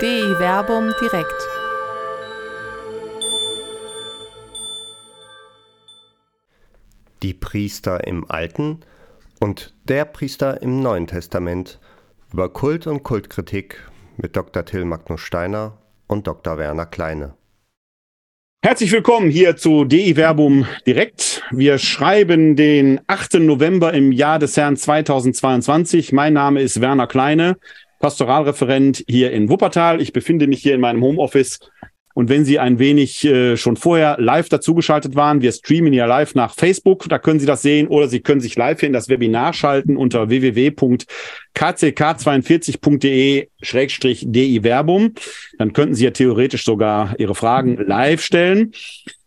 DI Werbung direkt. Die Priester im Alten und der Priester im Neuen Testament über Kult und Kultkritik mit Dr. Till Magnus Steiner und Dr. Werner Kleine. Herzlich willkommen hier zu DI Verbum direkt. Wir schreiben den 8. November im Jahr des Herrn 2022. Mein Name ist Werner Kleine, Pastoralreferent hier in Wuppertal. Ich befinde mich hier in meinem Homeoffice und wenn Sie ein wenig äh, schon vorher live dazugeschaltet waren, wir streamen ja live nach Facebook, da können Sie das sehen oder Sie können sich live in das Webinar schalten unter www.kck42.de-di Werbung. Dann könnten Sie ja theoretisch sogar Ihre Fragen live stellen.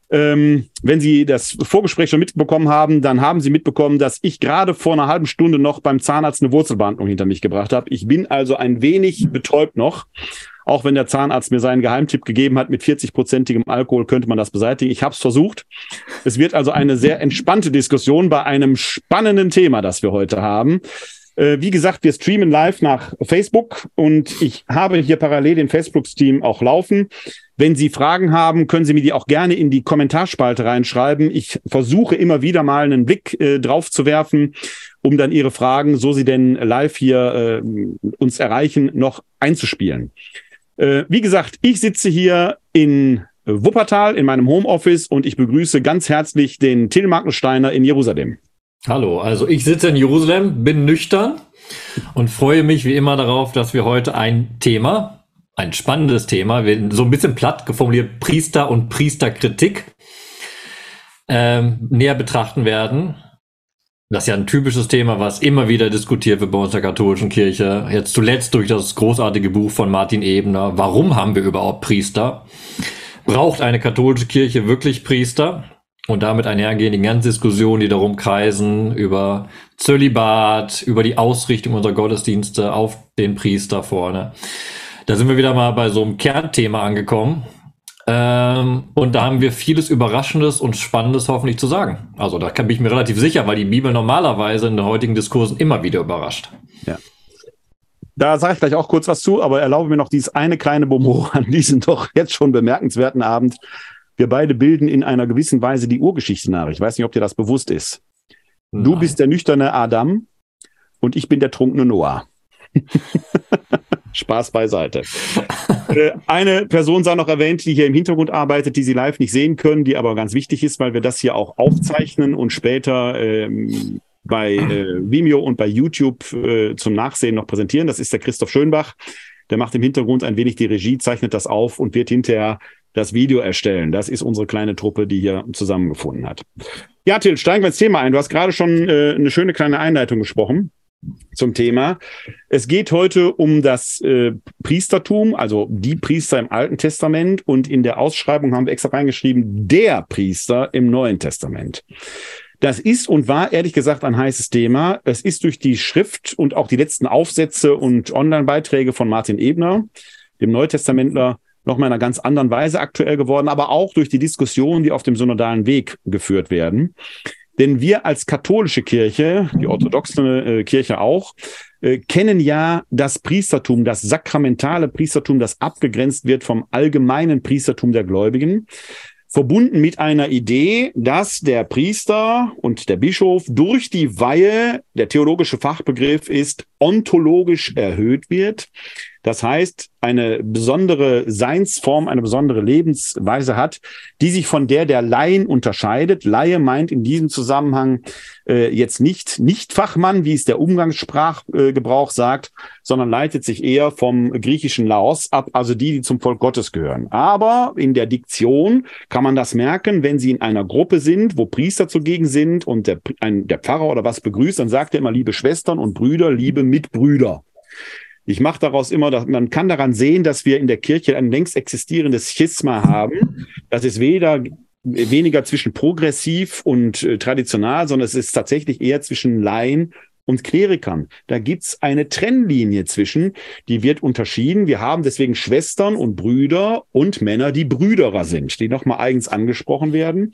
Ähm, wenn Sie das Vorgespräch schon mitbekommen haben, dann haben Sie mitbekommen, dass ich gerade vor einer halben Stunde noch beim Zahnarzt eine Wurzelbehandlung hinter mich gebracht habe. Ich bin also ein wenig betäubt noch auch wenn der Zahnarzt mir seinen Geheimtipp gegeben hat, mit 40-prozentigem Alkohol könnte man das beseitigen. Ich habe es versucht. Es wird also eine sehr entspannte Diskussion bei einem spannenden Thema, das wir heute haben. Äh, wie gesagt, wir streamen live nach Facebook und ich habe hier parallel den Facebook-Stream auch laufen. Wenn Sie Fragen haben, können Sie mir die auch gerne in die Kommentarspalte reinschreiben. Ich versuche immer wieder mal einen Blick äh, drauf zu werfen, um dann Ihre Fragen, so sie denn live hier äh, uns erreichen, noch einzuspielen. Äh, wie gesagt, ich sitze hier in Wuppertal in meinem Homeoffice und ich begrüße ganz herzlich den Till Magnussteiner in Jerusalem. Hallo, also ich sitze in Jerusalem, bin nüchtern und freue mich wie immer darauf, dass wir heute ein Thema, ein spannendes Thema, so ein bisschen platt geformuliert Priester und Priesterkritik ähm, näher betrachten werden. Das ist ja ein typisches Thema, was immer wieder diskutiert wird bei uns der katholischen Kirche. Jetzt zuletzt durch das großartige Buch von Martin Ebner. Warum haben wir überhaupt Priester? Braucht eine katholische Kirche wirklich Priester? Und damit einhergehen die ganzen Diskussionen, die darum kreisen, über Zölibat, über die Ausrichtung unserer Gottesdienste auf den Priester vorne. Da sind wir wieder mal bei so einem Kernthema angekommen. Ähm, und da haben wir vieles Überraschendes und Spannendes hoffentlich zu sagen. Also da bin ich mir relativ sicher, weil die Bibel normalerweise in den heutigen Diskursen immer wieder überrascht. Ja. Da sage ich gleich auch kurz was zu, aber erlaube mir noch dieses eine kleine Bomo an diesem doch jetzt schon bemerkenswerten Abend. Wir beide bilden in einer gewissen Weise die Urgeschichte nach. Ich weiß nicht, ob dir das bewusst ist. Nein. Du bist der nüchterne Adam und ich bin der trunkene Noah. Spaß beiseite. Äh, eine Person sei noch erwähnt, die hier im Hintergrund arbeitet, die Sie live nicht sehen können, die aber ganz wichtig ist, weil wir das hier auch aufzeichnen und später ähm, bei äh, Vimeo und bei YouTube äh, zum Nachsehen noch präsentieren. Das ist der Christoph Schönbach. Der macht im Hintergrund ein wenig die Regie, zeichnet das auf und wird hinterher das Video erstellen. Das ist unsere kleine Truppe, die hier zusammengefunden hat. Ja, Till, steigen wir ins Thema ein. Du hast gerade schon äh, eine schöne kleine Einleitung gesprochen zum Thema. Es geht heute um das äh, Priestertum, also die Priester im Alten Testament und in der Ausschreibung haben wir extra reingeschrieben, der Priester im Neuen Testament. Das ist und war ehrlich gesagt ein heißes Thema. Es ist durch die Schrift und auch die letzten Aufsätze und Online-Beiträge von Martin Ebner, dem Neutestamentler, noch mal in einer ganz anderen Weise aktuell geworden, aber auch durch die Diskussionen, die auf dem synodalen Weg geführt werden. Denn wir als katholische Kirche, die orthodoxe äh, Kirche auch, äh, kennen ja das Priestertum, das sakramentale Priestertum, das abgegrenzt wird vom allgemeinen Priestertum der Gläubigen verbunden mit einer Idee, dass der Priester und der Bischof durch die Weihe, der theologische Fachbegriff ist, ontologisch erhöht wird. Das heißt, eine besondere Seinsform, eine besondere Lebensweise hat, die sich von der der Laien unterscheidet. Laie meint in diesem Zusammenhang äh, jetzt nicht nicht Fachmann, wie es der Umgangssprachgebrauch äh, sagt, sondern leitet sich eher vom griechischen Laos ab, also die, die zum Volk Gottes gehören. Aber in der Diktion kann man das merken, wenn sie in einer Gruppe sind, wo Priester zugegen sind und der, ein, der Pfarrer oder was begrüßt, dann sagt er immer, liebe Schwestern und Brüder, liebe Mitbrüder. Ich mache daraus immer, dass man kann daran sehen, dass wir in der Kirche ein längst existierendes Schisma haben. Das ist weder weniger zwischen progressiv und äh, traditional, sondern es ist tatsächlich eher zwischen Laien und Klerikern. Da gibt's eine Trennlinie zwischen, die wird unterschieden. Wir haben deswegen Schwestern und Brüder und Männer, die Brüderer sind, die nochmal eigens angesprochen werden.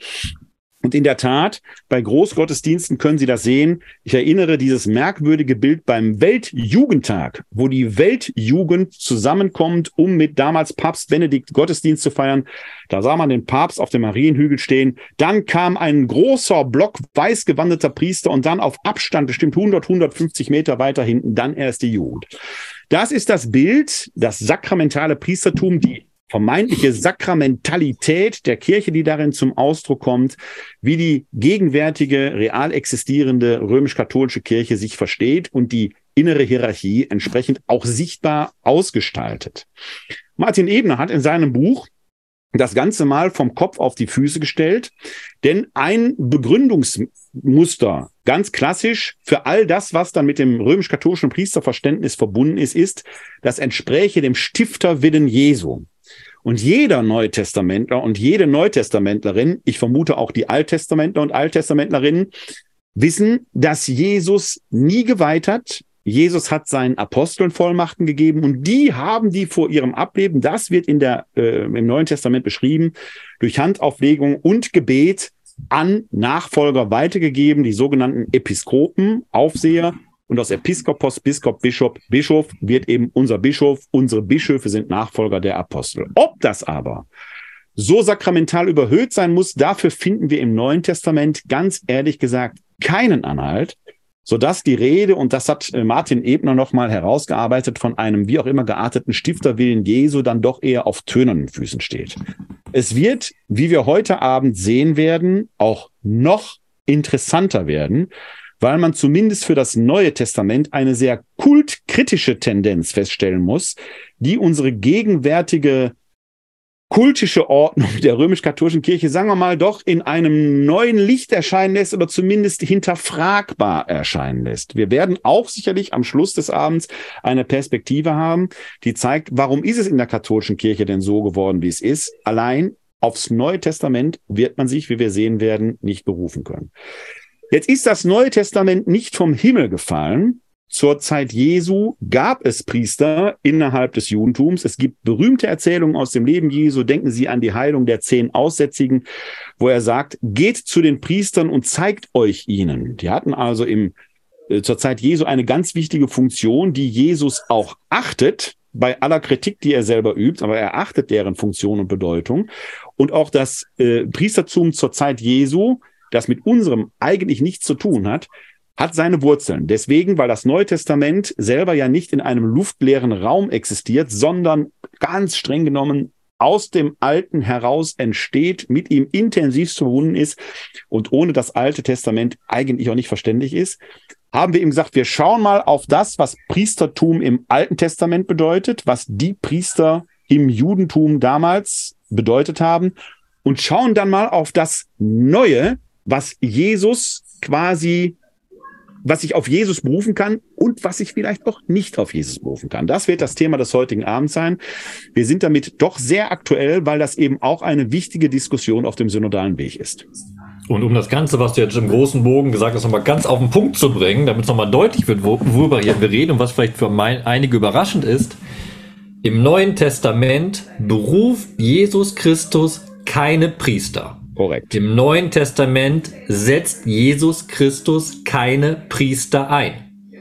Und in der Tat, bei Großgottesdiensten können Sie das sehen. Ich erinnere dieses merkwürdige Bild beim Weltjugendtag, wo die Weltjugend zusammenkommt, um mit damals Papst Benedikt Gottesdienst zu feiern. Da sah man den Papst auf dem Marienhügel stehen. Dann kam ein großer Block weiß gewandeter Priester und dann auf Abstand, bestimmt 100, 150 Meter weiter hinten, dann erst die Jugend. Das ist das Bild, das sakramentale Priestertum, die vermeintliche Sakramentalität der Kirche, die darin zum Ausdruck kommt, wie die gegenwärtige, real existierende römisch-katholische Kirche sich versteht und die innere Hierarchie entsprechend auch sichtbar ausgestaltet. Martin Ebner hat in seinem Buch das Ganze mal vom Kopf auf die Füße gestellt, denn ein Begründungsmuster, ganz klassisch für all das, was dann mit dem römisch-katholischen Priesterverständnis verbunden ist, ist, das entspräche dem Stifterwillen Jesu. Und jeder Neutestamentler und jede Neutestamentlerin, ich vermute auch die Alttestamentler und Alttestamentlerinnen, wissen, dass Jesus nie geweiht hat. Jesus hat seinen Aposteln Vollmachten gegeben und die haben die vor ihrem Ableben, das wird in der, äh, im Neuen Testament beschrieben, durch Handauflegung und Gebet an Nachfolger weitergegeben, die sogenannten Episkopen, Aufseher, und aus Episkopos, Biskop, Bischof, Bischof wird eben unser Bischof. Unsere Bischöfe sind Nachfolger der Apostel. Ob das aber so sakramental überhöht sein muss, dafür finden wir im Neuen Testament ganz ehrlich gesagt keinen Anhalt, sodass die Rede, und das hat äh, Martin Ebner nochmal herausgearbeitet, von einem wie auch immer gearteten Stifterwillen Jesu dann doch eher auf tönernen Füßen steht. Es wird, wie wir heute Abend sehen werden, auch noch interessanter werden, weil man zumindest für das Neue Testament eine sehr kultkritische Tendenz feststellen muss, die unsere gegenwärtige kultische Ordnung der römisch-katholischen Kirche, sagen wir mal, doch in einem neuen Licht erscheinen lässt oder zumindest hinterfragbar erscheinen lässt. Wir werden auch sicherlich am Schluss des Abends eine Perspektive haben, die zeigt, warum ist es in der katholischen Kirche denn so geworden, wie es ist. Allein aufs Neue Testament wird man sich, wie wir sehen werden, nicht berufen können. Jetzt ist das Neue Testament nicht vom Himmel gefallen. Zur Zeit Jesu gab es Priester innerhalb des Judentums. Es gibt berühmte Erzählungen aus dem Leben Jesu. Denken Sie an die Heilung der zehn Aussätzigen, wo er sagt, geht zu den Priestern und zeigt euch ihnen. Die hatten also im, äh, zur Zeit Jesu eine ganz wichtige Funktion, die Jesus auch achtet, bei aller Kritik, die er selber übt, aber er achtet deren Funktion und Bedeutung. Und auch das äh, Priestertum zur Zeit Jesu das mit unserem eigentlich nichts zu tun hat, hat seine Wurzeln. Deswegen, weil das Neue Testament selber ja nicht in einem luftleeren Raum existiert, sondern ganz streng genommen aus dem Alten heraus entsteht, mit ihm intensiv verbunden ist und ohne das Alte Testament eigentlich auch nicht verständlich ist, haben wir ihm gesagt, wir schauen mal auf das, was Priestertum im Alten Testament bedeutet, was die Priester im Judentum damals bedeutet haben und schauen dann mal auf das Neue, was Jesus quasi, was ich auf Jesus berufen kann und was ich vielleicht auch nicht auf Jesus berufen kann. Das wird das Thema des heutigen Abends sein. Wir sind damit doch sehr aktuell, weil das eben auch eine wichtige Diskussion auf dem synodalen Weg ist. Und um das Ganze, was du jetzt im großen Bogen gesagt hast, nochmal ganz auf den Punkt zu bringen, damit es nochmal deutlich wird, worüber wir reden und was vielleicht für mein, einige überraschend ist, im Neuen Testament beruft Jesus Christus keine Priester. Korrekt. Im Neuen Testament setzt Jesus Christus keine Priester ein.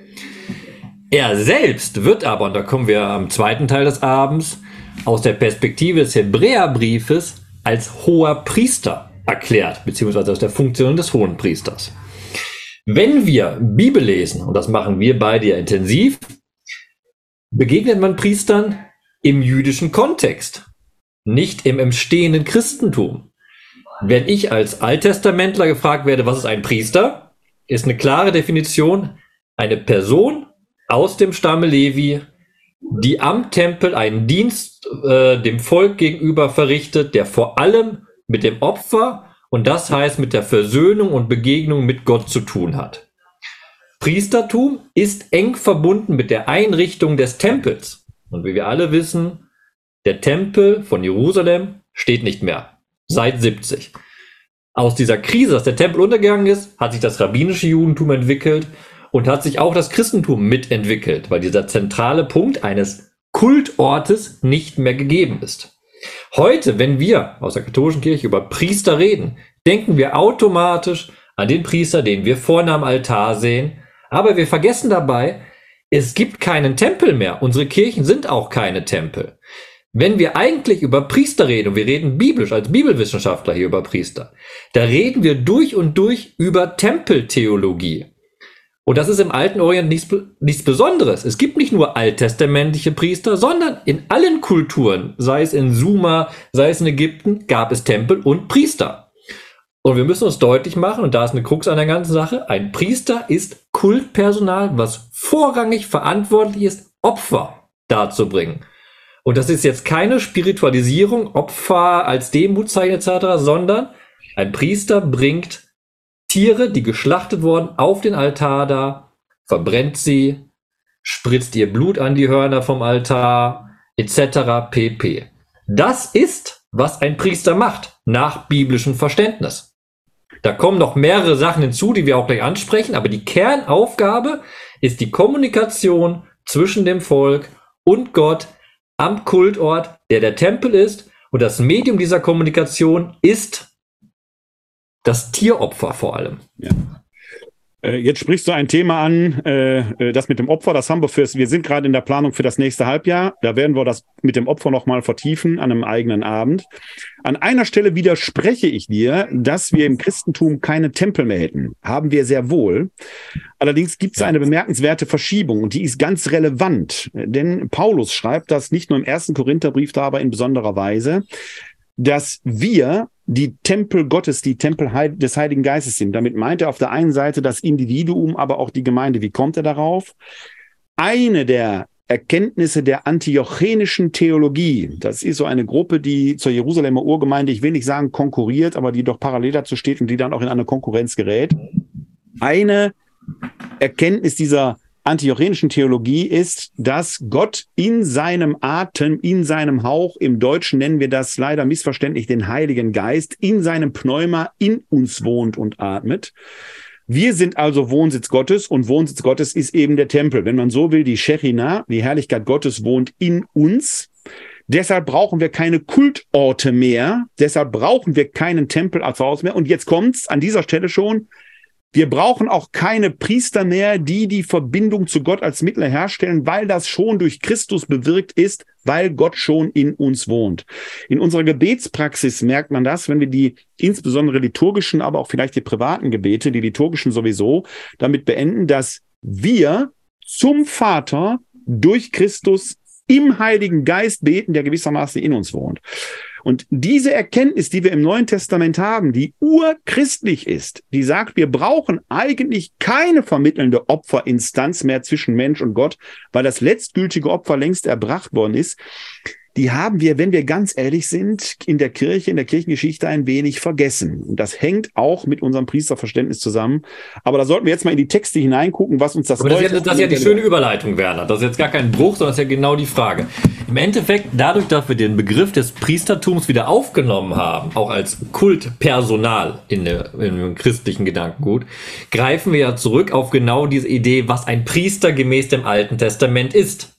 Er selbst wird aber, und da kommen wir am zweiten Teil des Abends, aus der Perspektive des Hebräerbriefes als hoher Priester erklärt, beziehungsweise aus der Funktion des hohen Priesters. Wenn wir Bibel lesen, und das machen wir beide ja intensiv, begegnet man Priestern im jüdischen Kontext, nicht im entstehenden Christentum. Wenn ich als Alttestamentler gefragt werde, was ist ein Priester, ist eine klare Definition eine Person aus dem Stamme Levi, die am Tempel einen Dienst äh, dem Volk gegenüber verrichtet, der vor allem mit dem Opfer und das heißt mit der Versöhnung und Begegnung mit Gott zu tun hat. Priestertum ist eng verbunden mit der Einrichtung des Tempels. Und wie wir alle wissen, der Tempel von Jerusalem steht nicht mehr seit 70. Aus dieser Krise, dass der Tempel untergegangen ist, hat sich das rabbinische Judentum entwickelt und hat sich auch das Christentum mitentwickelt, weil dieser zentrale Punkt eines Kultortes nicht mehr gegeben ist. Heute, wenn wir aus der katholischen Kirche über Priester reden, denken wir automatisch an den Priester, den wir vorne am Altar sehen. Aber wir vergessen dabei, es gibt keinen Tempel mehr. Unsere Kirchen sind auch keine Tempel. Wenn wir eigentlich über Priester reden, und wir reden biblisch als Bibelwissenschaftler hier über Priester, da reden wir durch und durch über Tempeltheologie. Und das ist im alten Orient nichts, nichts Besonderes. Es gibt nicht nur alttestamentliche Priester, sondern in allen Kulturen, sei es in Sumer, sei es in Ägypten, gab es Tempel und Priester. Und wir müssen uns deutlich machen, und da ist eine Krux an der ganzen Sache, ein Priester ist Kultpersonal, was vorrangig verantwortlich ist, Opfer darzubringen. Und das ist jetzt keine Spiritualisierung, Opfer als Demutzeichen etc., sondern ein Priester bringt Tiere, die geschlachtet wurden, auf den Altar da, verbrennt sie, spritzt ihr Blut an die Hörner vom Altar, etc. pp. Das ist, was ein Priester macht, nach biblischem Verständnis. Da kommen noch mehrere Sachen hinzu, die wir auch gleich ansprechen, aber die Kernaufgabe ist die Kommunikation zwischen dem Volk und Gott am Kultort, der der Tempel ist. Und das Medium dieser Kommunikation ist das Tieropfer vor allem. Ja. Äh, jetzt sprichst du ein Thema an, äh, äh, das mit dem Opfer, das haben wir für, wir sind gerade in der Planung für das nächste Halbjahr. Da werden wir das mit dem Opfer nochmal vertiefen an einem eigenen Abend. An einer Stelle widerspreche ich dir, dass wir im Christentum keine Tempel mehr hätten. Haben wir sehr wohl. Allerdings gibt es eine bemerkenswerte Verschiebung und die ist ganz relevant. Denn Paulus schreibt das nicht nur im ersten Korintherbrief, da aber in besonderer Weise, dass wir die Tempel Gottes, die Tempel des Heiligen Geistes sind. Damit meint er auf der einen Seite das Individuum, aber auch die Gemeinde. Wie kommt er darauf? Eine der Erkenntnisse der antiochenischen Theologie. Das ist so eine Gruppe, die zur Jerusalemer Urgemeinde, ich will nicht sagen konkurriert, aber die doch parallel dazu steht und die dann auch in eine Konkurrenz gerät. Eine Erkenntnis dieser antiochenischen Theologie ist, dass Gott in seinem Atem, in seinem Hauch, im Deutschen nennen wir das leider missverständlich den Heiligen Geist, in seinem Pneuma in uns wohnt und atmet. Wir sind also Wohnsitz Gottes und Wohnsitz Gottes ist eben der Tempel. Wenn man so will, die Shechina, die Herrlichkeit Gottes wohnt in uns. Deshalb brauchen wir keine Kultorte mehr. Deshalb brauchen wir keinen Tempel als Haus mehr. Und jetzt kommt's an dieser Stelle schon. Wir brauchen auch keine Priester mehr, die die Verbindung zu Gott als Mittler herstellen, weil das schon durch Christus bewirkt ist, weil Gott schon in uns wohnt. In unserer Gebetspraxis merkt man das, wenn wir die insbesondere liturgischen, aber auch vielleicht die privaten Gebete, die liturgischen sowieso, damit beenden, dass wir zum Vater durch Christus im Heiligen Geist beten, der gewissermaßen in uns wohnt. Und diese Erkenntnis, die wir im Neuen Testament haben, die urchristlich ist, die sagt, wir brauchen eigentlich keine vermittelnde Opferinstanz mehr zwischen Mensch und Gott, weil das letztgültige Opfer längst erbracht worden ist die haben wir, wenn wir ganz ehrlich sind, in der Kirche, in der Kirchengeschichte ein wenig vergessen. Und das hängt auch mit unserem Priesterverständnis zusammen. Aber da sollten wir jetzt mal in die Texte hineingucken, was uns das Aber das, ist ja, das ist ja die schöne Überleitung, Werner. Das ist jetzt gar kein Bruch, sondern das ist ja genau die Frage. Im Endeffekt, dadurch, dass wir den Begriff des Priestertums wieder aufgenommen haben, auch als Kultpersonal in der, im christlichen Gedankengut, greifen wir ja zurück auf genau diese Idee, was ein Priester gemäß dem Alten Testament ist.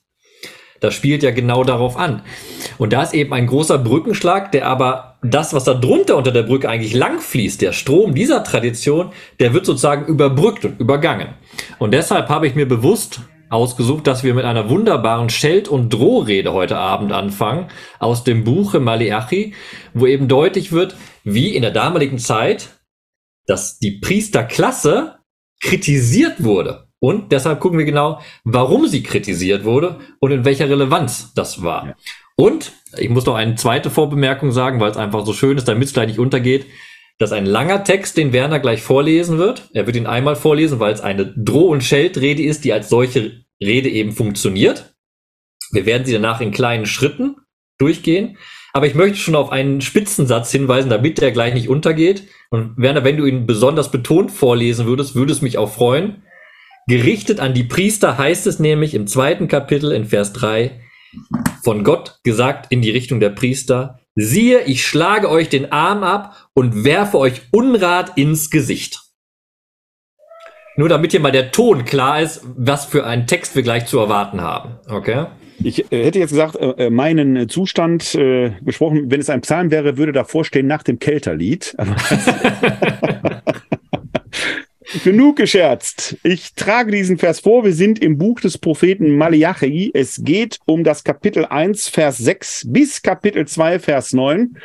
Das spielt ja genau darauf an. Und da ist eben ein großer Brückenschlag, der aber das, was da drunter unter der Brücke eigentlich lang fließt, der Strom dieser Tradition, der wird sozusagen überbrückt und übergangen. Und deshalb habe ich mir bewusst ausgesucht, dass wir mit einer wunderbaren Scheld- und Drohrede heute Abend anfangen aus dem Buche Maleachi, wo eben deutlich wird, wie in der damaligen Zeit, dass die Priesterklasse kritisiert wurde. Und deshalb gucken wir genau, warum sie kritisiert wurde und in welcher Relevanz das war. Ja. Und ich muss noch eine zweite Vorbemerkung sagen, weil es einfach so schön ist, damit es gleich nicht untergeht. Das ist ein langer Text, den Werner gleich vorlesen wird. Er wird ihn einmal vorlesen, weil es eine Droh- und Scheldrede ist, die als solche Rede eben funktioniert. Wir werden sie danach in kleinen Schritten durchgehen. Aber ich möchte schon auf einen Spitzensatz hinweisen, damit der gleich nicht untergeht. Und Werner, wenn du ihn besonders betont vorlesen würdest, würde es mich auch freuen. Gerichtet an die Priester heißt es nämlich im zweiten Kapitel in Vers 3 von Gott gesagt in die Richtung der Priester, siehe, ich schlage euch den Arm ab und werfe euch Unrat ins Gesicht. Nur damit hier mal der Ton klar ist, was für einen Text wir gleich zu erwarten haben. Okay? Ich äh, hätte jetzt gesagt, äh, äh meinen Zustand äh, gesprochen, wenn es ein Psalm wäre, würde davor stehen nach dem Kelterlied. Genug gescherzt. Ich trage diesen Vers vor. Wir sind im Buch des Propheten Malachi. Es geht um das Kapitel 1, Vers 6 bis Kapitel 2, Vers 9.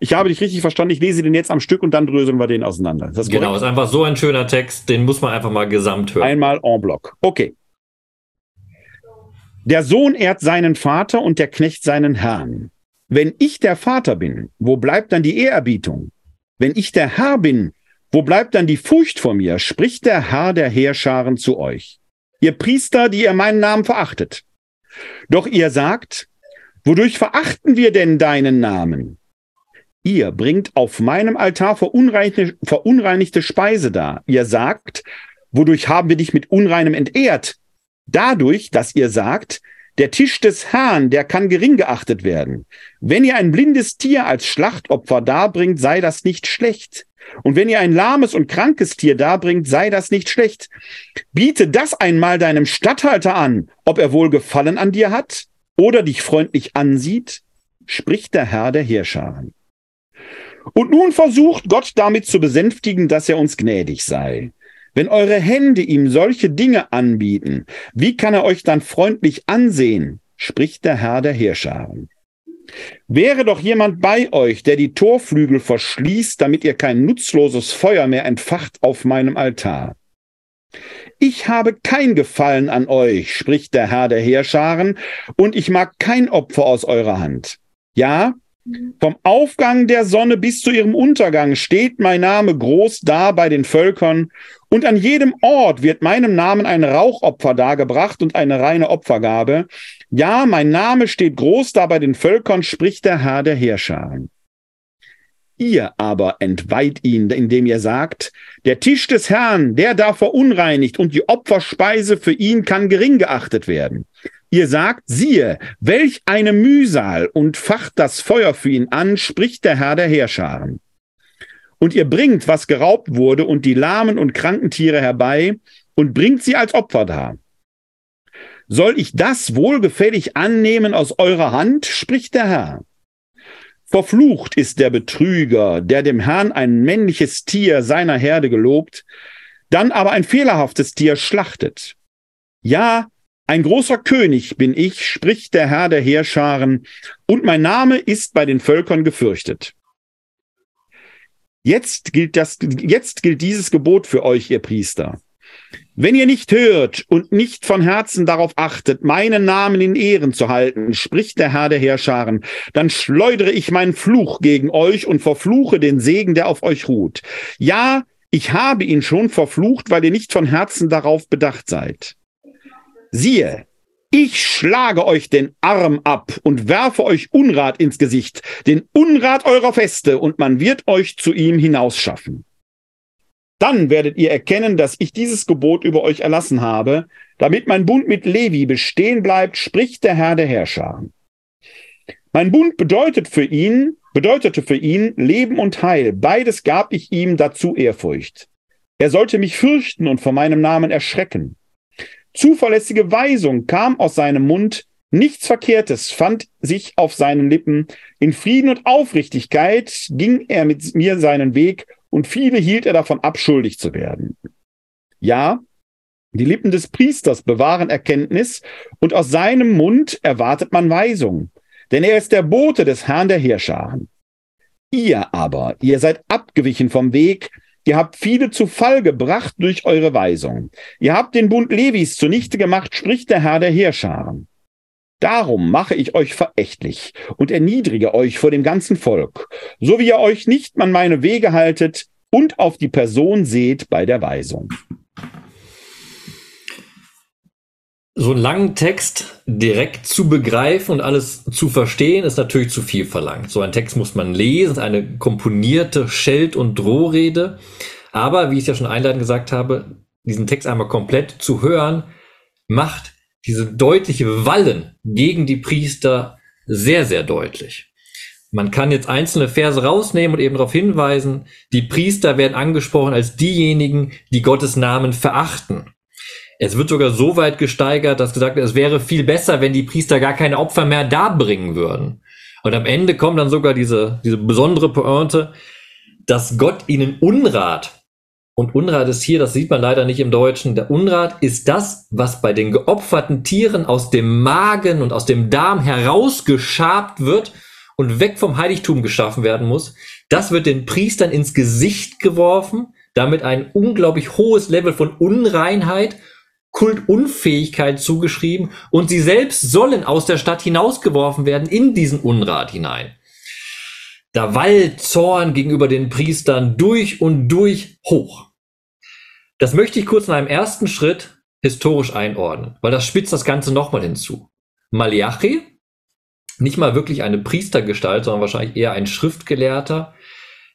Ich habe dich richtig verstanden. Ich lese den jetzt am Stück und dann dröseln wir den auseinander. Ist genau, ist einfach so ein schöner Text. Den muss man einfach mal gesamt hören. Einmal en bloc. Okay. Der Sohn ehrt seinen Vater und der Knecht seinen Herrn. Wenn ich der Vater bin, wo bleibt dann die Ehrerbietung? Wenn ich der Herr bin, wo bleibt dann die Furcht vor mir? Spricht der Herr der Heerscharen zu euch. Ihr Priester, die ihr meinen Namen verachtet. Doch ihr sagt, wodurch verachten wir denn deinen Namen? Ihr bringt auf meinem Altar verunreinigte, verunreinigte Speise dar. Ihr sagt, wodurch haben wir dich mit Unreinem entehrt? Dadurch, dass ihr sagt, der Tisch des Herrn, der kann gering geachtet werden. Wenn ihr ein blindes Tier als Schlachtopfer darbringt, sei das nicht schlecht. Und wenn ihr ein lahmes und krankes Tier darbringt, sei das nicht schlecht. Biete das einmal deinem Statthalter an, ob er wohl Gefallen an dir hat oder dich freundlich ansieht, spricht der Herr der Heerscharen. Und nun versucht Gott damit zu besänftigen, dass er uns gnädig sei. Wenn eure Hände ihm solche Dinge anbieten, wie kann er euch dann freundlich ansehen? spricht der Herr der Heerscharen. Wäre doch jemand bei euch, der die Torflügel verschließt, damit ihr kein nutzloses Feuer mehr entfacht auf meinem Altar. Ich habe kein Gefallen an euch, spricht der Herr der Heerscharen, und ich mag kein Opfer aus eurer Hand. Ja, vom Aufgang der Sonne bis zu ihrem Untergang steht mein Name groß da bei den Völkern, und an jedem Ort wird meinem Namen ein Rauchopfer dargebracht und eine reine Opfergabe. Ja, mein Name steht groß da bei den Völkern, spricht der Herr der Heerscharen. Ihr aber entweiht ihn, indem ihr sagt, der Tisch des Herrn, der da verunreinigt und die Opferspeise für ihn kann gering geachtet werden. Ihr sagt, siehe, welch eine Mühsal und facht das Feuer für ihn an, spricht der Herr der Heerscharen. Und ihr bringt, was geraubt wurde, und die lahmen und kranken Tiere herbei und bringt sie als Opfer dar. Soll ich das wohlgefällig annehmen aus eurer Hand, spricht der Herr. Verflucht ist der Betrüger, der dem Herrn ein männliches Tier seiner Herde gelobt, dann aber ein fehlerhaftes Tier schlachtet. Ja, ein großer König bin ich, spricht der Herr der Heerscharen, und mein Name ist bei den Völkern gefürchtet. Jetzt gilt, das, jetzt gilt dieses Gebot für euch, ihr Priester. Wenn ihr nicht hört und nicht von Herzen darauf achtet, meinen Namen in Ehren zu halten, spricht der Herr der Heerscharen, dann schleudere ich meinen Fluch gegen euch und verfluche den Segen, der auf euch ruht. Ja, ich habe ihn schon verflucht, weil ihr nicht von Herzen darauf bedacht seid. Siehe, ich schlage euch den Arm ab und werfe euch Unrat ins Gesicht, den Unrat eurer Feste, und man wird euch zu ihm hinausschaffen. Dann werdet ihr erkennen, dass ich dieses Gebot über euch erlassen habe, damit mein Bund mit Levi bestehen bleibt, spricht der Herr der Herrscher. Mein Bund bedeutet für ihn, bedeutete für ihn Leben und Heil. Beides gab ich ihm dazu Ehrfurcht. Er sollte mich fürchten und vor meinem Namen erschrecken. Zuverlässige Weisung kam aus seinem Mund, nichts Verkehrtes fand sich auf seinen Lippen. In Frieden und Aufrichtigkeit ging er mit mir seinen Weg, und viele hielt er davon ab, schuldig zu werden. Ja, die Lippen des Priesters bewahren Erkenntnis, und aus seinem Mund erwartet man Weisung, denn er ist der Bote des Herrn der Heerscharen. Ihr aber, ihr seid abgewichen vom Weg, Ihr habt viele zu Fall gebracht durch eure Weisung. Ihr habt den Bund Levis zunichte gemacht, spricht der Herr der Heerscharen. Darum mache ich euch verächtlich und erniedrige euch vor dem ganzen Volk, so wie ihr euch nicht an meine Wege haltet und auf die Person seht bei der Weisung. So einen langen Text direkt zu begreifen und alles zu verstehen, ist natürlich zu viel verlangt. So einen Text muss man lesen, eine komponierte Scheld- und Drohrede. Aber, wie ich es ja schon einleitend gesagt habe, diesen Text einmal komplett zu hören, macht diese deutliche Wallen gegen die Priester sehr, sehr deutlich. Man kann jetzt einzelne Verse rausnehmen und eben darauf hinweisen, die Priester werden angesprochen als diejenigen, die Gottes Namen verachten. Es wird sogar so weit gesteigert, dass gesagt wird, es wäre viel besser, wenn die Priester gar keine Opfer mehr darbringen würden. Und am Ende kommt dann sogar diese, diese besondere Pointe, dass Gott ihnen Unrat, und Unrat ist hier, das sieht man leider nicht im Deutschen, der Unrat ist das, was bei den geopferten Tieren aus dem Magen und aus dem Darm herausgeschabt wird und weg vom Heiligtum geschaffen werden muss. Das wird den Priestern ins Gesicht geworfen, damit ein unglaublich hohes Level von Unreinheit Kultunfähigkeit zugeschrieben und sie selbst sollen aus der Stadt hinausgeworfen werden in diesen Unrat hinein. Da wallt Zorn gegenüber den Priestern durch und durch hoch. Das möchte ich kurz in einem ersten Schritt historisch einordnen, weil das spitzt das Ganze nochmal hinzu. Malachi, nicht mal wirklich eine Priestergestalt, sondern wahrscheinlich eher ein Schriftgelehrter,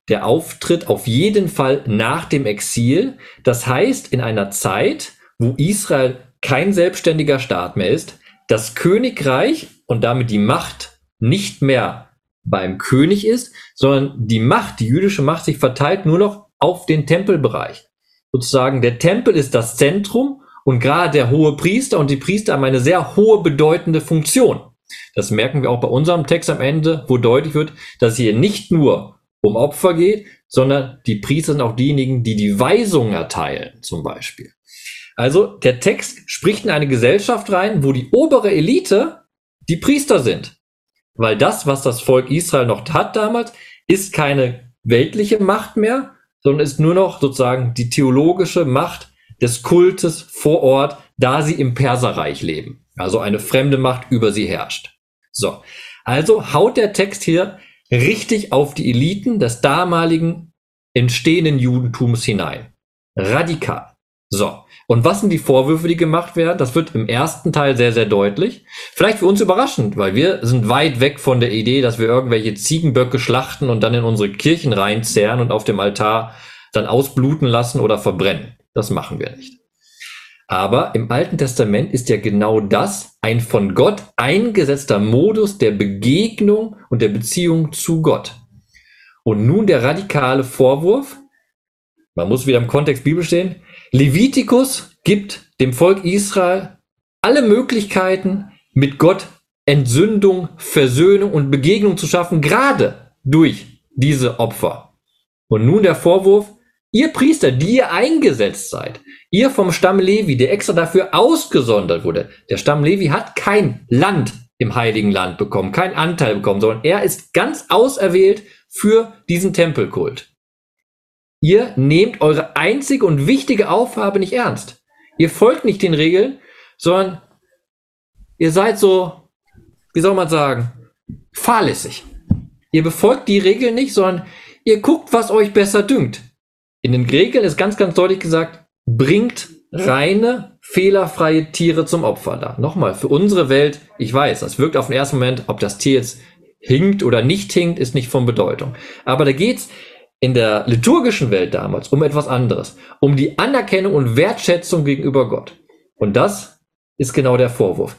der auftritt auf jeden Fall nach dem Exil. Das heißt, in einer Zeit, wo Israel kein selbstständiger Staat mehr ist, das Königreich und damit die Macht nicht mehr beim König ist, sondern die Macht, die jüdische Macht sich verteilt nur noch auf den Tempelbereich. Sozusagen der Tempel ist das Zentrum und gerade der hohe Priester und die Priester haben eine sehr hohe bedeutende Funktion. Das merken wir auch bei unserem Text am Ende, wo deutlich wird, dass hier nicht nur um Opfer geht, sondern die Priester sind auch diejenigen, die die Weisungen erteilen, zum Beispiel. Also der Text spricht in eine Gesellschaft rein, wo die obere Elite die Priester sind. Weil das, was das Volk Israel noch hat damals, ist keine weltliche Macht mehr, sondern ist nur noch sozusagen die theologische Macht des Kultes vor Ort, da sie im Perserreich leben. Also eine fremde Macht über sie herrscht. So. Also haut der Text hier richtig auf die Eliten des damaligen entstehenden Judentums hinein. Radikal. So. Und was sind die Vorwürfe, die gemacht werden? Das wird im ersten Teil sehr, sehr deutlich. Vielleicht für uns überraschend, weil wir sind weit weg von der Idee, dass wir irgendwelche Ziegenböcke schlachten und dann in unsere Kirchen reinzerren und auf dem Altar dann ausbluten lassen oder verbrennen. Das machen wir nicht. Aber im Alten Testament ist ja genau das ein von Gott eingesetzter Modus der Begegnung und der Beziehung zu Gott. Und nun der radikale Vorwurf, man muss wieder im Kontext Bibel stehen, Levitikus gibt dem Volk Israel alle Möglichkeiten, mit Gott Entsündung, Versöhnung und Begegnung zu schaffen, gerade durch diese Opfer. Und nun der Vorwurf, ihr Priester, die ihr eingesetzt seid, ihr vom Stamm Levi, der extra dafür ausgesondert wurde, der Stamm Levi hat kein Land im heiligen Land bekommen, keinen Anteil bekommen, sondern er ist ganz auserwählt für diesen Tempelkult. Ihr nehmt eure einzige und wichtige Aufgabe nicht ernst. Ihr folgt nicht den Regeln, sondern ihr seid so, wie soll man sagen, fahrlässig. Ihr befolgt die Regeln nicht, sondern ihr guckt, was euch besser dünkt. In den Regeln ist ganz, ganz deutlich gesagt, bringt reine, fehlerfreie Tiere zum Opfer da. Nochmal, für unsere Welt, ich weiß, das wirkt auf den ersten Moment, ob das Tier jetzt hinkt oder nicht hinkt, ist nicht von Bedeutung. Aber da geht's in der liturgischen Welt damals um etwas anderes, um die Anerkennung und Wertschätzung gegenüber Gott. Und das ist genau der Vorwurf.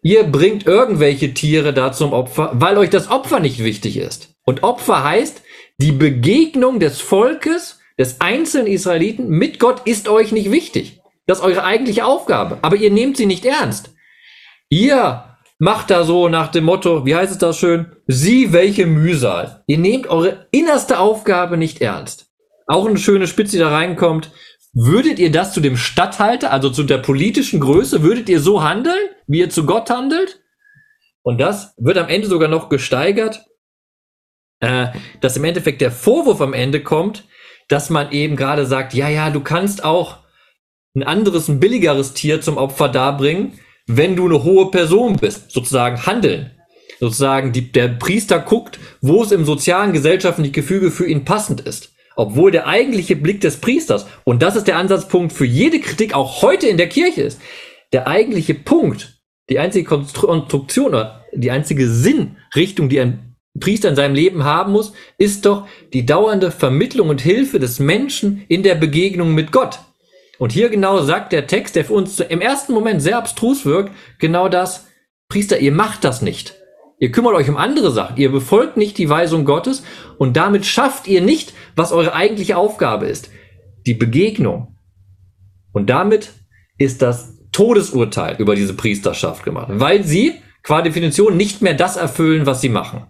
Ihr bringt irgendwelche Tiere da zum Opfer, weil euch das Opfer nicht wichtig ist. Und Opfer heißt, die Begegnung des Volkes, des einzelnen Israeliten mit Gott ist euch nicht wichtig. Das ist eure eigentliche Aufgabe. Aber ihr nehmt sie nicht ernst. Ihr macht da so nach dem Motto, wie heißt es das schön? Sie welche Mühsal. Ihr nehmt eure innerste Aufgabe nicht ernst. Auch eine schöne Spitze, die da reinkommt. Würdet ihr das zu dem Statthalter, also zu der politischen Größe, würdet ihr so handeln, wie ihr zu Gott handelt? Und das wird am Ende sogar noch gesteigert, äh, dass im Endeffekt der Vorwurf am Ende kommt, dass man eben gerade sagt, ja, ja, du kannst auch ein anderes, ein billigeres Tier zum Opfer darbringen, wenn du eine hohe Person bist, sozusagen handeln. Sozusagen die, der Priester guckt, wo es im sozialen, gesellschaftlichen Gefüge für ihn passend ist. Obwohl der eigentliche Blick des Priesters, und das ist der Ansatzpunkt für jede Kritik auch heute in der Kirche ist, der eigentliche Punkt, die einzige Konstruktion oder die einzige Sinnrichtung, die ein Priester in seinem Leben haben muss, ist doch die dauernde Vermittlung und Hilfe des Menschen in der Begegnung mit Gott. Und hier genau sagt der Text, der für uns im ersten Moment sehr abstrus wirkt, genau das, Priester, ihr macht das nicht. Ihr kümmert euch um andere Sachen. Ihr befolgt nicht die Weisung Gottes und damit schafft ihr nicht, was eure eigentliche Aufgabe ist. Die Begegnung. Und damit ist das Todesurteil über diese Priesterschaft gemacht, weil sie qua Definition nicht mehr das erfüllen, was sie machen.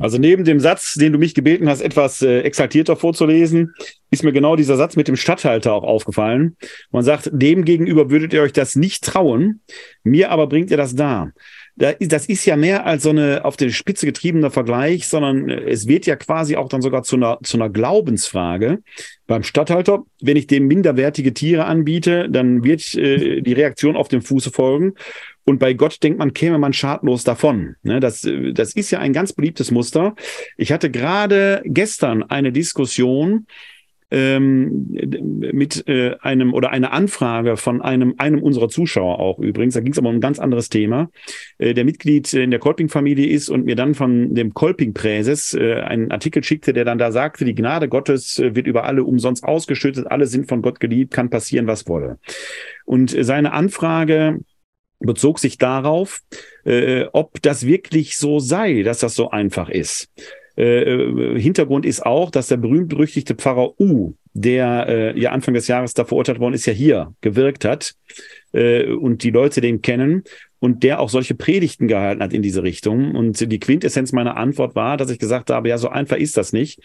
Also neben dem Satz, den du mich gebeten hast, etwas äh, exaltierter vorzulesen, ist mir genau dieser Satz mit dem Statthalter auch aufgefallen. Man sagt, dem gegenüber würdet ihr euch das nicht trauen, mir aber bringt ihr das dar das ist ja mehr als so eine auf die Spitze getriebener Vergleich, sondern äh, es wird ja quasi auch dann sogar zu einer, zu einer Glaubensfrage. Beim Stadthalter, wenn ich dem minderwertige Tiere anbiete, dann wird äh, die Reaktion auf dem Fuße folgen. Und bei Gott denkt man, käme man schadlos davon. Ne, das, äh, das ist ja ein ganz beliebtes Muster. Ich hatte gerade gestern eine Diskussion ähm, mit äh, einem oder eine Anfrage von einem, einem unserer Zuschauer auch übrigens. Da ging es aber um ein ganz anderes Thema, äh, der Mitglied in der Kolping-Familie ist und mir dann von dem Kolping-Präses äh, einen Artikel schickte, der dann da sagte, die Gnade Gottes äh, wird über alle umsonst ausgeschüttet, alle sind von Gott geliebt, kann passieren, was wolle. Und seine Anfrage bezog sich darauf, äh, ob das wirklich so sei, dass das so einfach ist. Äh, äh, Hintergrund ist auch, dass der berühmt-berüchtigte Pfarrer U, der äh, ja Anfang des Jahres da verurteilt worden ist, ja hier gewirkt hat äh, und die Leute den kennen und der auch solche Predigten gehalten hat in diese Richtung. Und die Quintessenz meiner Antwort war, dass ich gesagt habe, ja, so einfach ist das nicht.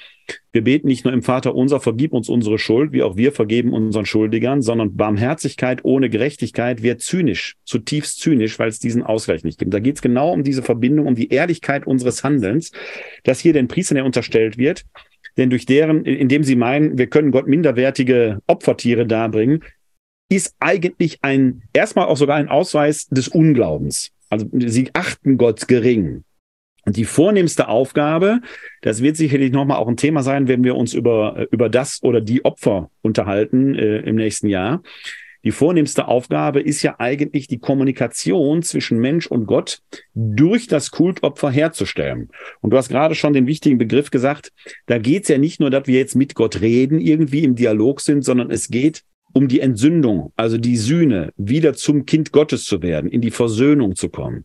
Wir beten nicht nur im Vater unser, vergib uns unsere Schuld, wie auch wir vergeben unseren Schuldigern, sondern Barmherzigkeit ohne Gerechtigkeit wird zynisch, zutiefst zynisch, weil es diesen Ausgleich nicht gibt. Da geht es genau um diese Verbindung, um die Ehrlichkeit unseres Handelns, dass hier den Priestern unterstellt wird, denn durch deren, indem sie meinen, wir können Gott minderwertige Opfertiere darbringen, ist eigentlich ein, erstmal auch sogar ein Ausweis des Unglaubens. Also sie achten Gott gering. Und die vornehmste Aufgabe, das wird sicherlich nochmal auch ein Thema sein, wenn wir uns über, über das oder die Opfer unterhalten äh, im nächsten Jahr. Die vornehmste Aufgabe ist ja eigentlich die Kommunikation zwischen Mensch und Gott durch das Kultopfer herzustellen. Und du hast gerade schon den wichtigen Begriff gesagt, da geht es ja nicht nur, dass wir jetzt mit Gott reden, irgendwie im Dialog sind, sondern es geht um die Entsündung, also die Sühne, wieder zum Kind Gottes zu werden, in die Versöhnung zu kommen.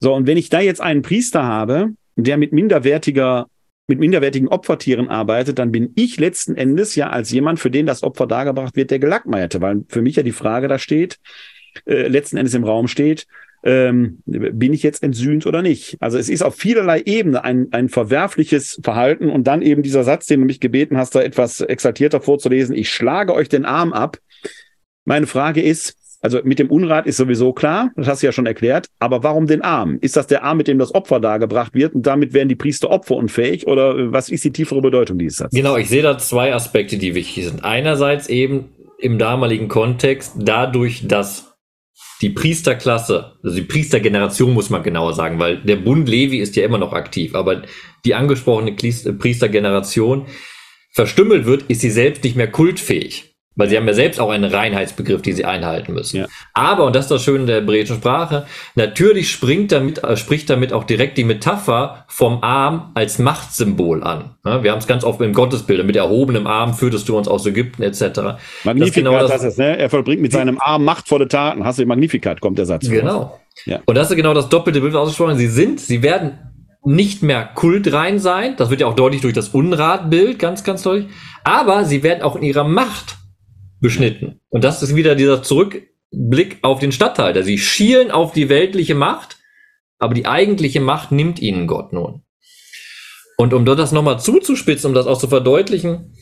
So, und wenn ich da jetzt einen Priester habe, der mit minderwertiger mit minderwertigen Opfertieren arbeitet, dann bin ich letzten Endes ja als jemand, für den das Opfer dargebracht wird, der Gelackmeierte, weil für mich ja die Frage da steht, äh, letzten Endes im Raum steht, ähm, bin ich jetzt entsühnt oder nicht? Also es ist auf vielerlei Ebene ein, ein verwerfliches Verhalten und dann eben dieser Satz, den du mich gebeten hast, da etwas exaltierter vorzulesen, ich schlage euch den Arm ab. Meine Frage ist, also mit dem Unrat ist sowieso klar, das hast du ja schon erklärt, aber warum den Arm? Ist das der Arm, mit dem das Opfer dargebracht wird und damit werden die Priester opferunfähig oder was ist die tiefere Bedeutung dieses Satzes? Genau, ich sehe da zwei Aspekte, die wichtig sind. Einerseits eben im damaligen Kontext dadurch, dass die Priesterklasse, also die Priestergeneration muss man genauer sagen, weil der Bund Levi ist ja immer noch aktiv, aber die angesprochene Priestergeneration verstümmelt wird, ist sie selbst nicht mehr kultfähig. Weil sie haben ja selbst auch einen Reinheitsbegriff, die sie einhalten müssen. Ja. Aber, und das ist das Schöne der hebräischen Sprache, natürlich springt damit, äh, spricht damit auch direkt die Metapher vom Arm als Machtsymbol an. Ja, wir haben es ganz oft im Gottesbild, mit erhobenem Arm führtest du uns aus Ägypten etc. Magnificat, genau das, das ist, ne? er vollbringt mit seinem Arm machtvolle Taten. Hast du Magnificat, kommt der Satz. Genau. Ja. Und das ist genau das doppelte Bild ausgesprochen. Sie sind, sie werden nicht mehr kultrein sein. Das wird ja auch deutlich durch das Unratbild, ganz, ganz deutlich. Aber sie werden auch in ihrer Macht beschnitten. Und das ist wieder dieser Zurückblick auf den Stadthalter. Sie schielen auf die weltliche Macht, aber die eigentliche Macht nimmt ihnen Gott nun. Und um das nochmal zuzuspitzen, um das auch zu verdeutlichen,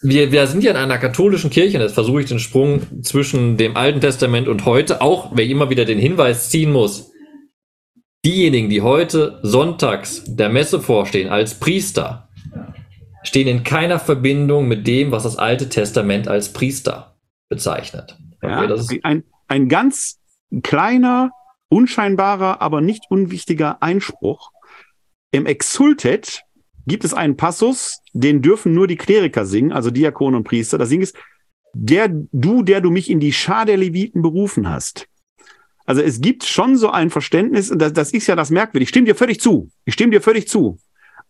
wir, wir sind ja in einer katholischen Kirche, und jetzt versuche ich den Sprung zwischen dem Alten Testament und heute, auch wer immer wieder den Hinweis ziehen muss, diejenigen, die heute sonntags der Messe vorstehen als Priester, stehen in keiner Verbindung mit dem, was das Alte Testament als Priester bezeichnet. Ja, okay, ein, ein ganz kleiner, unscheinbarer, aber nicht unwichtiger Einspruch. Im Exultet gibt es einen Passus, den dürfen nur die Kleriker singen, also Diakone und Priester. Da singt es, der, du, der du mich in die Schar der Leviten berufen hast. Also es gibt schon so ein Verständnis, das, das ist ja das merkwürdig. Ich stimme dir völlig zu. Ich stimme dir völlig zu.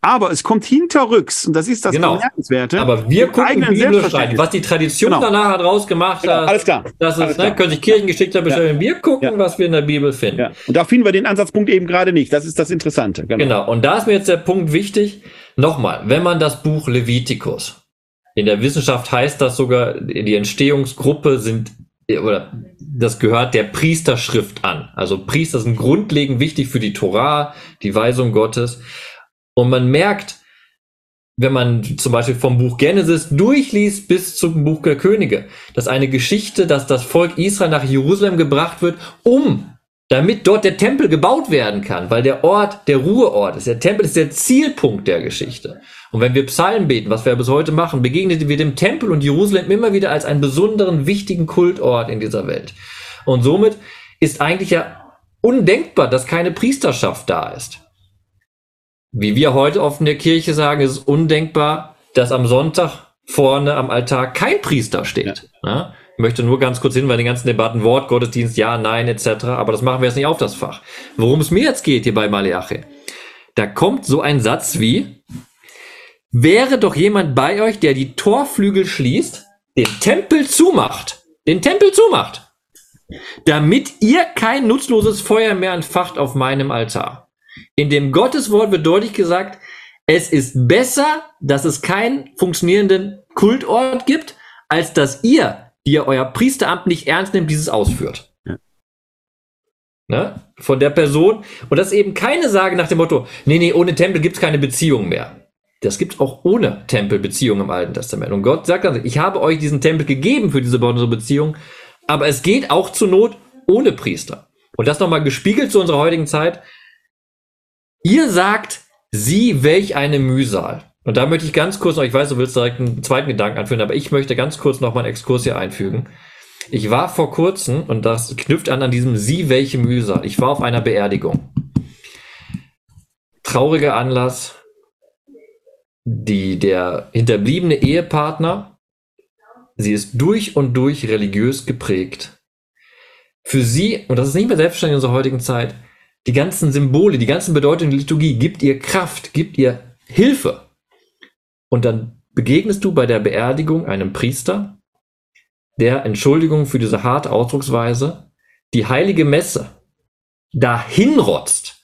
Aber es kommt hinterrücks, und das ist das genau. Bemerkenswerte. Aber wir gucken biblisch rein. Was die Tradition genau. danach hat rausgemacht genau. hat, alles klar. Das ist, Ne, können sich Kirchengeschichte beschreiben. Ja. Wir gucken, ja. was wir in der Bibel finden. Ja. Und da finden wir den Ansatzpunkt eben gerade nicht. Das ist das Interessante. Genau. genau. Und da ist mir jetzt der Punkt wichtig. Nochmal, wenn man das Buch Levitikus In der Wissenschaft heißt das sogar, die Entstehungsgruppe sind oder das gehört der Priesterschrift an. Also Priester sind grundlegend wichtig für die Torah, die Weisung Gottes. Und man merkt, wenn man zum Beispiel vom Buch Genesis durchliest bis zum Buch der Könige, dass eine Geschichte, dass das Volk Israel nach Jerusalem gebracht wird, um damit dort der Tempel gebaut werden kann, weil der Ort der Ruheort ist. Der Tempel ist der Zielpunkt der Geschichte. Und wenn wir Psalmen beten, was wir bis heute machen, begegnen wir dem Tempel und Jerusalem immer wieder als einen besonderen, wichtigen Kultort in dieser Welt. Und somit ist eigentlich ja undenkbar, dass keine Priesterschaft da ist. Wie wir heute oft in der Kirche sagen, ist es undenkbar, dass am Sonntag vorne am Altar kein Priester steht. Ja. Ich möchte nur ganz kurz hin, weil die ganzen Debatten, Wort, Gottesdienst, ja, nein, etc. Aber das machen wir jetzt nicht auf das Fach. Worum es mir jetzt geht hier bei Maleache, da kommt so ein Satz wie, wäre doch jemand bei euch, der die Torflügel schließt, den Tempel zumacht, den Tempel zumacht, damit ihr kein nutzloses Feuer mehr entfacht auf meinem Altar. In dem Gotteswort wird deutlich gesagt, es ist besser, dass es keinen funktionierenden Kultort gibt, als dass ihr die ihr euer Priesteramt nicht ernst nimmt, dieses ausführt. Ja. Ne? Von der Person. Und das ist eben keine Sage nach dem Motto, nee, nee, ohne Tempel gibt es keine Beziehung mehr. Das gibt auch ohne Tempel Beziehungen im Alten Testament. Und Gott sagt dann, ich habe euch diesen Tempel gegeben für diese besondere Beziehung, aber es geht auch zur Not ohne Priester. Und das nochmal gespiegelt zu unserer heutigen Zeit. Ihr sagt, sieh, welch eine Mühsal. Und da möchte ich ganz kurz noch, ich weiß, du willst direkt einen zweiten Gedanken anführen, aber ich möchte ganz kurz noch mal einen Exkurs hier einfügen. Ich war vor kurzem, und das knüpft an an diesem Sie, welche Mühsal. Ich war auf einer Beerdigung. Trauriger Anlass. Die, der hinterbliebene Ehepartner, sie ist durch und durch religiös geprägt. Für sie, und das ist nicht mehr selbstverständlich in unserer heutigen Zeit, die ganzen Symbole, die ganzen Bedeutungen der Liturgie gibt ihr Kraft, gibt ihr Hilfe. Und dann begegnest du bei der Beerdigung einem Priester, der, Entschuldigung für diese harte Ausdrucksweise, die heilige Messe dahinrotzt,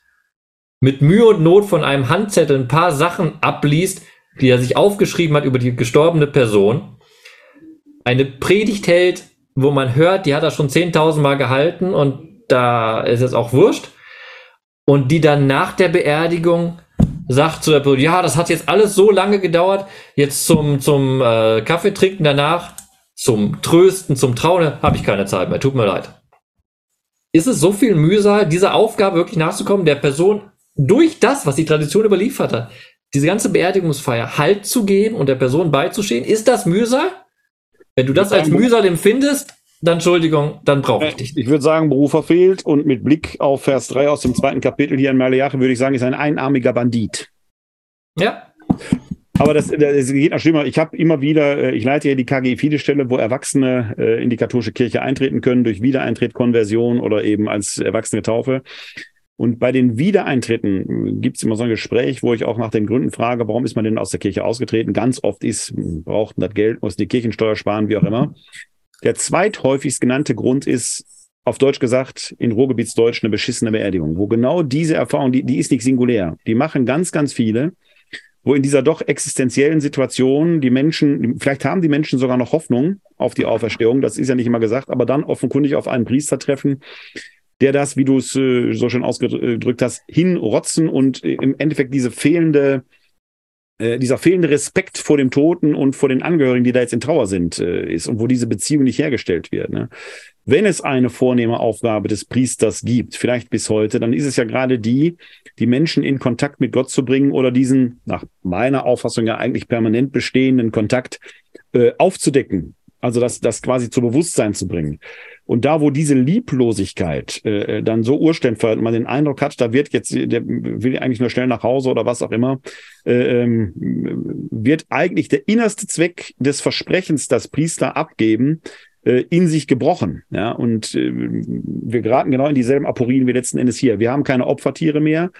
mit Mühe und Not von einem Handzettel ein paar Sachen abliest, die er sich aufgeschrieben hat über die gestorbene Person, eine Predigt hält, wo man hört, die hat er schon 10.000 Mal gehalten und da ist es auch wurscht, und die dann nach der Beerdigung sagt zu der Person, ja, das hat jetzt alles so lange gedauert, jetzt zum, zum äh, Kaffee trinken danach, zum Trösten, zum Trauen, habe ich keine Zeit mehr, tut mir leid. Ist es so viel Mühsal, dieser Aufgabe wirklich nachzukommen, der Person durch das, was die Tradition überliefert hat, diese ganze Beerdigungsfeier Halt zu geben und der Person beizustehen? Ist das Mühsal? Wenn du das als Mühsal empfindest, dann Entschuldigung, dann brauche ich äh, dich. Ich würde sagen, Beruf verfehlt und mit Blick auf Vers 3 aus dem zweiten Kapitel hier in Malachi würde ich sagen, ist ein einarmiger Bandit. Ja. Aber das, das geht noch schlimmer. Ich habe immer wieder, äh, ich leite ja die KGI viele Stelle, wo Erwachsene äh, in die katholische Kirche eintreten können durch Wiedereintritt, Konversion oder eben als erwachsene Taufe. Und bei den Wiedereintritten gibt es immer so ein Gespräch, wo ich auch nach den Gründen frage, warum ist man denn aus der Kirche ausgetreten? Ganz oft ist, braucht das Geld, muss die Kirchensteuer sparen, wie auch immer. Der zweithäufigst genannte Grund ist, auf Deutsch gesagt, in Ruhrgebietsdeutsch eine beschissene Beerdigung, wo genau diese Erfahrung, die, die ist nicht singulär. Die machen ganz, ganz viele, wo in dieser doch existenziellen Situation die Menschen, vielleicht haben die Menschen sogar noch Hoffnung auf die Auferstehung, das ist ja nicht immer gesagt, aber dann offenkundig auf einen Priester treffen, der das, wie du es äh, so schön ausgedrückt hast, hinrotzen und im Endeffekt diese fehlende äh, dieser fehlende Respekt vor dem Toten und vor den Angehörigen, die da jetzt in Trauer sind, äh, ist und wo diese Beziehung nicht hergestellt wird. Ne? Wenn es eine vornehme Aufgabe des Priesters gibt, vielleicht bis heute, dann ist es ja gerade die, die Menschen in Kontakt mit Gott zu bringen oder diesen, nach meiner Auffassung ja eigentlich permanent bestehenden Kontakt äh, aufzudecken. Also das, das quasi zu Bewusstsein zu bringen. Und da, wo diese Lieblosigkeit äh, dann so Urständ fördert, man den Eindruck hat, da wird jetzt, der will eigentlich nur schnell nach Hause oder was auch immer, äh, ähm, wird eigentlich der innerste Zweck des Versprechens, das Priester abgeben, äh, in sich gebrochen. Ja, und äh, wir geraten genau in dieselben Aporien wie letzten Endes hier. Wir haben keine Opfertiere mehr.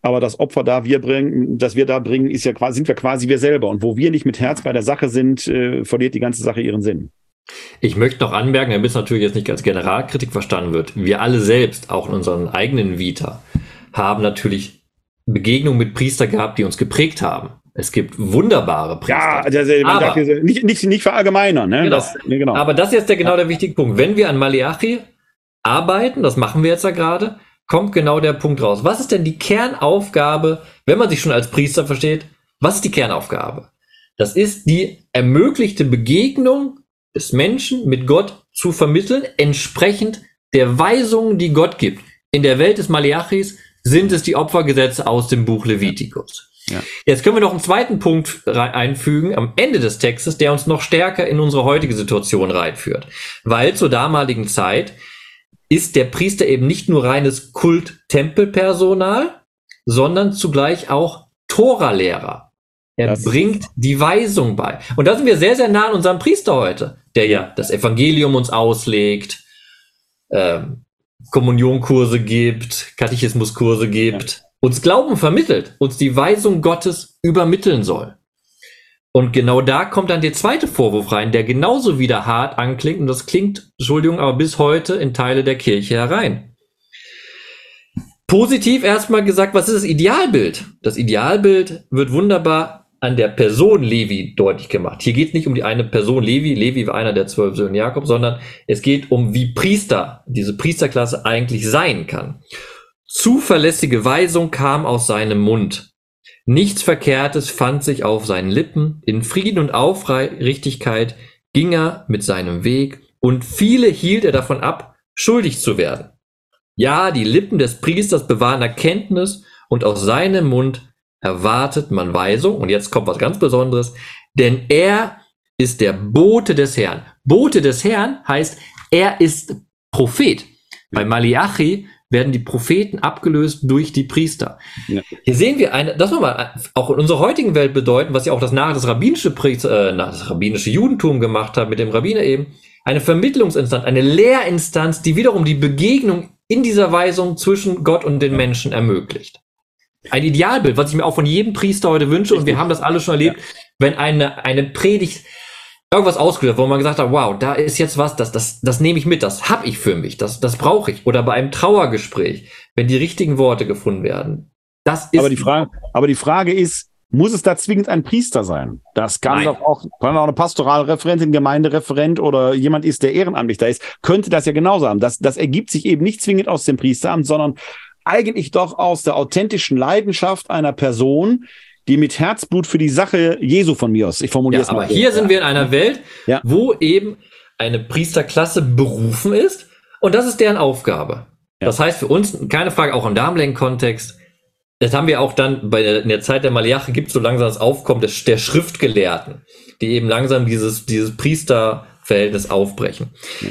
Aber das Opfer da wir bringen, das wir da bringen, ist ja quasi, sind wir quasi wir selber. Und wo wir nicht mit Herz bei der Sache sind, äh, verliert die ganze Sache ihren Sinn. Ich möchte noch anmerken, damit es natürlich jetzt nicht als Generalkritik verstanden wird, wir alle selbst, auch in unseren eigenen Vita, haben natürlich Begegnungen mit Priester gehabt, die uns geprägt haben. Es gibt wunderbare Priester. Ja, also man aber, darf nicht, nicht, nicht verallgemeinern. Ne? Genau. Das, nee, genau. Aber das ist jetzt der, genau der wichtige Punkt. Wenn wir an Malachi arbeiten, das machen wir jetzt ja gerade, kommt genau der Punkt raus. Was ist denn die Kernaufgabe, wenn man sich schon als Priester versteht? Was ist die Kernaufgabe? Das ist die ermöglichte Begegnung des Menschen mit Gott zu vermitteln, entsprechend der Weisungen, die Gott gibt. In der Welt des Maliachis sind es die Opfergesetze aus dem Buch Levitikus. Ja. Jetzt können wir noch einen zweiten Punkt einfügen am Ende des Textes, der uns noch stärker in unsere heutige Situation reinführt. Weil zur damaligen Zeit ist der Priester eben nicht nur reines Kult-Tempelpersonal, sondern zugleich auch Toralehrer. Er das bringt die Weisung bei. Und da sind wir sehr, sehr nah an unserem Priester heute, der ja das Evangelium uns auslegt, ähm, Kommunionkurse gibt, Katechismuskurse gibt, ja. uns Glauben vermittelt, uns die Weisung Gottes übermitteln soll. Und genau da kommt dann der zweite Vorwurf rein, der genauso wieder hart anklingt. Und das klingt, Entschuldigung, aber bis heute in Teile der Kirche herein. Positiv erstmal gesagt, was ist das Idealbild? Das Idealbild wird wunderbar an der Person Levi deutlich gemacht. Hier geht es nicht um die eine Person Levi, Levi war einer der zwölf Söhne Jakob, sondern es geht um, wie Priester, diese Priesterklasse eigentlich sein kann. Zuverlässige Weisung kam aus seinem Mund. Nichts Verkehrtes fand sich auf seinen Lippen, in Frieden und Aufrichtigkeit ging er mit seinem Weg, und viele hielt er davon ab, schuldig zu werden. Ja, die Lippen des Priesters bewahren Erkenntnis, und aus seinem Mund erwartet man Weisung, und jetzt kommt was ganz Besonderes, denn er ist der Bote des Herrn. Bote des Herrn heißt, er ist Prophet. Bei Malachi werden die Propheten abgelöst durch die Priester. Ja. Hier sehen wir eine, das mal auch in unserer heutigen Welt bedeuten, was ja auch das nach das rabbinische, äh, das rabbinische Judentum gemacht hat mit dem Rabbiner eben, eine Vermittlungsinstanz, eine Lehrinstanz, die wiederum die Begegnung in dieser Weisung zwischen Gott und den Menschen ermöglicht. Ein Idealbild, was ich mir auch von jedem Priester heute wünsche, und wir haben das alle schon erlebt, ja. wenn eine, eine Predigt irgendwas ausgelöst, wo man gesagt hat, wow, da ist jetzt was, das, das, das nehme ich mit, das habe ich für mich, das, das brauche ich. Oder bei einem Trauergespräch, wenn die richtigen Worte gefunden werden. Das ist aber die Frage, aber die Frage ist, muss es da zwingend ein Priester sein? Das kann Nein. doch auch, kann auch eine Pastoralreferentin, Gemeindereferent oder jemand ist, der ehrenamtlich da ist, könnte das ja genauso haben. Das, das ergibt sich eben nicht zwingend aus dem Priesteramt, sondern eigentlich doch aus der authentischen Leidenschaft einer Person, die mit Herzblut für die Sache Jesu von mir aus. Ich formuliere ja, es mal. Aber hier sind wir in einer Welt, ja. wo eben eine Priesterklasse berufen ist und das ist deren Aufgabe. Ja. Das heißt für uns, keine Frage, auch im Darmlenk-Kontext, das haben wir auch dann bei der, in der Zeit der Malachi gibt es so langsam das Aufkommen des, der Schriftgelehrten, die eben langsam dieses, dieses Priesterverhältnis aufbrechen. Ja.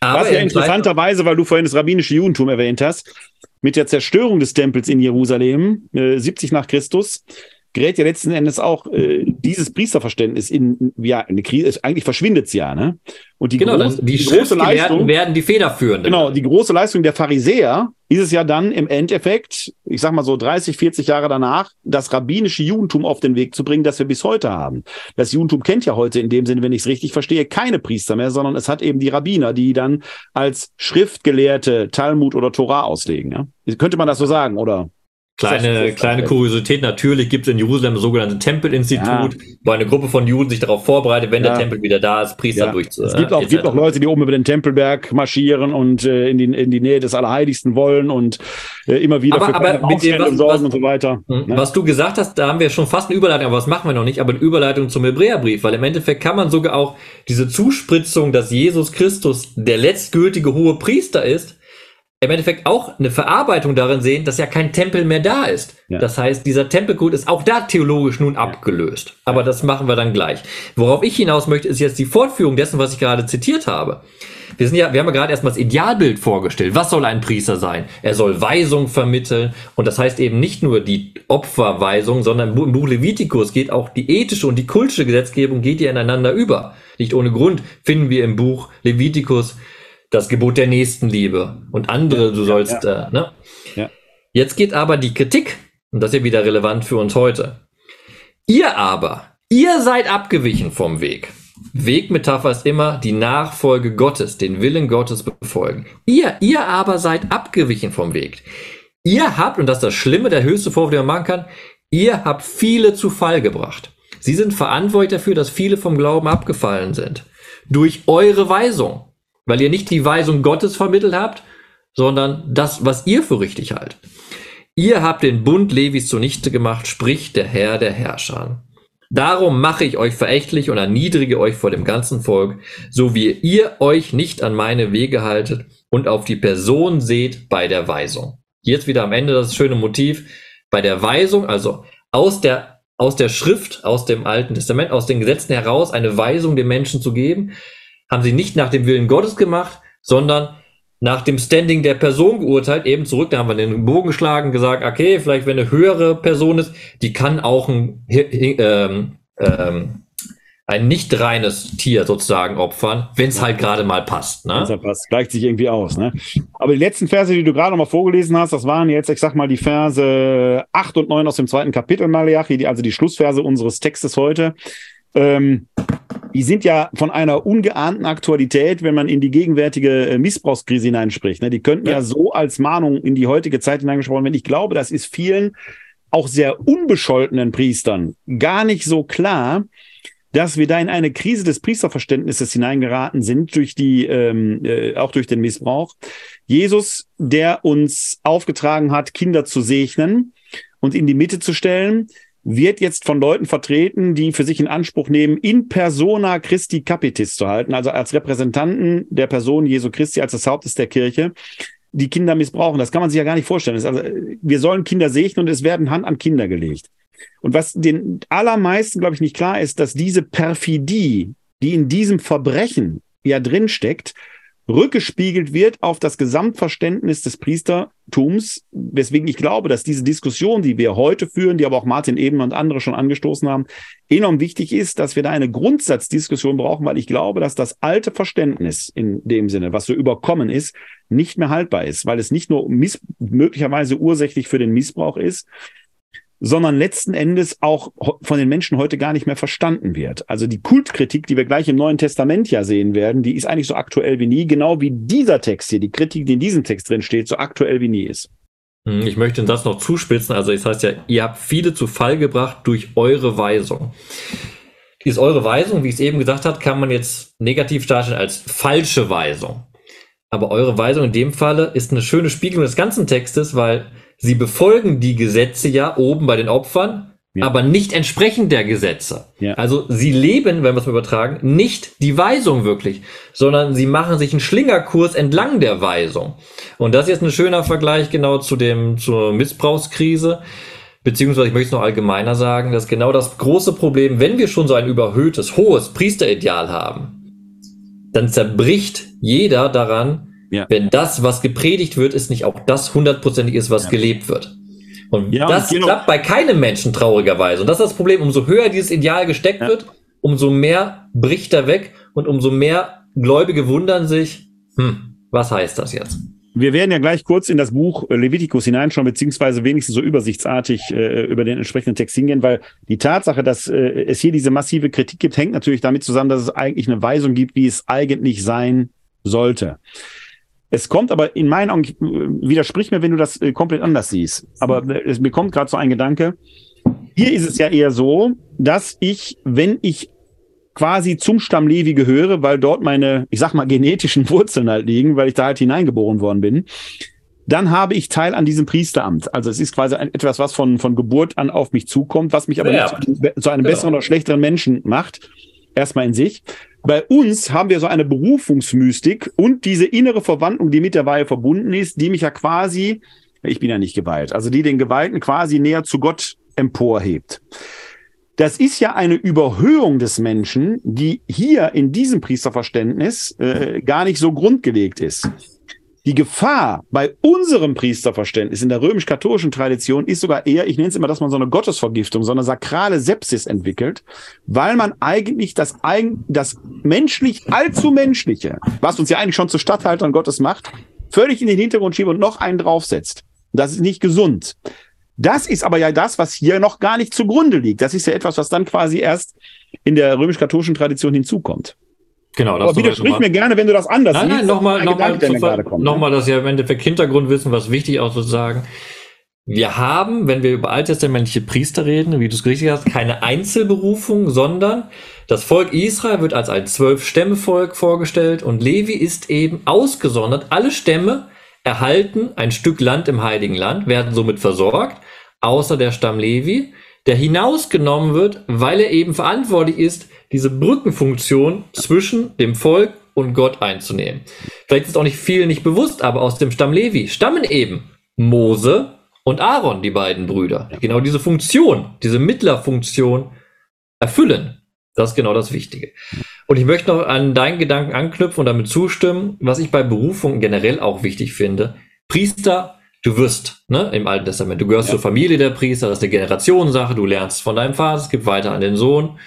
Aber Was ja interessanterweise, weil du vorhin das rabbinische Judentum erwähnt hast, mit der Zerstörung des Tempels in Jerusalem, äh, 70 nach Christus, gerät ja letzten Endes auch äh, dieses Priesterverständnis in ja eine Krise. Eigentlich verschwindet es ja, ne? Und die, genau, groß, die, die große Leistung werden die federführenden. Genau, die große Leistung der Pharisäer ist es ja dann im Endeffekt, ich sag mal so 30, 40 Jahre danach, das rabbinische Judentum auf den Weg zu bringen, das wir bis heute haben. Das Judentum kennt ja heute in dem Sinne, wenn ich es richtig verstehe, keine Priester mehr, sondern es hat eben die Rabbiner, die dann als Schriftgelehrte Talmud oder Torah auslegen. Ja? Könnte man das so sagen, oder? Kleine, kleine Kuriosität, natürlich gibt es in Jerusalem das sogenannte Tempelinstitut, ja. wo eine Gruppe von Juden sich darauf vorbereitet, wenn ja. der Tempel wieder da ist, Priester ja. durch. Es gibt auch, gibt auch Leute, die oben über den Tempelberg marschieren und äh, in, die, in die Nähe des Allerheiligsten wollen und äh, immer wieder aber, für aber mit dem, was, sorgen was, und so weiter. Mh, ne? Was du gesagt hast, da haben wir schon fast eine Überleitung, aber das machen wir noch nicht, aber eine Überleitung zum Hebräerbrief, weil im Endeffekt kann man sogar auch diese Zuspritzung, dass Jesus Christus der letztgültige hohe Priester ist, im Endeffekt auch eine Verarbeitung darin sehen, dass ja kein Tempel mehr da ist. Ja. Das heißt, dieser Tempelkult ist auch da theologisch nun abgelöst. Aber das machen wir dann gleich. Worauf ich hinaus möchte, ist jetzt die Fortführung dessen, was ich gerade zitiert habe. Wir sind ja, wir haben ja gerade erstmal das Idealbild vorgestellt. Was soll ein Priester sein? Er soll Weisung vermitteln. Und das heißt eben nicht nur die Opferweisung, sondern im Buch Levitikus geht auch die ethische und die kultische Gesetzgebung geht ja ineinander über. Nicht ohne Grund finden wir im Buch Levitikus das Gebot der Nächstenliebe und andere, du sollst, ja, ja. Äh, ne? Ja. Jetzt geht aber die Kritik, und das ist ja wieder relevant für uns heute. Ihr aber, ihr seid abgewichen vom Weg. Wegmetapher ist immer die Nachfolge Gottes, den Willen Gottes befolgen. Ihr, ihr aber seid abgewichen vom Weg. Ihr habt, und das ist das Schlimme, der höchste Vorwurf, den man machen kann, Ihr habt viele zu Fall gebracht. Sie sind verantwortlich dafür, dass viele vom Glauben abgefallen sind. Durch eure Weisung. Weil ihr nicht die Weisung Gottes vermittelt habt, sondern das, was ihr für richtig haltet. Ihr habt den Bund Levis zunichte gemacht, spricht der Herr der Herrscher. Darum mache ich euch verächtlich und erniedrige euch vor dem ganzen Volk, so wie ihr euch nicht an meine Wege haltet und auf die Person seht bei der Weisung. Jetzt wieder am Ende das schöne Motiv. Bei der Weisung, also aus der, aus der Schrift, aus dem Alten Testament, aus den Gesetzen heraus eine Weisung den Menschen zu geben, haben sie nicht nach dem Willen Gottes gemacht, sondern nach dem Standing der Person geurteilt, eben zurück, da haben wir den Bogen geschlagen, gesagt, okay, vielleicht wenn eine höhere Person ist, die kann auch ein, ähm, ähm, ein nicht reines Tier sozusagen opfern, wenn es halt gerade mal passt. Ne? Halt passt, gleicht sich irgendwie aus. Ne? Aber die letzten Verse, die du gerade noch mal vorgelesen hast, das waren jetzt, ich sag mal, die Verse 8 und 9 aus dem zweiten Kapitel Malachi, die, also die Schlussverse unseres Textes heute. Ähm, die sind ja von einer ungeahnten Aktualität, wenn man in die gegenwärtige äh, Missbrauchskrise hineinspricht. Ne? Die könnten ja. ja so als Mahnung in die heutige Zeit hineingesprochen werden. Ich glaube, das ist vielen auch sehr unbescholtenen Priestern gar nicht so klar, dass wir da in eine Krise des Priesterverständnisses hineingeraten sind durch die ähm, äh, auch durch den Missbrauch. Jesus, der uns aufgetragen hat, Kinder zu segnen und in die Mitte zu stellen, wird jetzt von Leuten vertreten, die für sich in Anspruch nehmen, in persona Christi Capitis zu halten, also als Repräsentanten der Person Jesu Christi, als das Hauptes der Kirche, die Kinder missbrauchen. Das kann man sich ja gar nicht vorstellen. Also, wir sollen Kinder segnen und es werden Hand an Kinder gelegt. Und was den allermeisten, glaube ich, nicht klar ist, dass diese Perfidie, die in diesem Verbrechen ja drinsteckt, rückgespiegelt wird auf das Gesamtverständnis des Priestertums, weswegen ich glaube, dass diese Diskussion, die wir heute führen, die aber auch Martin Eben und andere schon angestoßen haben, enorm wichtig ist, dass wir da eine Grundsatzdiskussion brauchen, weil ich glaube, dass das alte Verständnis in dem Sinne, was so überkommen ist, nicht mehr haltbar ist, weil es nicht nur möglicherweise ursächlich für den Missbrauch ist, sondern letzten Endes auch von den Menschen heute gar nicht mehr verstanden wird. Also die Kultkritik, die wir gleich im Neuen Testament ja sehen werden, die ist eigentlich so aktuell wie nie, genau wie dieser Text hier, die Kritik, die in diesem Text drin steht, so aktuell wie nie ist. Hm, ich möchte das noch zuspitzen. Also es heißt ja, ihr habt viele zu Fall gebracht durch eure Weisung. Diese eure Weisung, wie ich es eben gesagt habe, kann man jetzt negativ darstellen als falsche Weisung. Aber eure Weisung in dem Falle ist eine schöne Spiegelung des ganzen Textes, weil Sie befolgen die Gesetze ja oben bei den Opfern, ja. aber nicht entsprechend der Gesetze. Ja. Also sie leben, wenn wir es mal übertragen, nicht die Weisung wirklich, sondern sie machen sich einen Schlingerkurs entlang der Weisung. Und das ist jetzt ein schöner Vergleich genau zu dem, zur Missbrauchskrise. Beziehungsweise ich möchte es noch allgemeiner sagen, dass genau das große Problem, wenn wir schon so ein überhöhtes, hohes Priesterideal haben, dann zerbricht jeder daran, ja. Wenn das, was gepredigt wird, ist nicht auch das hundertprozentig ist, was ja. gelebt wird. Und ja, das und klappt bei keinem Menschen traurigerweise. Und das ist das Problem. Umso höher dieses Ideal gesteckt wird, umso mehr bricht er weg und umso mehr Gläubige wundern sich, hm, was heißt das jetzt? Wir werden ja gleich kurz in das Buch Levitikus hineinschauen, beziehungsweise wenigstens so übersichtsartig äh, über den entsprechenden Text hingehen, weil die Tatsache, dass äh, es hier diese massive Kritik gibt, hängt natürlich damit zusammen, dass es eigentlich eine Weisung gibt, wie es eigentlich sein sollte. Es kommt aber in meinen Augen, widersprich mir, wenn du das äh, komplett anders siehst. Aber es, mir kommt gerade so ein Gedanke. Hier ist es ja eher so, dass ich, wenn ich quasi zum Stamm Levi gehöre, weil dort meine, ich sag mal, genetischen Wurzeln halt liegen, weil ich da halt hineingeboren worden bin, dann habe ich Teil an diesem Priesteramt. Also es ist quasi etwas, was von, von Geburt an auf mich zukommt, was mich aber ja. nicht zu, zu einem genau. besseren oder schlechteren Menschen macht. Erstmal in sich. Bei uns haben wir so eine Berufungsmystik und diese innere Verwandlung, die mit der Weihe verbunden ist, die mich ja quasi, ich bin ja nicht geweiht, also die den Geweihten quasi näher zu Gott emporhebt. Das ist ja eine Überhöhung des Menschen, die hier in diesem Priesterverständnis äh, gar nicht so grundgelegt ist. Die Gefahr bei unserem Priesterverständnis in der römisch-katholischen Tradition ist sogar eher, ich nenne es immer, dass man so eine Gottesvergiftung, so eine sakrale Sepsis entwickelt, weil man eigentlich das, das menschlich, allzu menschliche, was uns ja eigentlich schon zu Statthaltern Gottes macht, völlig in den Hintergrund schiebt und noch einen draufsetzt. Das ist nicht gesund. Das ist aber ja das, was hier noch gar nicht zugrunde liegt. Das ist ja etwas, was dann quasi erst in der römisch-katholischen Tradition hinzukommt. Genau, das Aber widersprich mir gerne, wenn du das anders nein, siehst. Nein, nochmal, nochmal, nochmal, dass ja im Endeffekt Hintergrundwissen, was wichtig auch sozusagen. wir haben, wenn wir über alttestamentliche Priester reden, wie du es richtig hast, keine Einzelberufung, sondern das Volk Israel wird als ein Zwölf-Stämme-Volk vorgestellt und Levi ist eben ausgesondert. Alle Stämme erhalten ein Stück Land im Heiligen Land, werden somit versorgt, außer der Stamm Levi, der hinausgenommen wird, weil er eben verantwortlich ist, diese Brückenfunktion zwischen dem Volk und Gott einzunehmen. Vielleicht ist auch nicht viel nicht bewusst, aber aus dem Stamm Levi stammen eben Mose, und Aaron, die beiden Brüder, die genau diese Funktion, diese Mittlerfunktion erfüllen. Das ist genau das Wichtige. Und ich möchte noch an deinen Gedanken anknüpfen und damit zustimmen, was ich bei Berufung generell auch wichtig finde. Priester, du wirst ne, im Alten Testament, du gehörst ja. zur Familie der Priester, das ist eine Generationensache, du lernst von deinem Vater, es gibt weiter an den Sohn.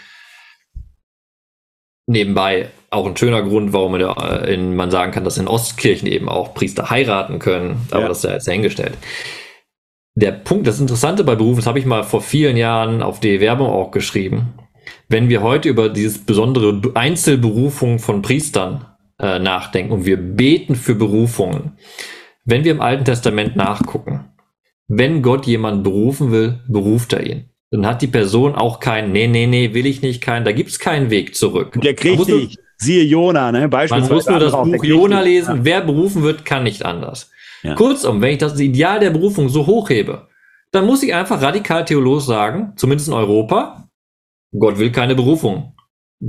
Nebenbei auch ein schöner Grund, warum in, man sagen kann, dass in Ostkirchen eben auch Priester heiraten können, aber ja. das ist ja jetzt dahingestellt der Punkt, das Interessante bei Berufen, das habe ich mal vor vielen Jahren auf die Werbung auch geschrieben. Wenn wir heute über dieses besondere Einzelberufung von Priestern äh, nachdenken und wir beten für Berufungen, wenn wir im Alten Testament nachgucken, wenn Gott jemanden berufen will, beruft er ihn. Dann hat die Person auch keinen, nee, nee, nee, will ich nicht keinen, da gibt es keinen Weg zurück. Der kriegt nicht. Siehe Jona, ne? Beispielsweise. Man muss nur das Buch Jona lesen. Ja. Wer berufen wird, kann nicht anders. Ja. Kurzum, wenn ich das Ideal der Berufung so hochhebe, dann muss ich einfach radikal theologisch sagen, zumindest in Europa, Gott will keine Berufung.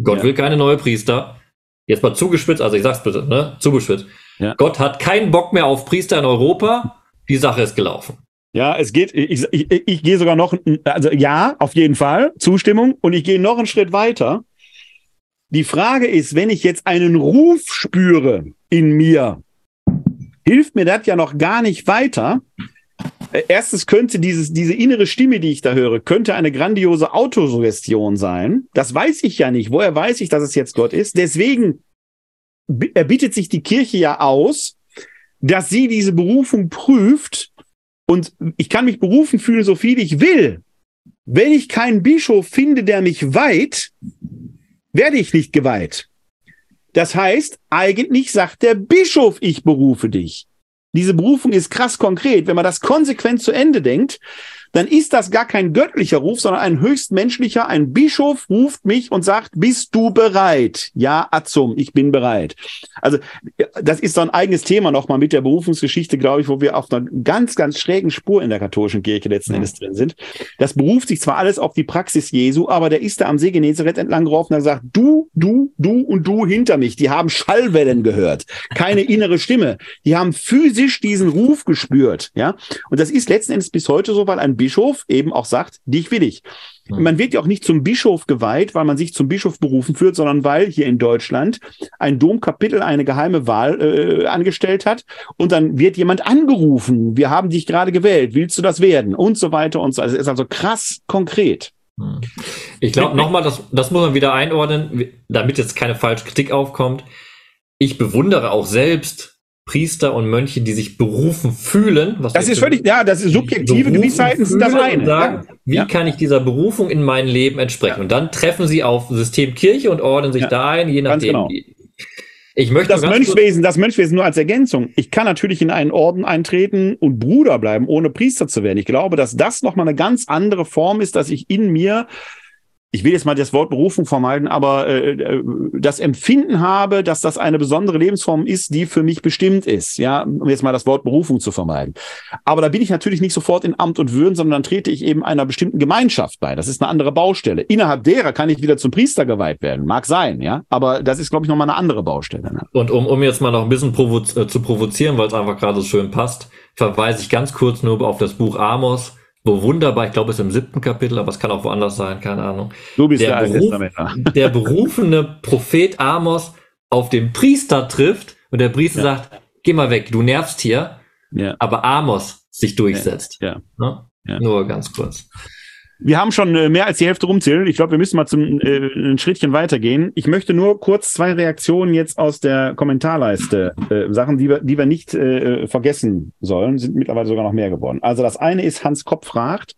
Gott ja. will keine neue Priester. Jetzt mal zugespitzt, also ich sag's bitte, ne? Zugespitzt. Ja. Gott hat keinen Bock mehr auf Priester in Europa. Die Sache ist gelaufen. Ja, es geht, ich, ich, ich gehe sogar noch, also ja, auf jeden Fall, Zustimmung. Und ich gehe noch einen Schritt weiter. Die Frage ist, wenn ich jetzt einen Ruf spüre in mir, hilft mir das ja noch gar nicht weiter. Äh, erstens könnte dieses, diese innere Stimme, die ich da höre, könnte eine grandiose Autosuggestion sein. Das weiß ich ja nicht. Woher weiß ich, dass es jetzt Gott ist? Deswegen erbittet sich die Kirche ja aus, dass sie diese Berufung prüft. Und ich kann mich berufen fühlen, so viel ich will. Wenn ich keinen Bischof finde, der mich weiht, werde ich nicht geweiht. Das heißt, eigentlich sagt der Bischof, ich berufe dich. Diese Berufung ist krass konkret. Wenn man das konsequent zu Ende denkt, dann ist das gar kein göttlicher Ruf, sondern ein höchstmenschlicher. Ein Bischof ruft mich und sagt, bist du bereit? Ja, Azum, ich bin bereit. Also das ist so ein eigenes Thema nochmal mit der Berufungsgeschichte, glaube ich, wo wir auf einer ganz, ganz schrägen Spur in der katholischen Kirche letzten ja. Endes drin sind. Das beruft sich zwar alles auf die Praxis Jesu, aber der ist da am See Genezareth entlang gelaufen und hat gesagt, du, du, du und du hinter mich. Die haben Schallwellen gehört, keine innere Stimme. Die haben physisch diesen Ruf gespürt. Ja, und das ist letzten Endes bis heute so, weil ein Bischof eben auch sagt, dich will ich. Man wird ja auch nicht zum Bischof geweiht, weil man sich zum Bischof berufen führt, sondern weil hier in Deutschland ein Domkapitel eine geheime Wahl äh, angestellt hat und dann wird jemand angerufen. Wir haben dich gerade gewählt. Willst du das werden? Und so weiter und so. Also es ist also krass konkret. Ich glaube nochmal, das, das muss man wieder einordnen, damit jetzt keine falsche Kritik aufkommt. Ich bewundere auch selbst Priester und Mönche, die sich berufen fühlen. das ist völlig, ja, das ist subjektive Gewissheiten sind das eine. Sagen, ja. Wie ja. kann ich dieser Berufung in mein Leben entsprechen? Ja. Und dann treffen sie auf System Kirche und ordnen sich da ein, je nachdem. Genau. Ich möchte das Mönchswesen, das Mönchswesen nur als Ergänzung. Ich kann natürlich in einen Orden eintreten und Bruder bleiben, ohne Priester zu werden. Ich glaube, dass das nochmal eine ganz andere Form ist, dass ich in mir ich will jetzt mal das Wort Berufung vermeiden, aber äh, äh, das Empfinden habe, dass das eine besondere Lebensform ist, die für mich bestimmt ist, ja, um jetzt mal das Wort Berufung zu vermeiden. Aber da bin ich natürlich nicht sofort in Amt und Würden, sondern dann trete ich eben einer bestimmten Gemeinschaft bei. Das ist eine andere Baustelle. Innerhalb derer kann ich wieder zum Priester geweiht werden, mag sein, ja, aber das ist, glaube ich, nochmal eine andere Baustelle. Ne? Und um, um jetzt mal noch ein bisschen provo äh, zu provozieren, weil es einfach gerade so schön passt, verweise ich ganz kurz nur auf das Buch Amos wo wunderbar, ich glaube, es ist im siebten Kapitel, aber es kann auch woanders sein, keine Ahnung. Du bist der, der, Beruf, der berufene Prophet Amos auf den Priester trifft und der Priester ja. sagt, geh mal weg, du nervst hier, ja. aber Amos sich durchsetzt. Ja. Ne? Nur ganz kurz. Wir haben schon äh, mehr als die Hälfte rumzählen. Ich glaube, wir müssen mal zum äh, ein Schrittchen weitergehen. Ich möchte nur kurz zwei Reaktionen jetzt aus der Kommentarleiste, äh, Sachen, die wir, die wir nicht äh, vergessen sollen, sind mittlerweile sogar noch mehr geworden. Also das eine ist Hans Kopf fragt.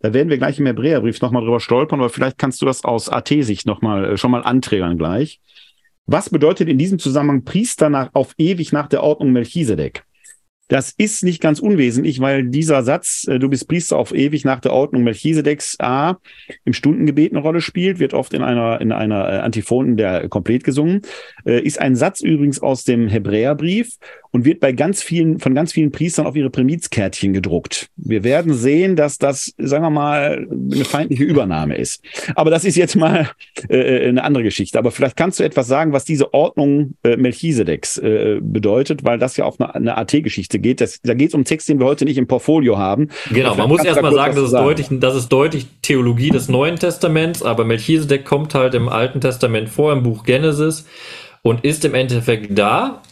Da werden wir gleich im Hebräerbrief nochmal drüber stolpern, aber vielleicht kannst du das aus AT-Sicht nochmal äh, schon mal anträgern gleich. Was bedeutet in diesem Zusammenhang Priester nach, auf ewig nach der Ordnung Melchisedek? Das ist nicht ganz unwesentlich, weil dieser Satz, äh, du bist Priester auf ewig nach der Ordnung Melchisedeks A, im Stundengebet eine Rolle spielt, wird oft in einer, in einer äh, Antiphonen der Komplett gesungen, äh, ist ein Satz übrigens aus dem Hebräerbrief und wird bei ganz vielen, von ganz vielen Priestern auf ihre Primizkärtchen gedruckt. Wir werden sehen, dass das, sagen wir mal, eine feindliche Übernahme ist. Aber das ist jetzt mal äh, eine andere Geschichte. Aber vielleicht kannst du etwas sagen, was diese Ordnung äh, Melchisedeks äh, bedeutet, weil das ja auf eine, eine AT-Geschichte geht. Das, da geht es um Text, den wir heute nicht im Portfolio haben. Genau, man muss erstmal sagen, das ist, sagen. deutlich, das ist deutlich Theologie des Neuen Testaments, aber Melchisedek kommt halt im Alten Testament vor, im Buch Genesis und ist im Endeffekt da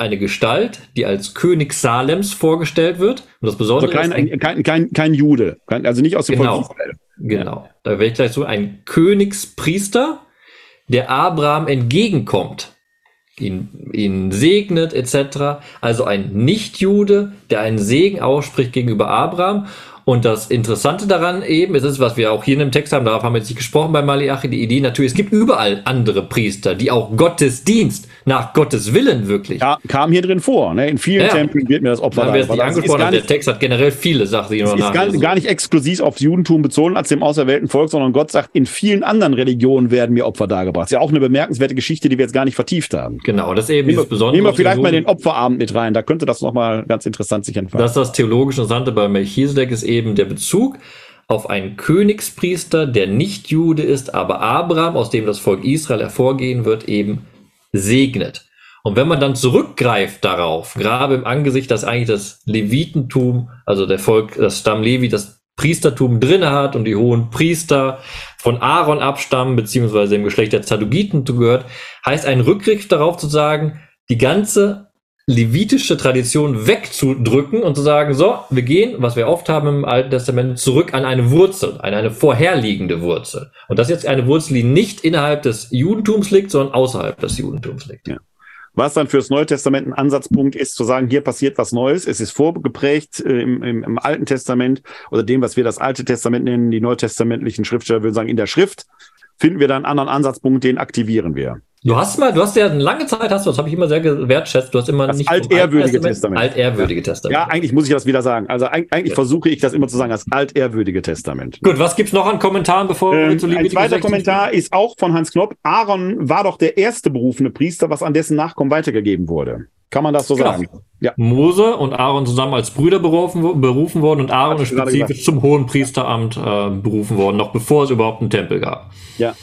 eine Gestalt, die als König Salems vorgestellt wird. Und das Besondere also kein, ist. Ein, kein, kein, kein Jude, also nicht aus dem genau, Volk Israel. Genau. Da werde ich gleich so ein Königspriester, der Abraham entgegenkommt, ihn, ihn segnet, etc. Also ein Nicht-Jude, der einen Segen ausspricht gegenüber Abraham und das Interessante daran eben ist es, was wir auch hier in dem Text haben, darauf haben wir jetzt nicht gesprochen bei Malachi, die Idee natürlich, es gibt überall andere Priester, die auch Gottesdienst nach Gottes Willen wirklich. Ja, kam hier drin vor. Ne? In vielen ja. Tempeln wird mir das Opfer da. Wir angesprochen, nicht, der Text hat generell viele Sachen, die noch ist gar, gar nicht exklusiv aufs Judentum bezogen als dem auserwählten Volk, sondern Gott sagt, in vielen anderen Religionen werden mir Opfer dargebracht. Das ist ja auch eine bemerkenswerte Geschichte, die wir jetzt gar nicht vertieft haben. Genau, das ist eben nehmen, dieses Besondere. Nehmen wir vielleicht mal den Opferabend mit rein, da könnte das nochmal ganz interessant sich entfalten. Das ist das theologisch Interessante bei Melchisedek ist eben eben der Bezug auf einen Königspriester, der nicht Jude ist, aber Abraham, aus dem das Volk Israel hervorgehen wird, eben segnet. Und wenn man dann zurückgreift darauf, gerade im Angesicht, dass eigentlich das Levitentum, also der Volk, das Stamm Levi, das Priestertum drinne hat und die hohen Priester von Aaron abstammen, beziehungsweise im Geschlecht der Zadugiten gehört, heißt ein Rückgriff darauf zu sagen, die ganze levitische Tradition wegzudrücken und zu sagen, so, wir gehen, was wir oft haben im Alten Testament, zurück an eine Wurzel, an eine vorherliegende Wurzel. Und das ist jetzt eine Wurzel, die nicht innerhalb des Judentums liegt, sondern außerhalb des Judentums liegt. Ja. Was dann fürs Neue Testament ein Ansatzpunkt ist, zu sagen, hier passiert was Neues. Es ist vorgeprägt äh, im, im, im Alten Testament oder dem, was wir das Alte Testament nennen, die neutestamentlichen Schriftsteller würden sagen, in der Schrift finden wir da einen anderen Ansatzpunkt, den aktivieren wir. Du hast mal, du hast ja eine lange Zeit, hast du, das habe ich immer sehr gewertschätzt, du hast immer das nicht altehrwürdige Testament. Altehrwürdige Testament. Ja, eigentlich muss ich das wieder sagen. Also eigentlich ja. versuche ich das immer zu sagen, das altehrwürdige Testament. Gut, was gibt's noch an Kommentaren, bevor ähm, wir zu Ein zweiter Kommentar ist auch von Hans Knopp. Aaron war doch der erste berufene Priester, was an dessen Nachkommen weitergegeben wurde. Kann man das so genau. sagen? Ja. Mose und Aaron zusammen als Brüder berufen, berufen worden und Aaron ist spezifisch zum hohen Priesteramt äh, berufen worden, noch bevor es überhaupt einen Tempel gab. Ja.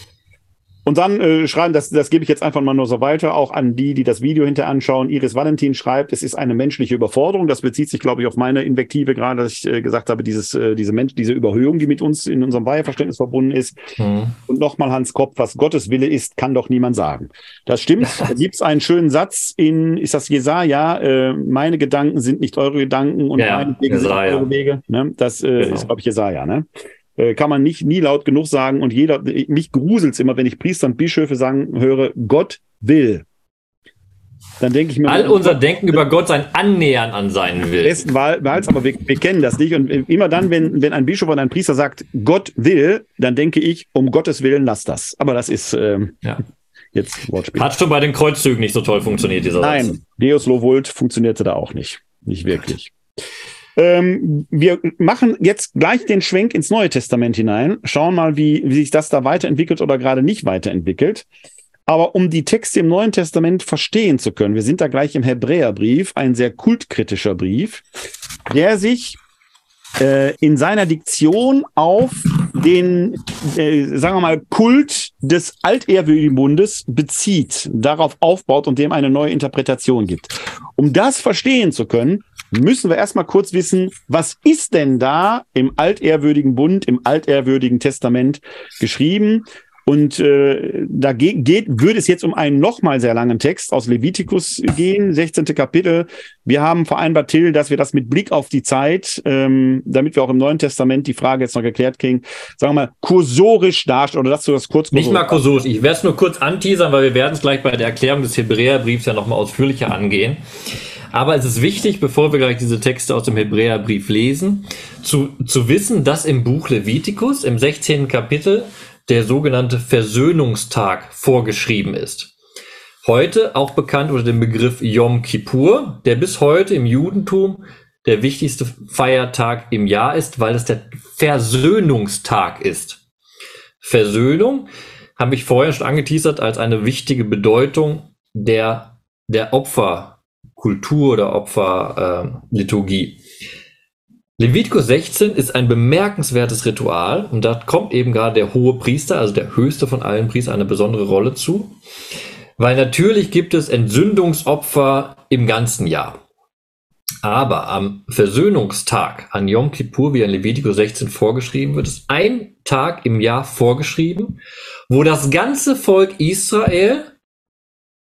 Und dann äh, schreiben, das, das gebe ich jetzt einfach mal nur so weiter, auch an die, die das Video hinter anschauen. Iris Valentin schreibt, es ist eine menschliche Überforderung. Das bezieht sich, glaube ich, auf meine Invektive gerade, dass ich äh, gesagt habe, dieses, äh, diese Mensch, diese Überhöhung, die mit uns in unserem Weiheverständnis verbunden ist. Mhm. Und nochmal Hans Kopf, was Gottes Wille ist, kann doch niemand sagen. Das stimmt. Da gibt es einen schönen Satz in, ist das Jesaja, äh, meine Gedanken sind nicht eure Gedanken und ja, meine Wege sind eure Wege. Ne? Das äh, genau. ist, glaube ich, Jesaja, ne? Äh, kann man nicht nie laut genug sagen. Und jeder, mich gruselt's immer, wenn ich Priester und Bischöfe sagen höre, Gott will. Dann denke ich mir. All unser Gott, Denken über Gott sein Annähern an seinen Will. Besten Wahls, aber wir, wir, kennen das nicht. Und immer dann, wenn, wenn ein Bischof oder ein Priester sagt, Gott will, dann denke ich, um Gottes Willen, lass das. Aber das ist ähm, ja. jetzt Wortspiel. Hat schon bei den Kreuzzügen nicht so toll funktioniert, dieser Nein, Satz. Deus lo vult funktionierte da auch nicht. Nicht wirklich. Ähm, wir machen jetzt gleich den Schwenk ins Neue Testament hinein, schauen mal, wie, wie sich das da weiterentwickelt oder gerade nicht weiterentwickelt. Aber um die Texte im Neuen Testament verstehen zu können, wir sind da gleich im Hebräerbrief, ein sehr kultkritischer Brief, der sich äh, in seiner Diktion auf den, äh, sagen wir mal, Kult des altehrwürdigen Bundes bezieht, darauf aufbaut und dem eine neue Interpretation gibt. Um das verstehen zu können, müssen wir erstmal kurz wissen, was ist denn da im altehrwürdigen Bund, im altehrwürdigen Testament geschrieben? Und äh, da ge geht, würde es jetzt um einen nochmal sehr langen Text aus Levitikus gehen, 16. Kapitel. Wir haben vereinbart, Till, dass wir das mit Blick auf die Zeit, ähm, damit wir auch im Neuen Testament die Frage jetzt noch geklärt kriegen, sagen wir mal, kursorisch darstellen, oder dass du das kurz Nicht mal kursorisch, ich werde es nur kurz anteasern, weil wir werden es gleich bei der Erklärung des Hebräerbriefs ja nochmal ausführlicher angehen. Aber es ist wichtig, bevor wir gleich diese Texte aus dem Hebräerbrief lesen, zu, zu wissen, dass im Buch Levitikus im 16. Kapitel der sogenannte Versöhnungstag vorgeschrieben ist. Heute auch bekannt unter dem Begriff Yom Kippur, der bis heute im Judentum der wichtigste Feiertag im Jahr ist, weil es der Versöhnungstag ist. Versöhnung habe ich vorher schon angeteasert als eine wichtige Bedeutung der, der Opferkultur oder Opferliturgie. Levitikus 16 ist ein bemerkenswertes Ritual und da kommt eben gerade der hohe Priester, also der höchste von allen Priestern, eine besondere Rolle zu. Weil natürlich gibt es Entzündungsopfer im ganzen Jahr. Aber am Versöhnungstag, an Yom Kippur, wie in Levitikus 16 vorgeschrieben wird, ist ein Tag im Jahr vorgeschrieben, wo das ganze Volk Israel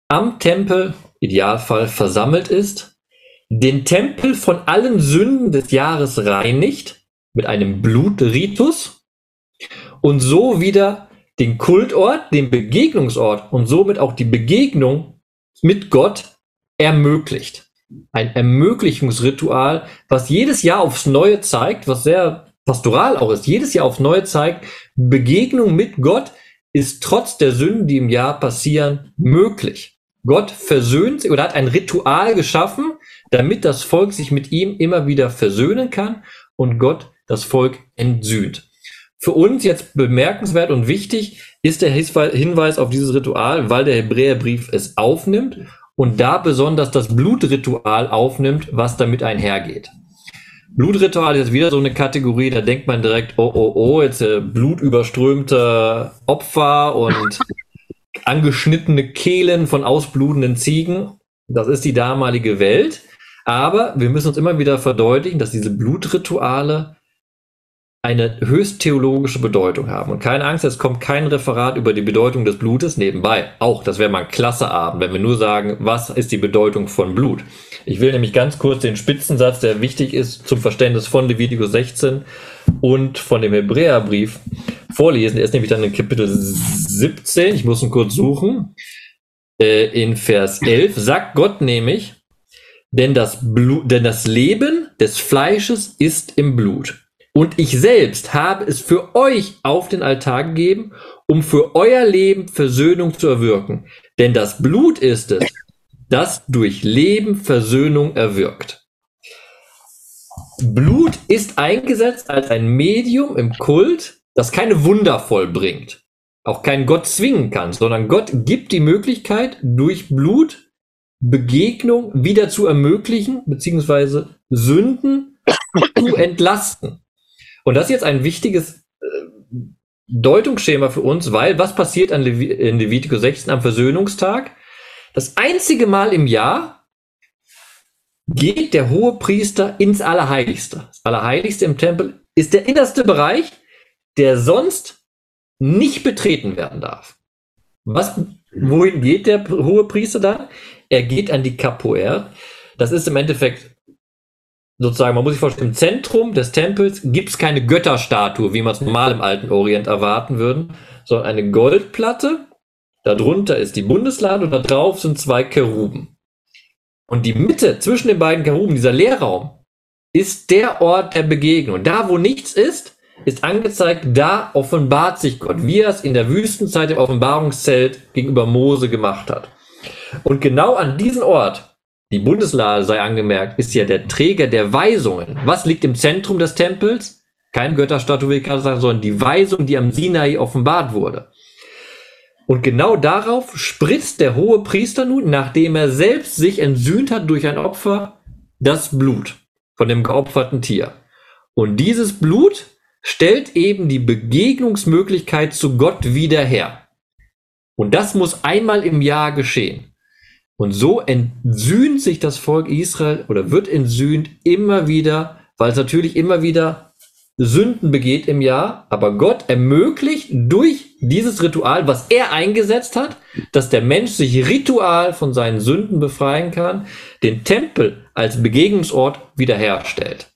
am Tempel, Idealfall, versammelt ist, den Tempel von allen Sünden des Jahres reinigt, mit einem Blutritus, und so wieder den Kultort, den Begegnungsort und somit auch die Begegnung mit Gott ermöglicht. Ein Ermöglichungsritual, was jedes Jahr aufs Neue zeigt, was sehr pastoral auch ist, jedes Jahr aufs Neue zeigt, Begegnung mit Gott ist trotz der Sünden, die im Jahr passieren, möglich. Gott versöhnt oder hat ein Ritual geschaffen, damit das Volk sich mit ihm immer wieder versöhnen kann und Gott das Volk entsühnt. Für uns jetzt bemerkenswert und wichtig ist der Hinweis auf dieses Ritual, weil der Hebräerbrief es aufnimmt und da besonders das Blutritual aufnimmt, was damit einhergeht. Blutritual ist wieder so eine Kategorie, da denkt man direkt, oh, oh, oh, jetzt äh, blutüberströmte Opfer und angeschnittene Kehlen von ausblutenden Ziegen. Das ist die damalige Welt. Aber wir müssen uns immer wieder verdeutlichen, dass diese Blutrituale eine höchst theologische Bedeutung haben. Und keine Angst, es kommt kein Referat über die Bedeutung des Blutes nebenbei. Auch, das wäre mal ein klasse Abend, wenn wir nur sagen, was ist die Bedeutung von Blut. Ich will nämlich ganz kurz den Spitzensatz, der wichtig ist zum Verständnis von Leviticus 16 und von dem Hebräerbrief vorlesen. Er ist nämlich dann in Kapitel 17, ich muss ihn kurz suchen, äh, in Vers 11 sagt Gott nämlich, denn das, Blut, denn das Leben des Fleisches ist im Blut. Und ich selbst habe es für euch auf den Altar gegeben, um für euer Leben Versöhnung zu erwirken. Denn das Blut ist es, das durch Leben Versöhnung erwirkt. Blut ist eingesetzt als ein Medium im Kult, das keine Wunder vollbringt, auch keinen Gott zwingen kann, sondern Gott gibt die Möglichkeit, durch Blut Begegnung wieder zu ermöglichen, beziehungsweise Sünden zu entlasten. Und das ist jetzt ein wichtiges äh, Deutungsschema für uns, weil was passiert an Levi in Levitikus 16 am Versöhnungstag? Das einzige Mal im Jahr geht der hohe Priester ins Allerheiligste. Das Allerheiligste im Tempel ist der innerste Bereich, der sonst nicht betreten werden darf. Was, wohin geht der hohe Priester dann? Er geht an die Capoeir. Das ist im Endeffekt sozusagen, man muss sich vorstellen, im Zentrum des Tempels gibt es keine Götterstatue, wie man es normal im alten Orient erwarten würde, sondern eine Goldplatte. Darunter ist die Bundeslade und da drauf sind zwei Keruben. Und die Mitte zwischen den beiden Keruben, dieser Leerraum, ist der Ort der Begegnung. Da, wo nichts ist, ist angezeigt, da offenbart sich Gott, wie er es in der Wüstenzeit im Offenbarungszelt gegenüber Mose gemacht hat. Und genau an diesen Ort die Bundeslade, sei angemerkt, ist ja der Träger der Weisungen. Was liegt im Zentrum des Tempels? Kein Götterstatue, wie gerade sagen, sondern die Weisung, die am Sinai offenbart wurde. Und genau darauf spritzt der hohe Priester nun, nachdem er selbst sich entsühnt hat durch ein Opfer, das Blut von dem geopferten Tier. Und dieses Blut stellt eben die Begegnungsmöglichkeit zu Gott wieder her. Und das muss einmal im Jahr geschehen. Und so entsühnt sich das Volk Israel oder wird entsühnt immer wieder, weil es natürlich immer wieder Sünden begeht im Jahr, aber Gott ermöglicht durch dieses Ritual, was er eingesetzt hat, dass der Mensch sich ritual von seinen Sünden befreien kann, den Tempel als Begegnungsort wiederherstellt.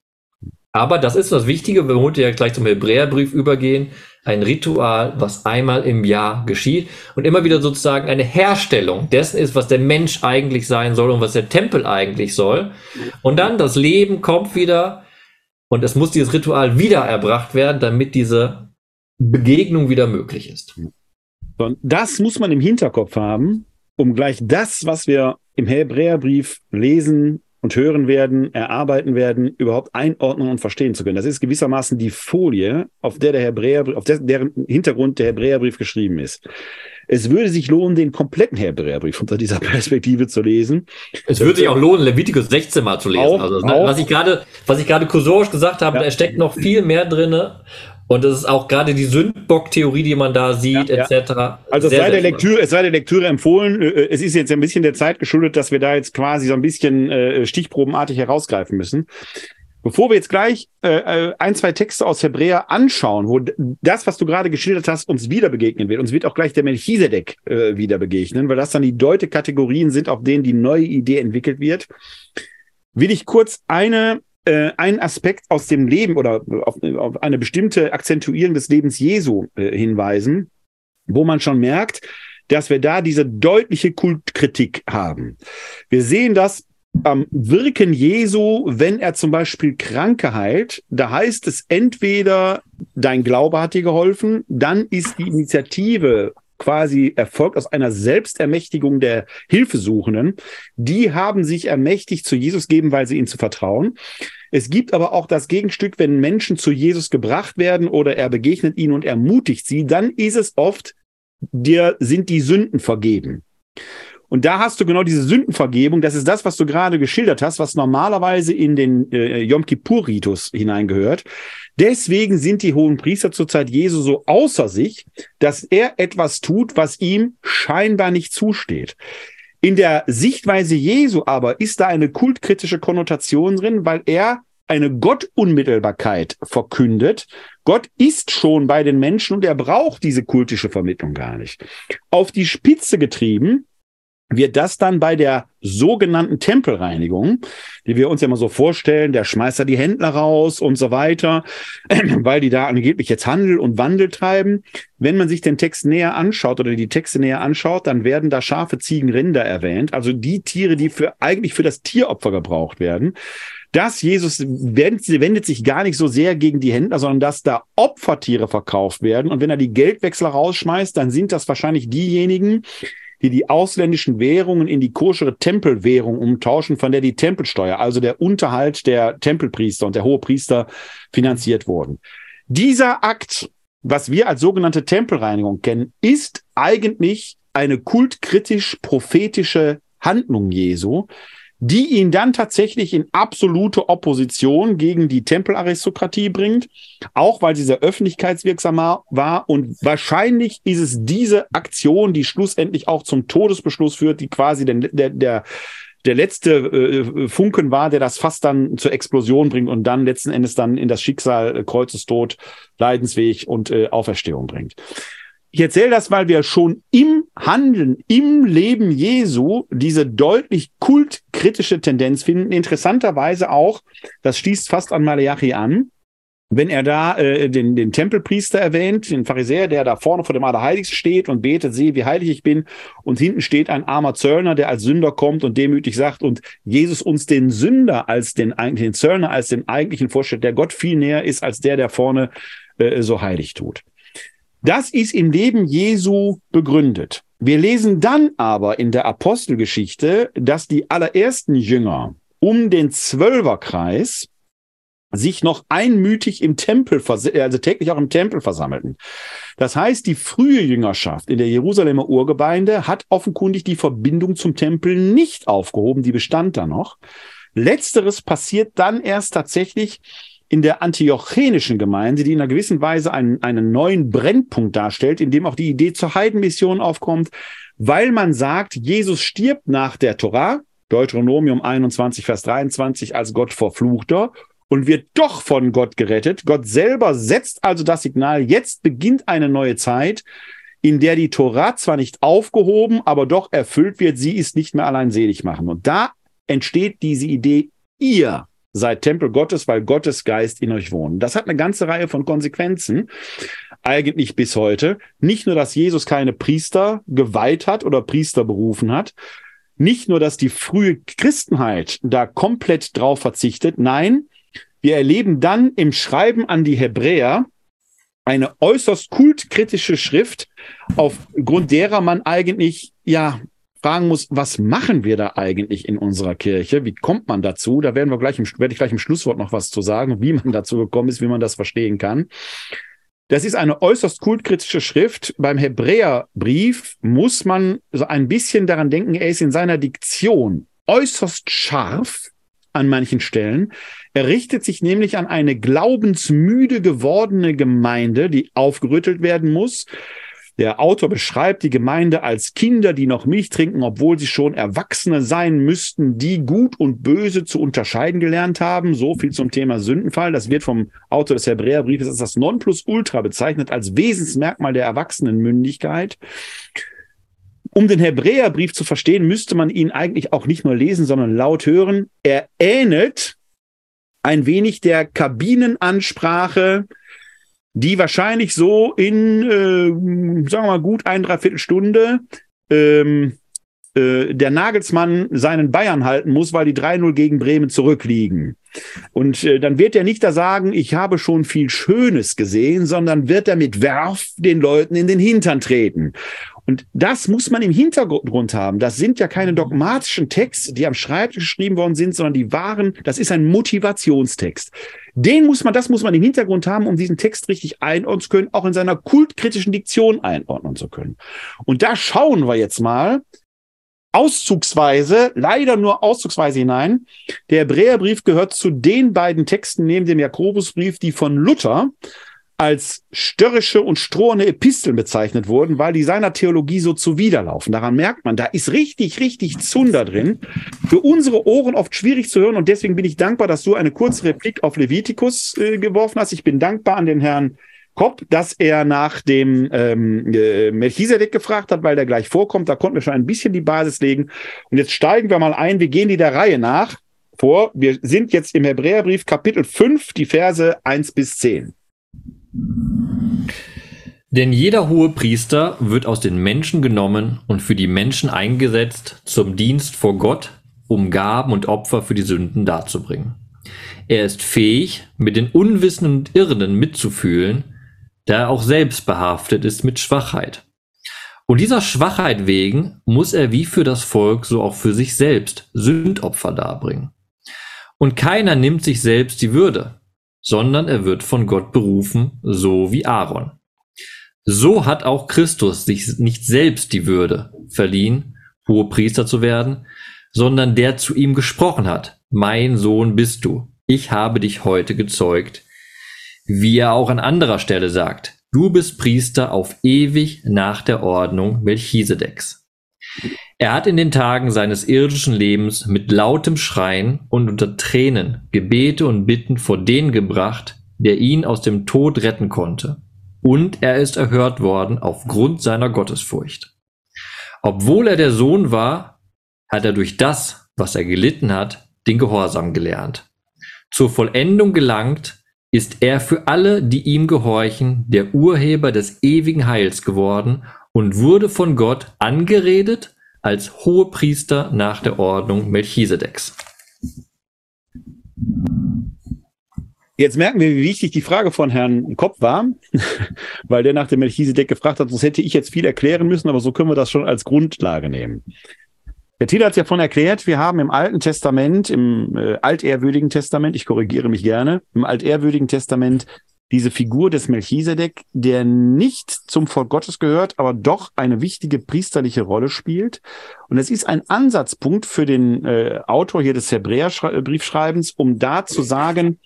Aber das ist das Wichtige, wir wollen ja gleich zum Hebräerbrief übergehen ein Ritual, was einmal im Jahr geschieht und immer wieder sozusagen eine Herstellung dessen ist, was der Mensch eigentlich sein soll und was der Tempel eigentlich soll. Und dann das Leben kommt wieder und es muss dieses Ritual wieder erbracht werden, damit diese Begegnung wieder möglich ist. Das muss man im Hinterkopf haben, um gleich das, was wir im Hebräerbrief lesen und hören werden, erarbeiten werden, überhaupt einordnen und verstehen zu können. Das ist gewissermaßen die Folie, auf der der Hebräerbrief, auf deren Hintergrund der Hebräerbrief geschrieben ist. Es würde sich lohnen, den kompletten Hebräerbrief unter dieser Perspektive zu lesen. Es würde sich auch lohnen, Levitikus 16 mal zu lesen. Auch, also, ne, was ich gerade, was ich gerade kursorisch gesagt habe, ja. da steckt noch viel mehr drinne. Und das ist auch gerade die Sündbock-Theorie, die man da sieht, ja, etc. Ja. Also es sei, der Lektüre, es sei der Lektüre empfohlen. Äh, es ist jetzt ein bisschen der Zeit geschuldet, dass wir da jetzt quasi so ein bisschen äh, stichprobenartig herausgreifen müssen. Bevor wir jetzt gleich äh, äh, ein, zwei Texte aus Hebräer anschauen, wo das, was du gerade geschildert hast, uns wieder begegnen wird, uns wird auch gleich der Melchisedek äh, wieder begegnen, weil das dann die Deute-Kategorien sind, auf denen die neue Idee entwickelt wird, will ich kurz eine äh, einen Aspekt aus dem Leben oder auf, auf eine bestimmte Akzentuierung des Lebens Jesu äh, hinweisen, wo man schon merkt, dass wir da diese deutliche Kultkritik haben. Wir sehen das am Wirken Jesu, wenn er zum Beispiel Kranke heilt, da heißt es entweder, dein Glaube hat dir geholfen, dann ist die Initiative quasi erfolgt aus einer Selbstermächtigung der Hilfesuchenden. Die haben sich ermächtigt zu Jesus geben, weil sie ihnen zu vertrauen. Es gibt aber auch das Gegenstück, wenn Menschen zu Jesus gebracht werden oder er begegnet ihnen und ermutigt sie, dann ist es oft, dir sind die Sünden vergeben. Und da hast du genau diese Sündenvergebung. Das ist das, was du gerade geschildert hast, was normalerweise in den äh, Yom Kippur-Ritus hineingehört. Deswegen sind die hohen Priester zur Zeit Jesu so außer sich, dass er etwas tut, was ihm scheinbar nicht zusteht. In der Sichtweise Jesu aber ist da eine kultkritische Konnotation drin, weil er eine Gottunmittelbarkeit verkündet. Gott ist schon bei den Menschen und er braucht diese kultische Vermittlung gar nicht. Auf die Spitze getrieben wird das dann bei der sogenannten Tempelreinigung, die wir uns ja mal so vorstellen, der schmeißt da die Händler raus und so weiter, weil die da angeblich jetzt Handel und Wandel treiben. Wenn man sich den Text näher anschaut oder die Texte näher anschaut, dann werden da Schafe, Ziegen, Rinder erwähnt, also die Tiere, die für eigentlich für das Tieropfer gebraucht werden. Das Jesus wendet sich gar nicht so sehr gegen die Händler, sondern dass da Opfertiere verkauft werden. Und wenn er die Geldwechsler rausschmeißt, dann sind das wahrscheinlich diejenigen, die die ausländischen Währungen in die koschere Tempelwährung umtauschen, von der die Tempelsteuer, also der Unterhalt der Tempelpriester und der Hohepriester finanziert wurden. Dieser Akt, was wir als sogenannte Tempelreinigung kennen, ist eigentlich eine kultkritisch-prophetische Handlung Jesu, die ihn dann tatsächlich in absolute Opposition gegen die Tempelaristokratie bringt, auch weil sie sehr öffentlichkeitswirksam war. Und wahrscheinlich ist es diese Aktion, die schlussendlich auch zum Todesbeschluss führt, die quasi der, der, der der letzte äh, Funken war, der das fast dann zur Explosion bringt und dann letzten Endes dann in das Schicksal äh, Kreuzestod, Leidensweg und äh, Auferstehung bringt. Ich erzähle das, weil wir schon im Handeln, im Leben Jesu diese deutlich kultkritische Tendenz finden. Interessanterweise auch, das schließt fast an Malachi an, wenn er da äh, den, den Tempelpriester erwähnt, den Pharisäer, der da vorne vor dem Allerheiligsten steht und betet, sehe, wie heilig ich bin, und hinten steht ein armer Zöllner, der als Sünder kommt und demütig sagt, und Jesus uns den Sünder als den, den Zöllner als den eigentlichen vorstellt, der Gott viel näher ist als der, der vorne äh, so heilig tut. Das ist im Leben Jesu begründet. Wir lesen dann aber in der Apostelgeschichte, dass die allerersten Jünger um den Zwölferkreis sich noch einmütig im Tempel, also täglich auch im Tempel versammelten. Das heißt, die frühe Jüngerschaft in der Jerusalemer Urgemeinde hat offenkundig die Verbindung zum Tempel nicht aufgehoben, die bestand da noch. Letzteres passiert dann erst tatsächlich in der antiochenischen Gemeinde, die in einer gewissen Weise einen, einen neuen Brennpunkt darstellt, in dem auch die Idee zur Heidenmission aufkommt, weil man sagt, Jesus stirbt nach der Torah, Deuteronomium 21, Vers 23, als Gott verfluchter und wird doch von Gott gerettet. Gott selber setzt also das Signal, jetzt beginnt eine neue Zeit, in der die Torah zwar nicht aufgehoben, aber doch erfüllt wird, sie ist nicht mehr allein selig machen. Und da entsteht diese Idee, ihr seid Tempel Gottes, weil Gottes Geist in euch wohnt. Das hat eine ganze Reihe von Konsequenzen, eigentlich bis heute. Nicht nur, dass Jesus keine Priester geweiht hat oder Priester berufen hat, nicht nur, dass die frühe Christenheit da komplett drauf verzichtet, nein, wir erleben dann im Schreiben an die Hebräer eine äußerst kultkritische Schrift, aufgrund derer man eigentlich ja fragen muss, was machen wir da eigentlich in unserer Kirche? Wie kommt man dazu? Da werden wir gleich im, werde ich gleich im Schlusswort noch was zu sagen, wie man dazu gekommen ist, wie man das verstehen kann. Das ist eine äußerst kultkritische Schrift. Beim Hebräerbrief muss man so ein bisschen daran denken, er ist in seiner Diktion äußerst scharf an manchen Stellen. Er richtet sich nämlich an eine glaubensmüde gewordene Gemeinde, die aufgerüttelt werden muss. Der Autor beschreibt die Gemeinde als Kinder, die noch Milch trinken, obwohl sie schon Erwachsene sein müssten, die gut und böse zu unterscheiden gelernt haben. So viel zum Thema Sündenfall. Das wird vom Autor des Hebräerbriefes als das Nonplusultra bezeichnet, als Wesensmerkmal der Erwachsenenmündigkeit. Um den Hebräerbrief zu verstehen, müsste man ihn eigentlich auch nicht nur lesen, sondern laut hören. Er ähnelt ein wenig der Kabinenansprache die wahrscheinlich so in, äh, sagen wir mal, gut ein, dreiviertel Stunde ähm, äh, der Nagelsmann seinen Bayern halten muss, weil die 3-0 gegen Bremen zurückliegen. Und äh, dann wird er nicht da sagen, ich habe schon viel Schönes gesehen, sondern wird er mit Werf den Leuten in den Hintern treten. Und das muss man im Hintergrund haben. Das sind ja keine dogmatischen Texte, die am Schreibtisch geschrieben worden sind, sondern die waren, das ist ein Motivationstext. Den muss man, das muss man im Hintergrund haben, um diesen Text richtig einordnen zu können, auch in seiner kultkritischen Diktion einordnen zu können. Und da schauen wir jetzt mal auszugsweise, leider nur auszugsweise hinein. Der Hebräerbrief gehört zu den beiden Texten neben dem Jakobusbrief, die von Luther als störrische und strohende Episteln bezeichnet wurden, weil die seiner Theologie so zuwiderlaufen. Daran merkt man, da ist richtig, richtig Zunder drin. Für unsere Ohren oft schwierig zu hören und deswegen bin ich dankbar, dass du eine kurze Replik auf Levitikus äh, geworfen hast. Ich bin dankbar an den Herrn Kopp, dass er nach dem ähm, äh, Melchisedek gefragt hat, weil der gleich vorkommt. Da konnten wir schon ein bisschen die Basis legen. Und jetzt steigen wir mal ein. Wir gehen die der Reihe nach vor. Wir sind jetzt im Hebräerbrief Kapitel 5, die Verse 1 bis 10. Denn jeder hohe Priester wird aus den Menschen genommen und für die Menschen eingesetzt zum Dienst vor Gott, um Gaben und Opfer für die Sünden darzubringen. Er ist fähig, mit den Unwissenden und Irrenden mitzufühlen, da er auch selbst behaftet ist mit Schwachheit. Und dieser Schwachheit wegen muss er wie für das Volk so auch für sich selbst Sündopfer darbringen. Und keiner nimmt sich selbst die Würde, sondern er wird von Gott berufen, so wie Aaron. So hat auch Christus sich nicht selbst die Würde verliehen, hohe Priester zu werden, sondern der zu ihm gesprochen hat, mein Sohn bist du, ich habe dich heute gezeugt, wie er auch an anderer Stelle sagt, du bist Priester auf ewig nach der Ordnung Melchisedeks. Er hat in den Tagen seines irdischen Lebens mit lautem Schreien und unter Tränen Gebete und Bitten vor den gebracht, der ihn aus dem Tod retten konnte. Und er ist erhört worden aufgrund seiner Gottesfurcht. Obwohl er der Sohn war, hat er durch das, was er gelitten hat, den Gehorsam gelernt. Zur Vollendung gelangt, ist er für alle, die ihm gehorchen, der Urheber des ewigen Heils geworden und wurde von Gott angeredet als Hohepriester nach der Ordnung Melchisedeks. Jetzt merken wir, wie wichtig die Frage von Herrn Kopp war, weil der nach dem Melchisedek gefragt hat, sonst hätte ich jetzt viel erklären müssen, aber so können wir das schon als Grundlage nehmen. Der Thiel hat ja von erklärt, wir haben im Alten Testament, im äh, altehrwürdigen Testament, ich korrigiere mich gerne, im altehrwürdigen Testament diese Figur des Melchisedek, der nicht zum Volk Gottes gehört, aber doch eine wichtige priesterliche Rolle spielt. Und es ist ein Ansatzpunkt für den äh, Autor hier des Hebräerbriefschreibens, um da zu sagen,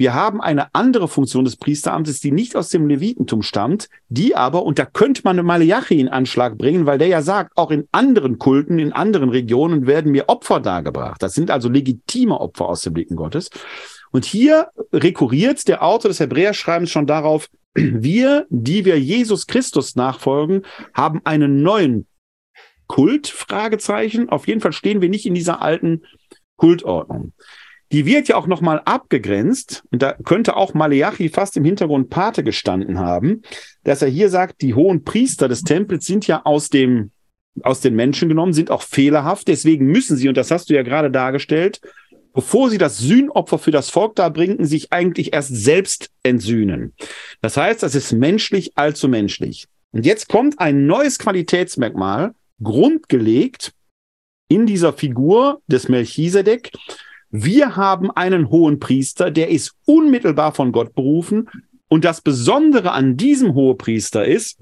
wir haben eine andere Funktion des Priesteramtes, die nicht aus dem Levitentum stammt, die aber, und da könnte man Malachi in Anschlag bringen, weil der ja sagt, auch in anderen Kulten, in anderen Regionen werden mir Opfer dargebracht. Das sind also legitime Opfer aus dem Blicken Gottes. Und hier rekurriert der Autor des Hebräerschreibens schon darauf, wir, die wir Jesus Christus nachfolgen, haben einen neuen Kult, Fragezeichen. Auf jeden Fall stehen wir nicht in dieser alten Kultordnung. Die wird ja auch nochmal abgegrenzt, und da könnte auch Maleachi fast im Hintergrund Pate gestanden haben, dass er hier sagt, die hohen Priester des Tempels sind ja aus dem, aus den Menschen genommen, sind auch fehlerhaft, deswegen müssen sie, und das hast du ja gerade dargestellt, bevor sie das Sühnopfer für das Volk darbringen, sich eigentlich erst selbst entsühnen. Das heißt, das ist menschlich allzu menschlich. Und jetzt kommt ein neues Qualitätsmerkmal Grund gelegt in dieser Figur des Melchisedek. Wir haben einen hohen Priester, der ist unmittelbar von Gott berufen. Und das Besondere an diesem Hohepriester ist,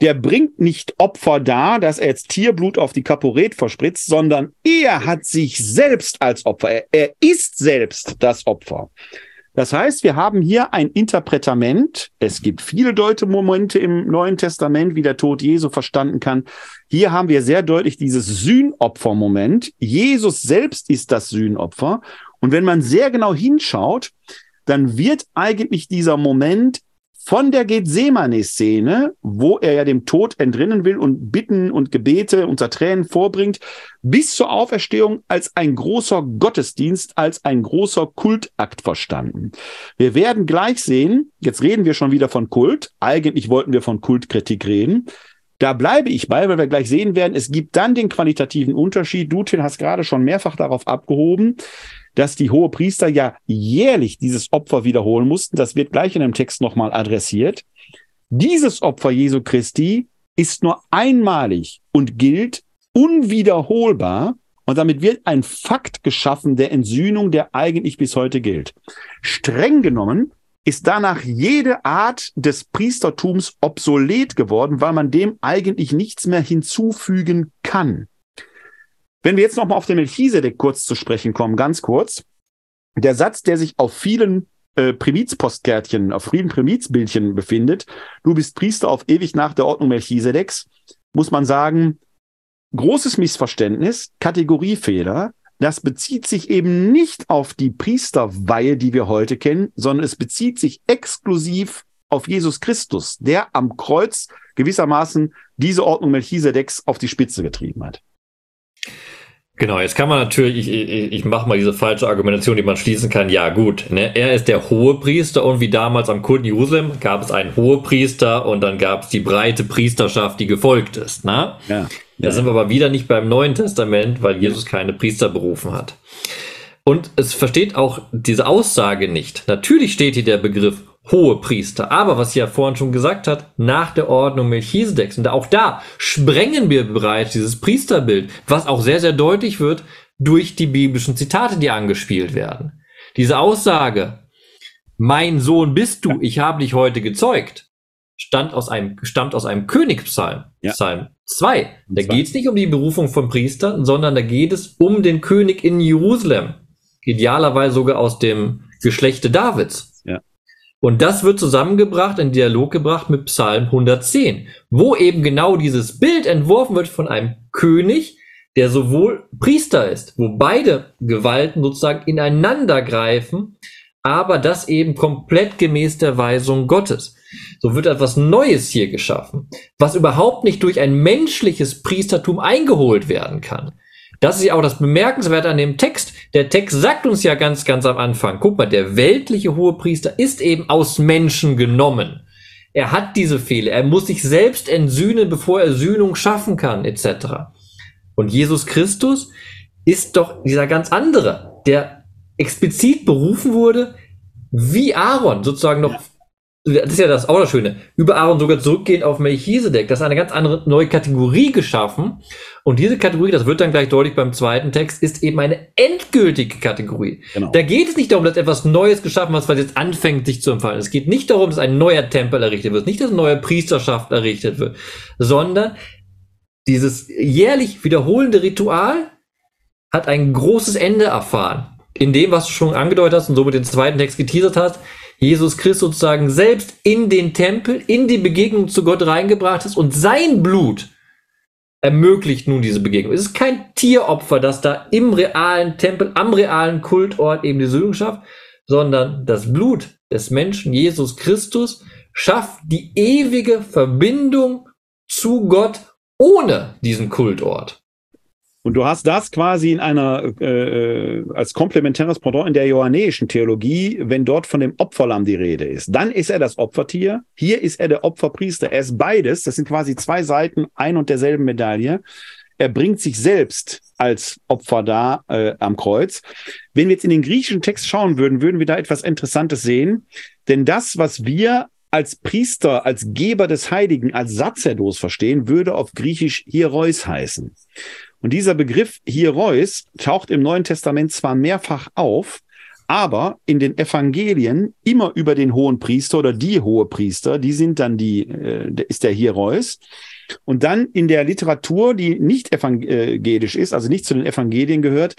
der bringt nicht Opfer dar, dass er jetzt Tierblut auf die Kaporet verspritzt, sondern er hat sich selbst als Opfer. Er, er ist selbst das Opfer. Das heißt, wir haben hier ein Interpretament. Es gibt viele Deutemomente im Neuen Testament, wie der Tod Jesu verstanden kann. Hier haben wir sehr deutlich dieses Sühnopfermoment. Jesus selbst ist das Sühnopfer. Und wenn man sehr genau hinschaut, dann wird eigentlich dieser Moment von der Gethsemane-Szene, wo er ja dem Tod entrinnen will und Bitten und Gebete unter Tränen vorbringt, bis zur Auferstehung als ein großer Gottesdienst, als ein großer Kultakt verstanden. Wir werden gleich sehen, jetzt reden wir schon wieder von Kult, eigentlich wollten wir von Kultkritik reden. Da bleibe ich bei, weil wir gleich sehen werden, es gibt dann den qualitativen Unterschied. Du, Till, hast gerade schon mehrfach darauf abgehoben dass die hohe Priester ja jährlich dieses Opfer wiederholen mussten. Das wird gleich in dem Text nochmal adressiert. Dieses Opfer Jesu Christi ist nur einmalig und gilt unwiederholbar. Und damit wird ein Fakt geschaffen der Entsühnung, der eigentlich bis heute gilt. Streng genommen ist danach jede Art des Priestertums obsolet geworden, weil man dem eigentlich nichts mehr hinzufügen kann. Wenn wir jetzt nochmal auf den Melchisedek kurz zu sprechen kommen, ganz kurz. Der Satz, der sich auf vielen äh, Primizpostkärtchen, auf vielen Primizbildchen befindet, du bist Priester auf ewig nach der Ordnung Melchisedeks, muss man sagen, großes Missverständnis, Kategoriefehler. Das bezieht sich eben nicht auf die Priesterweihe, die wir heute kennen, sondern es bezieht sich exklusiv auf Jesus Christus, der am Kreuz gewissermaßen diese Ordnung Melchisedeks auf die Spitze getrieben hat. Genau, jetzt kann man natürlich, ich, ich, ich mache mal diese falsche Argumentation, die man schließen kann. Ja, gut, ne? er ist der hohe Priester und wie damals am Kult Jerusalem gab es einen hohe Priester und dann gab es die breite Priesterschaft, die gefolgt ist. Ne? Ja, da ja. sind wir aber wieder nicht beim Neuen Testament, weil Jesus keine Priester berufen hat. Und es versteht auch diese Aussage nicht. Natürlich steht hier der Begriff hohe Priester. Aber was sie ja vorhin schon gesagt hat, nach der Ordnung Melchisedeks. Und auch da sprengen wir bereits dieses Priesterbild, was auch sehr, sehr deutlich wird durch die biblischen Zitate, die angespielt werden. Diese Aussage, mein Sohn bist du, ich habe dich heute gezeugt, stammt aus einem, stammt aus einem Königspsalm, ja. Psalm 2. Da geht es nicht um die Berufung von Priestern, sondern da geht es um den König in Jerusalem. Idealerweise sogar aus dem Geschlechte Davids. Und das wird zusammengebracht, in Dialog gebracht mit Psalm 110, wo eben genau dieses Bild entworfen wird von einem König, der sowohl Priester ist, wo beide Gewalten sozusagen ineinander greifen, aber das eben komplett gemäß der Weisung Gottes. So wird etwas Neues hier geschaffen, was überhaupt nicht durch ein menschliches Priestertum eingeholt werden kann. Das ist ja auch das Bemerkenswerte an dem Text. Der Text sagt uns ja ganz, ganz am Anfang, guck mal, der weltliche Hohepriester ist eben aus Menschen genommen. Er hat diese Fehler. Er muss sich selbst entsühnen, bevor er Sühnung schaffen kann, etc. Und Jesus Christus ist doch dieser ganz andere, der explizit berufen wurde, wie Aaron, sozusagen noch das ist ja das auch das Schöne, über Aaron sogar zurückgehend auf Melchisedek. Das ist eine ganz andere neue Kategorie geschaffen. Und diese Kategorie, das wird dann gleich deutlich beim zweiten Text, ist eben eine endgültige Kategorie. Genau. Da geht es nicht darum, dass etwas Neues geschaffen wird, was jetzt anfängt, sich zu empfallen. Es geht nicht darum, dass ein neuer Tempel errichtet wird, nicht, dass eine neue Priesterschaft errichtet wird, sondern dieses jährlich wiederholende Ritual hat ein großes Ende erfahren. In dem, was du schon angedeutet hast und so mit dem zweiten Text geteasert hast, Jesus Christus sozusagen selbst in den Tempel, in die Begegnung zu Gott reingebracht ist und sein Blut ermöglicht nun diese Begegnung. Es ist kein Tieropfer, das da im realen Tempel, am realen Kultort eben die Sühnung schafft, sondern das Blut des Menschen Jesus Christus schafft die ewige Verbindung zu Gott ohne diesen Kultort. Und du hast das quasi in einer, äh, äh, als komplementäres Pendant in der johannäischen Theologie, wenn dort von dem Opferlamm die Rede ist. Dann ist er das Opfertier, hier ist er der Opferpriester. Er ist beides, das sind quasi zwei Seiten ein und derselben Medaille. Er bringt sich selbst als Opfer da äh, am Kreuz. Wenn wir jetzt in den griechischen Text schauen würden, würden wir da etwas Interessantes sehen. Denn das, was wir als Priester, als Geber des Heiligen, als Sacerdos verstehen, würde auf Griechisch Hierois heißen. Und dieser Begriff Hierois taucht im Neuen Testament zwar mehrfach auf, aber in den Evangelien immer über den hohen Priester oder die hohe Priester, die sind dann die, äh, ist der Hierois. Und dann in der Literatur, die nicht evangelisch ist, also nicht zu den Evangelien gehört,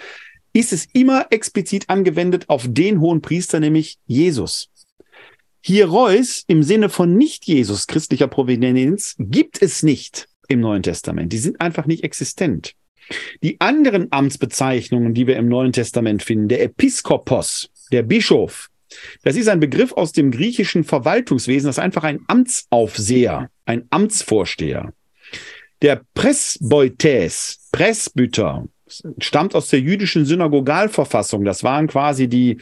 ist es immer explizit angewendet auf den hohen Priester, nämlich Jesus. Hierois im Sinne von nicht Jesus christlicher Provenienz gibt es nicht im Neuen Testament. Die sind einfach nicht existent. Die anderen Amtsbezeichnungen, die wir im Neuen Testament finden, der Episkopos, der Bischof, das ist ein Begriff aus dem griechischen Verwaltungswesen, das ist einfach ein Amtsaufseher, ein Amtsvorsteher. Der Presbytes, Presbyter, stammt aus der jüdischen Synagogalverfassung. Das waren quasi die,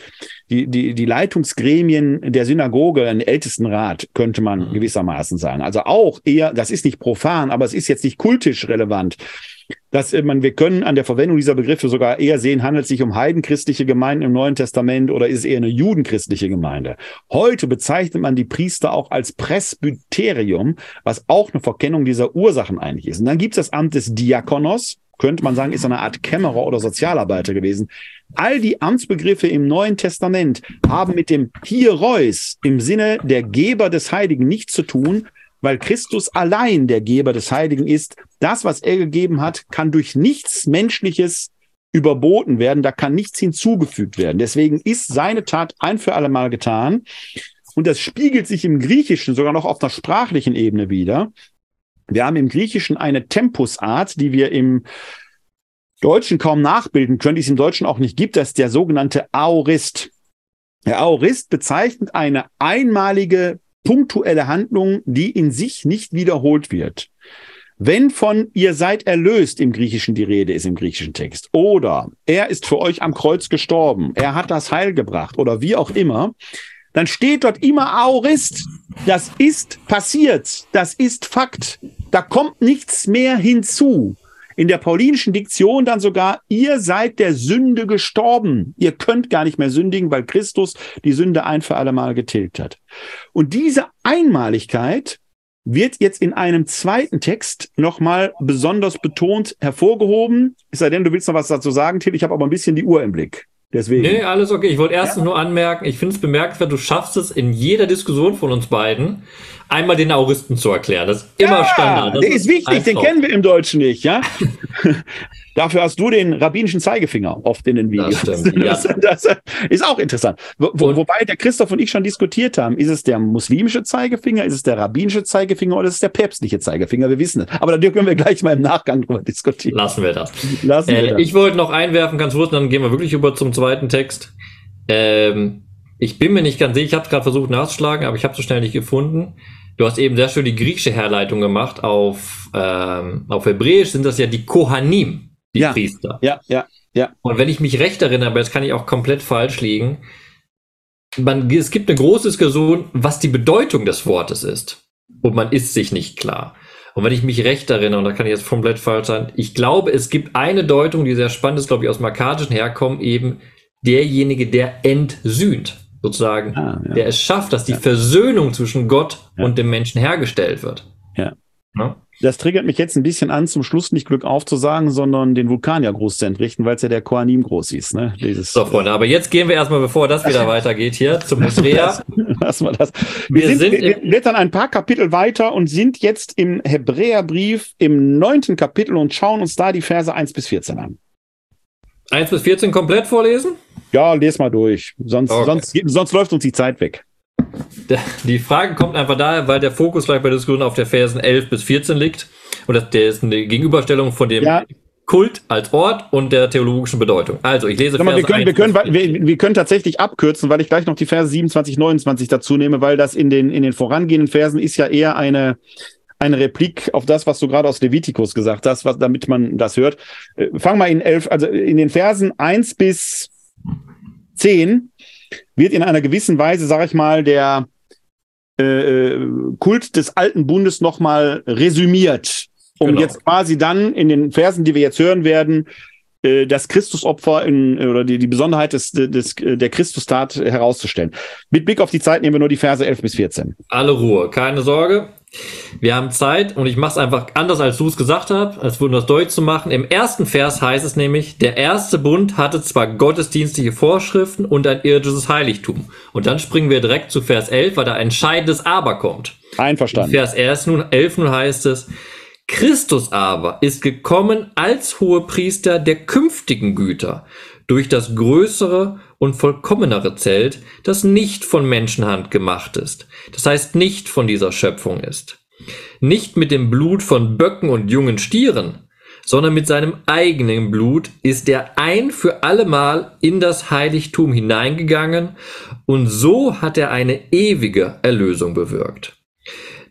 die, die, die Leitungsgremien der Synagoge, ein Ältestenrat, könnte man mhm. gewissermaßen sagen. Also auch eher, das ist nicht profan, aber es ist jetzt nicht kultisch relevant. Dass äh, man, wir können an der Verwendung dieser Begriffe sogar eher sehen, handelt es sich um heidenchristliche Gemeinden im Neuen Testament oder ist es eher eine judenchristliche Gemeinde. Heute bezeichnet man die Priester auch als Presbyterium, was auch eine Verkennung dieser Ursachen eigentlich ist. Und dann gibt es das Amt des Diakonos, könnte man sagen, ist eine Art Kämmerer oder Sozialarbeiter gewesen. All die Amtsbegriffe im Neuen Testament haben mit dem Hierois im Sinne der Geber des Heiligen nichts zu tun, weil Christus allein der Geber des Heiligen ist. Das, was er gegeben hat, kann durch nichts Menschliches überboten werden, da kann nichts hinzugefügt werden. Deswegen ist seine Tat ein für alle Mal getan. Und das spiegelt sich im Griechischen sogar noch auf einer sprachlichen Ebene wieder. Wir haben im Griechischen eine Tempusart, die wir im Deutschen kaum nachbilden können, die es im Deutschen auch nicht gibt. Das ist der sogenannte Aorist. Der Aorist bezeichnet eine einmalige punktuelle Handlung, die in sich nicht wiederholt wird. Wenn von ihr seid erlöst im Griechischen die Rede ist im griechischen Text oder er ist für euch am Kreuz gestorben, er hat das Heil gebracht oder wie auch immer, dann steht dort immer Aorist. Das ist passiert. Das ist Fakt. Da kommt nichts mehr hinzu. In der paulinischen Diktion dann sogar, ihr seid der Sünde gestorben. Ihr könnt gar nicht mehr sündigen, weil Christus die Sünde ein für alle Mal getilgt hat. Und diese Einmaligkeit wird jetzt in einem zweiten Text nochmal besonders betont hervorgehoben. Es sei denn, du willst noch was dazu sagen, Till. Ich habe aber ein bisschen die Uhr im Blick. Deswegen. Nee, alles okay. Ich wollte erstens ja. nur anmerken, ich finde es bemerkenswert, du schaffst es in jeder Diskussion von uns beiden, einmal den Auristen zu erklären. Das ist immer Standard. Das der ist, ist wichtig, den kennen wir im Deutschen nicht, ja? Dafür hast du den rabbinischen Zeigefinger oft in den Videos. Das, stimmt, das, ja. das ist auch interessant. Wo, wobei der Christoph und ich schon diskutiert haben, ist es der muslimische Zeigefinger, ist es der rabbinische Zeigefinger oder ist es der päpstliche Zeigefinger? Wir wissen es. Aber da können wir gleich mal im Nachgang drüber diskutieren. Lassen wir das. Lassen äh, wir das. Ich wollte noch einwerfen, ganz kurz, dann gehen wir wirklich über zum zweiten Text. Ähm, ich bin mir nicht ganz sicher, ich habe es gerade versucht nachzuschlagen, aber ich habe es so schnell nicht gefunden. Du hast eben sehr schön die griechische Herleitung gemacht. Auf, ähm, auf Hebräisch sind das ja die Kohanim die ja, Priester. Ja, ja, ja. Und wenn ich mich recht erinnere, aber jetzt kann ich auch komplett falsch liegen, man, es gibt eine große Diskussion, was die Bedeutung des Wortes ist. Und man ist sich nicht klar. Und wenn ich mich recht erinnere, und da kann ich jetzt komplett falsch sein, ich glaube, es gibt eine Deutung, die sehr spannend ist, glaube ich, aus Markatischen herkommen, eben derjenige, der entsühnt, sozusagen, ah, ja. der es schafft, dass die ja. Versöhnung zwischen Gott ja. und dem Menschen hergestellt wird. Ja. Das triggert mich jetzt ein bisschen an, zum Schluss nicht Glück aufzusagen, sondern den Vulkan ja groß zu entrichten, weil es ja der Koanim groß ist. Ne? Dieses, so, Freunde, aber jetzt gehen wir erstmal, bevor das wieder weitergeht, hier zum Hebräer. Lassen wir das. Wir, wir, sind, wir blättern ein paar Kapitel weiter und sind jetzt im Hebräerbrief im neunten Kapitel und schauen uns da die Verse 1 bis 14 an. 1 bis 14 komplett vorlesen? Ja, les mal durch. Sonst, okay. sonst, sonst läuft uns die Zeit weg. Die Frage kommt einfach daher, weil der Fokus gleich bei der Diskussion auf der Versen 11 bis 14 liegt. Und das, der ist eine Gegenüberstellung von dem ja. Kult als Ort und der theologischen Bedeutung. Also, ich lese Verse wir können, wir, können, wir, wir, können tatsächlich abkürzen, weil ich gleich noch die Verse 27, 29 dazu nehme, weil das in den, in den vorangehenden Versen ist ja eher eine, eine Replik auf das, was du gerade aus Levitikus gesagt hast, was, damit man das hört. Äh, fang mal in elf, also in den Versen 1 bis 10 wird in einer gewissen Weise, sage ich mal, der äh, äh, Kult des alten Bundes nochmal resümiert, um genau. jetzt quasi dann in den Versen, die wir jetzt hören werden, äh, das Christusopfer in, oder die, die Besonderheit des, des, der Christustat herauszustellen. Mit Blick auf die Zeit nehmen wir nur die Verse 11 bis 14. Alle Ruhe, keine Sorge. Wir haben Zeit und ich mache es einfach anders, als du es gesagt hast, als um das deutlich zu machen. Im ersten Vers heißt es nämlich, der erste Bund hatte zwar gottesdienstliche Vorschriften und ein irdisches Heiligtum. Und dann springen wir direkt zu Vers 11, weil da ein entscheidendes Aber kommt. Einverstanden. In Vers 11 nun, 11 nun heißt es, Christus aber ist gekommen als Hohepriester der künftigen Güter durch das größere und vollkommenere Zelt, das nicht von Menschenhand gemacht ist, das heißt nicht von dieser Schöpfung ist. Nicht mit dem Blut von Böcken und jungen Stieren, sondern mit seinem eigenen Blut ist er ein für allemal in das Heiligtum hineingegangen und so hat er eine ewige Erlösung bewirkt.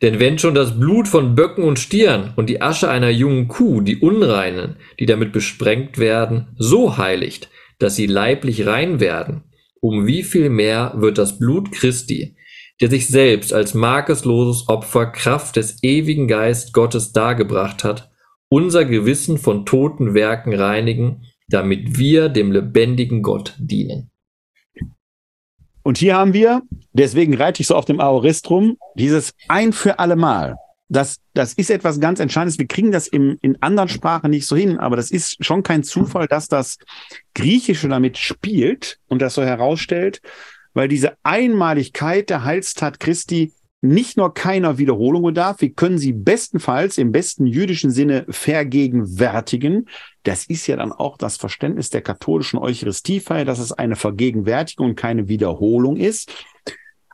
Denn wenn schon das Blut von Böcken und Stieren und die Asche einer jungen Kuh die Unreinen, die damit besprengt werden, so heiligt, dass sie leiblich rein werden, um wie viel mehr wird das Blut Christi, der sich selbst als markesloses Opfer Kraft des ewigen Geist Gottes dargebracht hat, unser Gewissen von toten Werken reinigen, damit wir dem lebendigen Gott dienen. Und hier haben wir, deswegen reite ich so auf dem Aorist rum, dieses ein für alle Mal. Das, das ist etwas ganz Entscheidendes. Wir kriegen das im, in anderen Sprachen nicht so hin, aber das ist schon kein Zufall, dass das Griechische damit spielt und das so herausstellt, weil diese Einmaligkeit der Heilstat Christi nicht nur keiner Wiederholung bedarf, wir können sie bestenfalls im besten jüdischen Sinne vergegenwärtigen. Das ist ja dann auch das Verständnis der katholischen Eucharistiefeier, dass es eine Vergegenwärtigung und keine Wiederholung ist.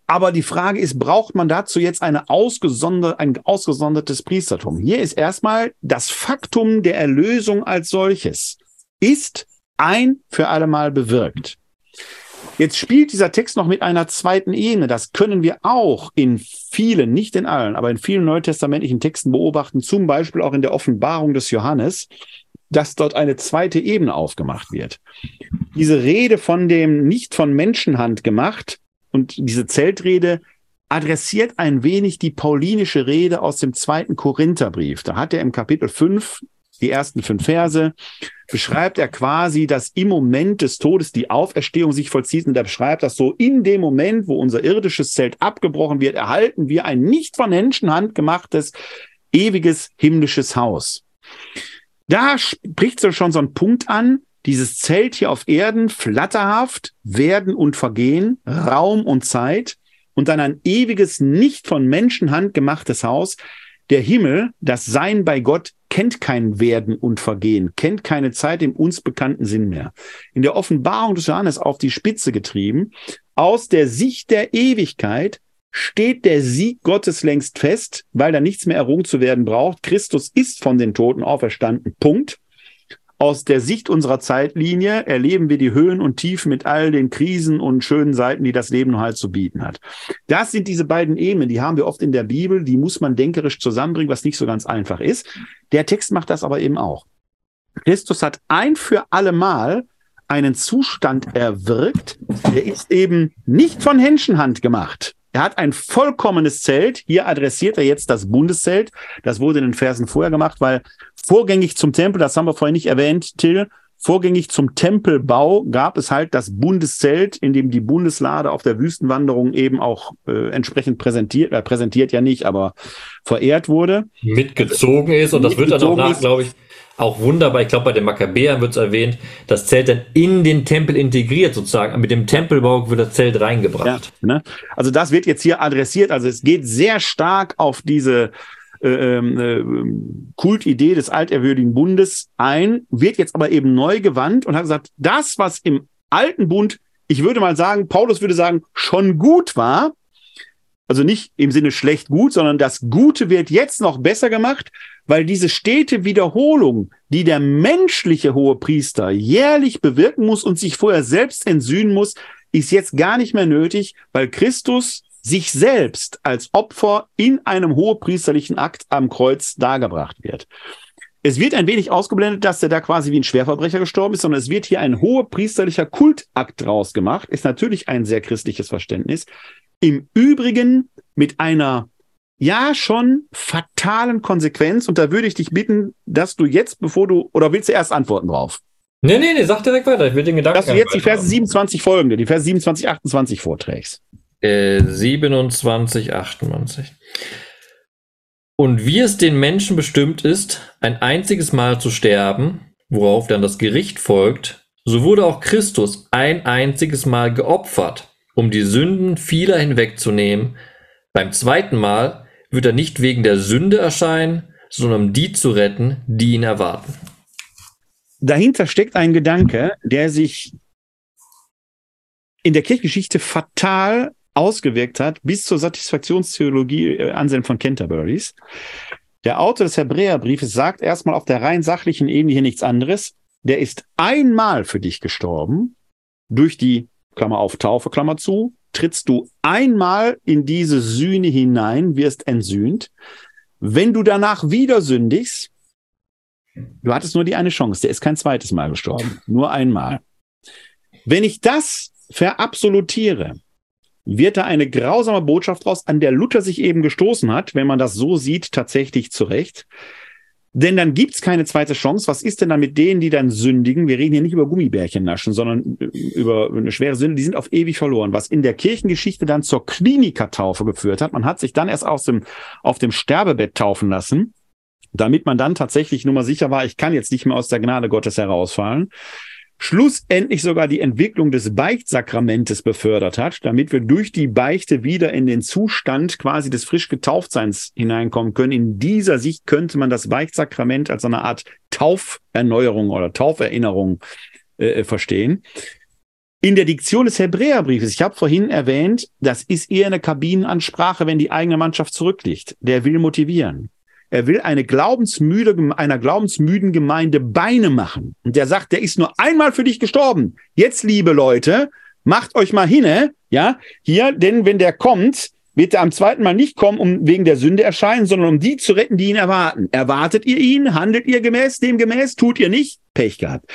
Aber die Frage ist, braucht man dazu jetzt eine ausgesonder, ein ausgesondertes Priestertum? Hier ist erstmal das Faktum der Erlösung als solches ist ein für allemal bewirkt. Jetzt spielt dieser Text noch mit einer zweiten Ebene. Das können wir auch in vielen, nicht in allen, aber in vielen neutestamentlichen Texten beobachten, zum Beispiel auch in der Offenbarung des Johannes, dass dort eine zweite Ebene aufgemacht wird. Diese Rede von dem nicht von Menschenhand gemacht und diese Zeltrede adressiert ein wenig die paulinische Rede aus dem zweiten Korintherbrief. Da hat er im Kapitel 5 die ersten fünf Verse, beschreibt er quasi, dass im Moment des Todes die Auferstehung sich vollzieht. Und er beschreibt das so, in dem Moment, wo unser irdisches Zelt abgebrochen wird, erhalten wir ein nicht von Menschenhand gemachtes, ewiges himmlisches Haus. Da spricht so schon so ein Punkt an, dieses Zelt hier auf Erden, flatterhaft, werden und vergehen, Raum und Zeit und dann ein ewiges, nicht von Menschenhand gemachtes Haus, der Himmel, das Sein bei Gott, kennt kein Werden und Vergehen, kennt keine Zeit im uns bekannten Sinn mehr. In der Offenbarung des Johannes auf die Spitze getrieben, aus der Sicht der Ewigkeit steht der Sieg Gottes längst fest, weil da nichts mehr errungen zu werden braucht. Christus ist von den Toten auferstanden. Punkt. Aus der Sicht unserer Zeitlinie erleben wir die Höhen und Tiefen mit all den Krisen und schönen Seiten, die das Leben halt zu bieten hat. Das sind diese beiden Ebenen, die haben wir oft in der Bibel, die muss man denkerisch zusammenbringen, was nicht so ganz einfach ist. Der Text macht das aber eben auch. Christus hat ein für alle Mal einen Zustand erwirkt, der ist eben nicht von Menschenhand gemacht. Er hat ein vollkommenes Zelt. Hier adressiert er jetzt das Bundeszelt. Das wurde in den Versen vorher gemacht, weil vorgängig zum Tempel, das haben wir vorhin nicht erwähnt, Till, vorgängig zum Tempelbau gab es halt das Bundeszelt, in dem die Bundeslade auf der Wüstenwanderung eben auch äh, entsprechend präsentiert, äh, präsentiert ja nicht, aber verehrt wurde. Mitgezogen ist und das wird dann auch nach, glaube ich, auch wunderbar, ich glaube bei den Makkabäern wird es erwähnt, das Zelt dann in den Tempel integriert sozusagen. Mit dem Tempelbau wird das Zelt reingebracht. Ja, ne? Also das wird jetzt hier adressiert. Also es geht sehr stark auf diese äh, ähm, äh, Kultidee des alterwürdigen Bundes ein, wird jetzt aber eben neu gewandt und hat gesagt, das, was im alten Bund, ich würde mal sagen, Paulus würde sagen, schon gut war, also nicht im Sinne schlecht gut, sondern das Gute wird jetzt noch besser gemacht, weil diese stete Wiederholung, die der menschliche hohe Priester jährlich bewirken muss und sich vorher selbst entsühnen muss, ist jetzt gar nicht mehr nötig, weil Christus sich selbst als Opfer in einem hohepriesterlichen Akt am Kreuz dargebracht wird. Es wird ein wenig ausgeblendet, dass er da quasi wie ein Schwerverbrecher gestorben ist, sondern es wird hier ein hohepriesterlicher Kultakt draus gemacht. Ist natürlich ein sehr christliches Verständnis. Im Übrigen mit einer ja schon fatalen Konsequenz. Und da würde ich dich bitten, dass du jetzt, bevor du, oder willst du erst antworten drauf? Nee, nee, nee, sag direkt weiter. Ich will den Gedanken. Dass du jetzt die Verse 27 folgende, die Verse 27, 28 vorträgst. Äh, 27, 28. Und wie es den Menschen bestimmt ist, ein einziges Mal zu sterben, worauf dann das Gericht folgt, so wurde auch Christus ein einziges Mal geopfert, um die Sünden vieler hinwegzunehmen. Beim zweiten Mal wird er nicht wegen der Sünde erscheinen, sondern um die zu retten, die ihn erwarten. Dahinter steckt ein Gedanke, der sich in der Kirchgeschichte fatal ausgewirkt hat, bis zur Satisfaktionstheologie äh, Anselm von Canterburys. Der Autor des Hebräerbriefes sagt erstmal auf der rein sachlichen Ebene hier nichts anderes. Der ist einmal für dich gestorben, durch die Klammer auf Taufe, Klammer zu, trittst du einmal in diese Sühne hinein, wirst entsühnt. Wenn du danach wieder sündigst, du hattest nur die eine Chance, der ist kein zweites Mal gestorben, nur einmal. Wenn ich das verabsolutiere, wird da eine grausame Botschaft raus, an der Luther sich eben gestoßen hat, wenn man das so sieht, tatsächlich zurecht. Denn dann gibt's keine zweite Chance. Was ist denn dann mit denen, die dann sündigen? Wir reden hier nicht über Gummibärchen naschen, sondern über eine schwere Sünde. Die sind auf ewig verloren. Was in der Kirchengeschichte dann zur Klinikertaufe geführt hat. Man hat sich dann erst aus dem, auf dem Sterbebett taufen lassen, damit man dann tatsächlich nur mal sicher war, ich kann jetzt nicht mehr aus der Gnade Gottes herausfallen schlussendlich sogar die Entwicklung des Beichtsakramentes befördert hat, damit wir durch die Beichte wieder in den Zustand quasi des frisch Getauftseins hineinkommen können. In dieser Sicht könnte man das Beichtsakrament als eine Art Tauferneuerung oder Tauferinnerung äh, verstehen. In der Diktion des Hebräerbriefes, ich habe vorhin erwähnt, das ist eher eine Kabinenansprache, wenn die eigene Mannschaft zurückliegt. Der will motivieren. Er will eine glaubensmüde, einer glaubensmüden Gemeinde Beine machen. Und der sagt, der ist nur einmal für dich gestorben. Jetzt, liebe Leute, macht euch mal hinne, ja, hier, denn wenn der kommt, wird er am zweiten Mal nicht kommen, um wegen der Sünde erscheinen, sondern um die zu retten, die ihn erwarten. Erwartet ihr ihn? Handelt ihr gemäß dem gemäß? Tut ihr nicht? Pech gehabt.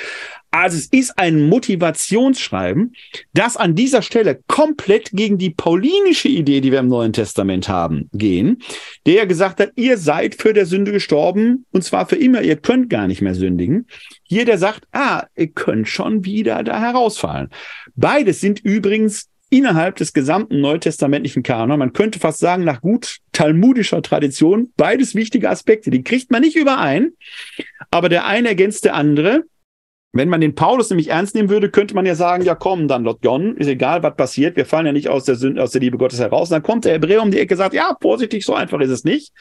Also es ist ein Motivationsschreiben, das an dieser Stelle komplett gegen die paulinische Idee, die wir im Neuen Testament haben, gehen, der ja gesagt hat, ihr seid für der Sünde gestorben und zwar für immer, ihr könnt gar nicht mehr sündigen. Hier der sagt, ah, ihr könnt schon wieder da herausfallen. Beides sind übrigens innerhalb des gesamten neutestamentlichen Kanon, man könnte fast sagen, nach gut talmudischer Tradition, beides wichtige Aspekte. Die kriegt man nicht überein, aber der eine ergänzt der andere. Wenn man den Paulus nämlich ernst nehmen würde, könnte man ja sagen, ja komm, dann Lord John, ist egal, was passiert, wir fallen ja nicht aus der, Sünde, aus der Liebe Gottes heraus. Und dann kommt der Hebräer um die Ecke und sagt, ja, vorsichtig, so einfach ist es nicht.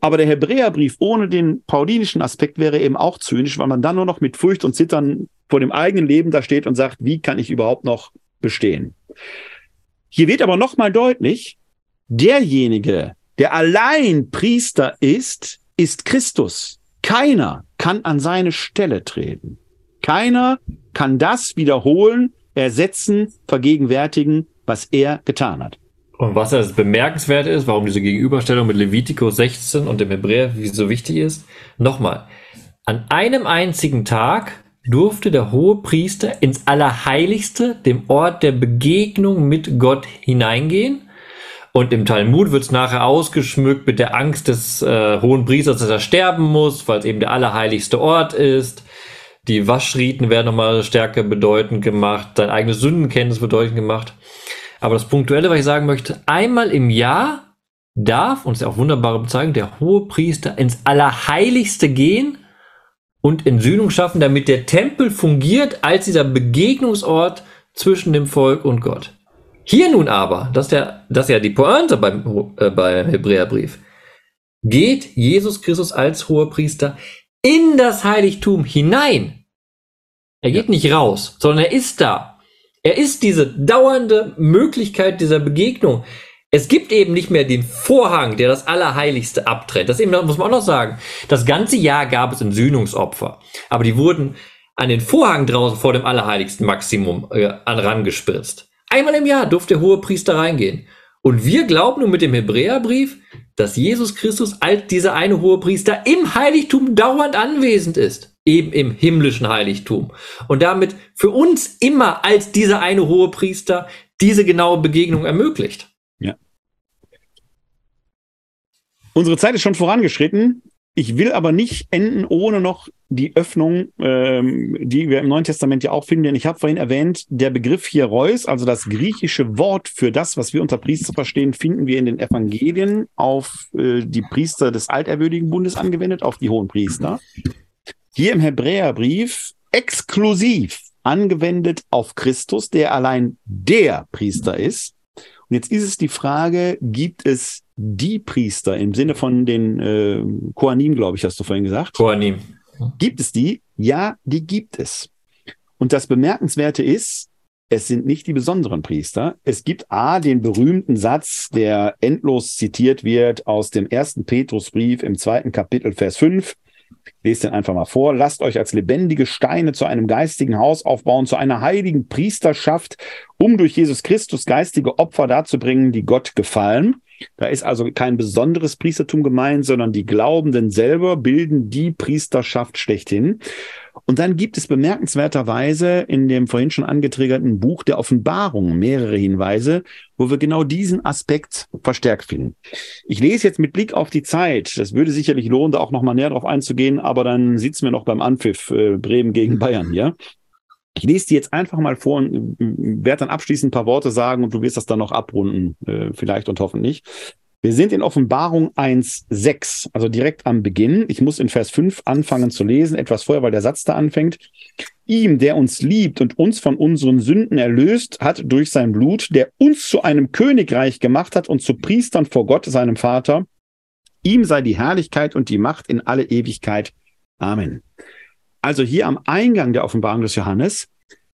Aber der Hebräerbrief ohne den paulinischen Aspekt wäre eben auch zynisch, weil man dann nur noch mit Furcht und Zittern vor dem eigenen Leben da steht und sagt, wie kann ich überhaupt noch bestehen? Hier wird aber nochmal deutlich, derjenige, der allein Priester ist, ist Christus. Keiner kann an seine Stelle treten. Keiner kann das wiederholen, ersetzen, vergegenwärtigen, was er getan hat. Und was das bemerkenswert ist, warum diese Gegenüberstellung mit Levitikus 16 und dem Hebräer so wichtig ist, nochmal, an einem einzigen Tag durfte der hohe Priester ins Allerheiligste, dem Ort der Begegnung mit Gott hineingehen. Und im Talmud wird es nachher ausgeschmückt mit der Angst des äh, hohen Priesters, dass er sterben muss, weil es eben der allerheiligste Ort ist. Die Waschriten werden nochmal stärker bedeutend gemacht, sein eigenes Sündenkenntnis bedeutend gemacht. Aber das Punktuelle, was ich sagen möchte, einmal im Jahr darf, und es ist ja auch wunderbare Bezeichnung, der hohe Priester ins Allerheiligste gehen und Entsühnung schaffen, damit der Tempel fungiert als dieser Begegnungsort zwischen dem Volk und Gott. Hier nun aber, das ist ja, das ist ja die Pointe beim, äh, beim Hebräerbrief, geht Jesus Christus als hoher Priester in das Heiligtum hinein er geht ja. nicht raus, sondern er ist da. Er ist diese dauernde Möglichkeit dieser Begegnung. Es gibt eben nicht mehr den Vorhang, der das Allerheiligste abtrennt. Das eben, muss man auch noch sagen. Das ganze Jahr gab es Entsühnungsopfer. Aber die wurden an den Vorhang draußen vor dem Allerheiligsten Maximum äh, rangespritzt. Einmal im Jahr durfte der hohe Priester reingehen. Und wir glauben nun mit dem Hebräerbrief, dass Jesus Christus als dieser eine hohe Priester im Heiligtum dauernd anwesend ist eben im himmlischen Heiligtum. Und damit für uns immer als dieser eine hohe Priester diese genaue Begegnung ermöglicht. Ja. Unsere Zeit ist schon vorangeschritten. Ich will aber nicht enden, ohne noch die Öffnung, ähm, die wir im Neuen Testament ja auch finden. Denn ich habe vorhin erwähnt, der Begriff hier Reus, also das griechische Wort für das, was wir unter Priester verstehen, finden wir in den Evangelien auf äh, die Priester des alterwürdigen Bundes angewendet, auf die hohen Priester. Hier im Hebräerbrief exklusiv angewendet auf Christus, der allein der Priester ist. Und jetzt ist es die Frage, gibt es die Priester im Sinne von den äh, Koanim, glaube ich, hast du vorhin gesagt? Koanim. Gibt es die? Ja, die gibt es. Und das Bemerkenswerte ist, es sind nicht die besonderen Priester. Es gibt A, den berühmten Satz, der endlos zitiert wird aus dem ersten Petrusbrief im zweiten Kapitel, Vers 5. Lest den einfach mal vor. Lasst euch als lebendige Steine zu einem geistigen Haus aufbauen, zu einer heiligen Priesterschaft, um durch Jesus Christus geistige Opfer darzubringen, die Gott gefallen. Da ist also kein besonderes Priestertum gemeint, sondern die Glaubenden selber bilden die Priesterschaft schlechthin. Und dann gibt es bemerkenswerterweise in dem vorhin schon angetriggerten Buch der Offenbarung mehrere Hinweise, wo wir genau diesen Aspekt verstärkt finden. Ich lese jetzt mit Blick auf die Zeit. Das würde sicherlich lohnen, da auch nochmal näher drauf einzugehen, aber dann sitzen wir noch beim Anpfiff äh, Bremen gegen Bayern hier. Ich lese die jetzt einfach mal vor und werde dann abschließend ein paar Worte sagen und du wirst das dann noch abrunden, äh, vielleicht und hoffentlich. Wir sind in Offenbarung 1.6, also direkt am Beginn. Ich muss in Vers 5 anfangen zu lesen, etwas vorher, weil der Satz da anfängt. Ihm, der uns liebt und uns von unseren Sünden erlöst hat durch sein Blut, der uns zu einem Königreich gemacht hat und zu Priestern vor Gott, seinem Vater. Ihm sei die Herrlichkeit und die Macht in alle Ewigkeit. Amen. Also hier am Eingang der Offenbarung des Johannes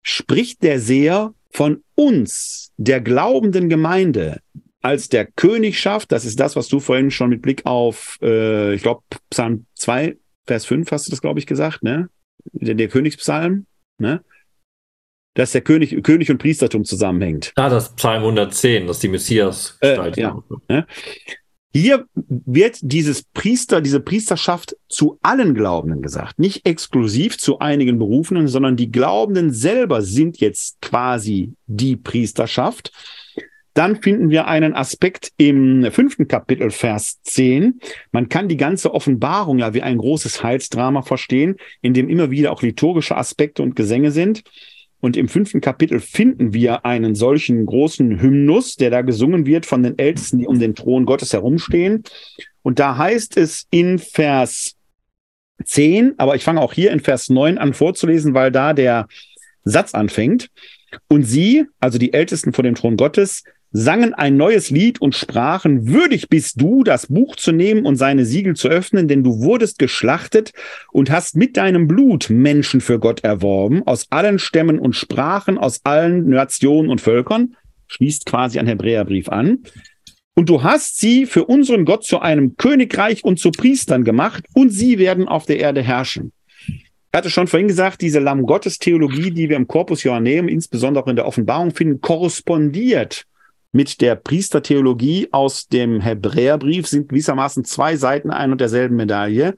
spricht der Seher von uns, der glaubenden Gemeinde, als der Königschaft, das ist das, was du vorhin schon mit Blick auf, äh, ich glaube, Psalm 2, Vers 5 hast du das, glaube ich, gesagt, ne? Der, der Königspsalm, ne? Dass der König, König und Priestertum zusammenhängt. Ah, das Psalm 110, das ist die Messias. Äh, ja, ne? Hier wird dieses Priester, diese Priesterschaft zu allen Glaubenden gesagt, nicht exklusiv zu einigen Berufenen, sondern die Glaubenden selber sind jetzt quasi die Priesterschaft. Dann finden wir einen Aspekt im fünften Kapitel, Vers 10. Man kann die ganze Offenbarung ja wie ein großes Heilsdrama verstehen, in dem immer wieder auch liturgische Aspekte und Gesänge sind. Und im fünften Kapitel finden wir einen solchen großen Hymnus, der da gesungen wird von den Ältesten, die um den Thron Gottes herumstehen. Und da heißt es in Vers 10, aber ich fange auch hier in Vers 9 an vorzulesen, weil da der Satz anfängt. Und sie, also die Ältesten vor dem Thron Gottes, sangen ein neues Lied und sprachen, würdig bist du, das Buch zu nehmen und seine Siegel zu öffnen, denn du wurdest geschlachtet und hast mit deinem Blut Menschen für Gott erworben, aus allen Stämmen und Sprachen, aus allen Nationen und Völkern, schließt quasi ein Hebräerbrief an. Und du hast sie für unseren Gott zu einem Königreich und zu Priestern gemacht, und sie werden auf der Erde herrschen. Ich hatte schon vorhin gesagt, diese Lamm-Gottes-Theologie, die wir im Corpus Johanneum, insbesondere in der Offenbarung finden, korrespondiert mit der Priestertheologie aus dem Hebräerbrief sind gewissermaßen zwei Seiten ein und derselben Medaille,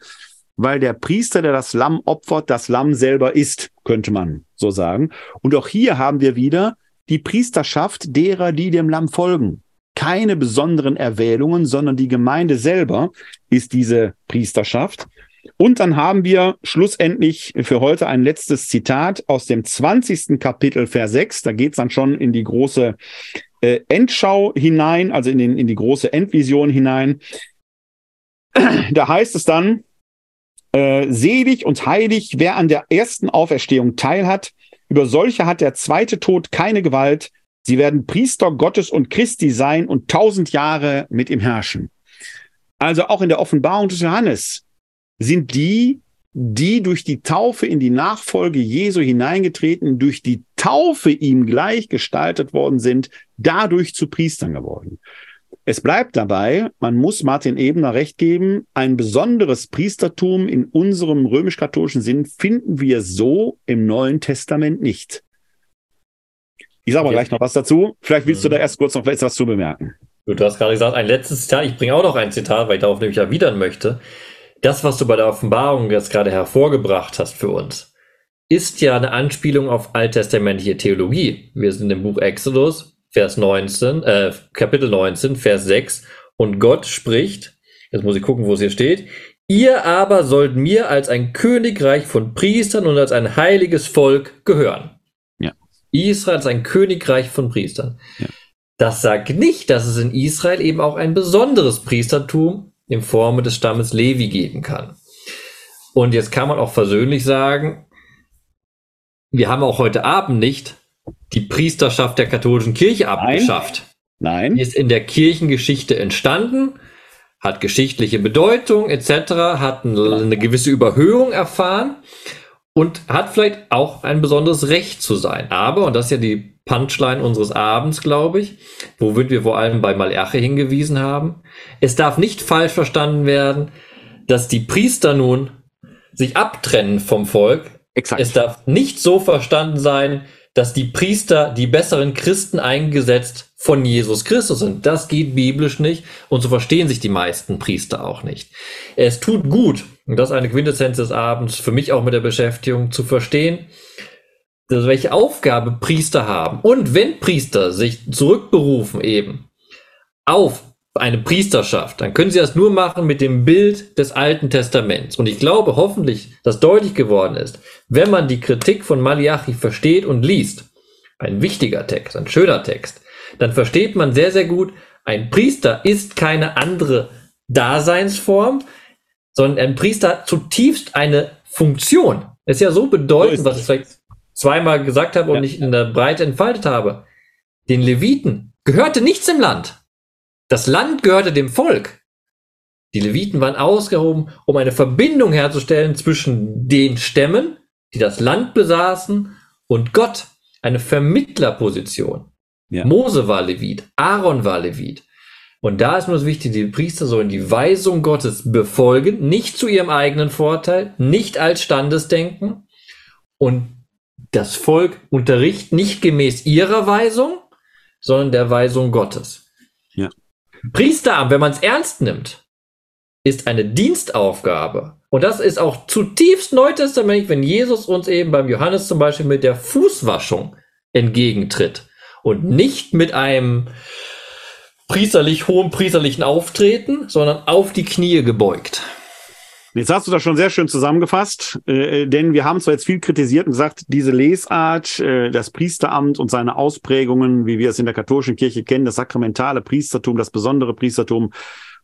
weil der Priester, der das Lamm opfert, das Lamm selber ist, könnte man so sagen. Und auch hier haben wir wieder die Priesterschaft derer, die dem Lamm folgen. Keine besonderen Erwählungen, sondern die Gemeinde selber ist diese Priesterschaft. Und dann haben wir schlussendlich für heute ein letztes Zitat aus dem 20. Kapitel, Vers 6. Da geht es dann schon in die große äh, Endschau hinein, also in, den, in die große Endvision hinein. Da heißt es dann, äh, selig und heilig, wer an der ersten Auferstehung teilhat, über solche hat der zweite Tod keine Gewalt. Sie werden Priester Gottes und Christi sein und tausend Jahre mit ihm herrschen. Also auch in der Offenbarung des Johannes sind die, die durch die Taufe in die Nachfolge Jesu hineingetreten, durch die Taufe ihm gleichgestaltet worden sind, dadurch zu Priestern geworden. Es bleibt dabei, man muss Martin Ebner recht geben, ein besonderes Priestertum in unserem römisch-katholischen Sinn finden wir so im Neuen Testament nicht. Ich sage aber gleich noch was dazu. Vielleicht willst du da mhm. erst kurz noch etwas zu bemerken. Du hast gerade gesagt, ein letztes Zitat. Ich bringe auch noch ein Zitat, weil ich darauf nämlich erwidern möchte das, was du bei der Offenbarung jetzt gerade hervorgebracht hast für uns, ist ja eine Anspielung auf alttestamentliche Theologie. Wir sind im Buch Exodus, Vers 19, äh, Kapitel 19, Vers 6. Und Gott spricht, jetzt muss ich gucken, wo es hier steht, Ihr aber sollt mir als ein Königreich von Priestern und als ein heiliges Volk gehören. Ja. Israel ist ein Königreich von Priestern. Ja. Das sagt nicht, dass es in Israel eben auch ein besonderes Priestertum in Form des Stammes Levi geben kann. Und jetzt kann man auch versöhnlich sagen, wir haben auch heute Abend nicht die Priesterschaft der katholischen Kirche abgeschafft. Nein. Die ist in der Kirchengeschichte entstanden, hat geschichtliche Bedeutung etc., hat eine gewisse Überhöhung erfahren und hat vielleicht auch ein besonderes Recht zu sein. Aber, und das ist ja die Punchline unseres Abends, glaube ich, wo wir vor allem bei Malachi hingewiesen haben, es darf nicht falsch verstanden werden, dass die Priester nun sich abtrennen vom Volk. Exakt. Es darf nicht so verstanden sein, dass die Priester die besseren Christen eingesetzt von Jesus Christus sind. Das geht biblisch nicht und so verstehen sich die meisten Priester auch nicht. Es tut gut, und das ist eine Quintessenz des Abends, für mich auch mit der Beschäftigung, zu verstehen, dass welche Aufgabe Priester haben. Und wenn Priester sich zurückberufen eben auf eine Priesterschaft, dann können sie das nur machen mit dem Bild des Alten Testaments. Und ich glaube hoffentlich, dass deutlich geworden ist, wenn man die Kritik von Malachi versteht und liest, ein wichtiger Text, ein schöner Text, dann versteht man sehr, sehr gut, ein Priester ist keine andere Daseinsform, sondern ein Priester hat zutiefst eine Funktion. Es ist ja so bedeutend, so was ich vielleicht zweimal gesagt habe und ja. nicht in der Breite entfaltet habe. Den Leviten gehörte nichts im Land. Das Land gehörte dem Volk. Die Leviten waren ausgehoben, um eine Verbindung herzustellen zwischen den Stämmen, die das Land besaßen, und Gott. Eine Vermittlerposition. Ja. Mose war Levit, Aaron war Levit. Und da ist nur das Wichtige, die Priester sollen die Weisung Gottes befolgen, nicht zu ihrem eigenen Vorteil, nicht als Standesdenken und das Volk unterrichten nicht gemäß ihrer Weisung, sondern der Weisung Gottes. Priesteramt, wenn man es ernst nimmt, ist eine Dienstaufgabe. Und das ist auch zutiefst neutestamentlich, wenn Jesus uns eben beim Johannes zum Beispiel mit der Fußwaschung entgegentritt und nicht mit einem priesterlich hohen priesterlichen Auftreten, sondern auf die Knie gebeugt. Jetzt hast du das schon sehr schön zusammengefasst, äh, denn wir haben zwar jetzt viel kritisiert und gesagt, diese Lesart, äh, das Priesteramt und seine Ausprägungen, wie wir es in der katholischen Kirche kennen, das sakramentale Priestertum, das besondere Priestertum,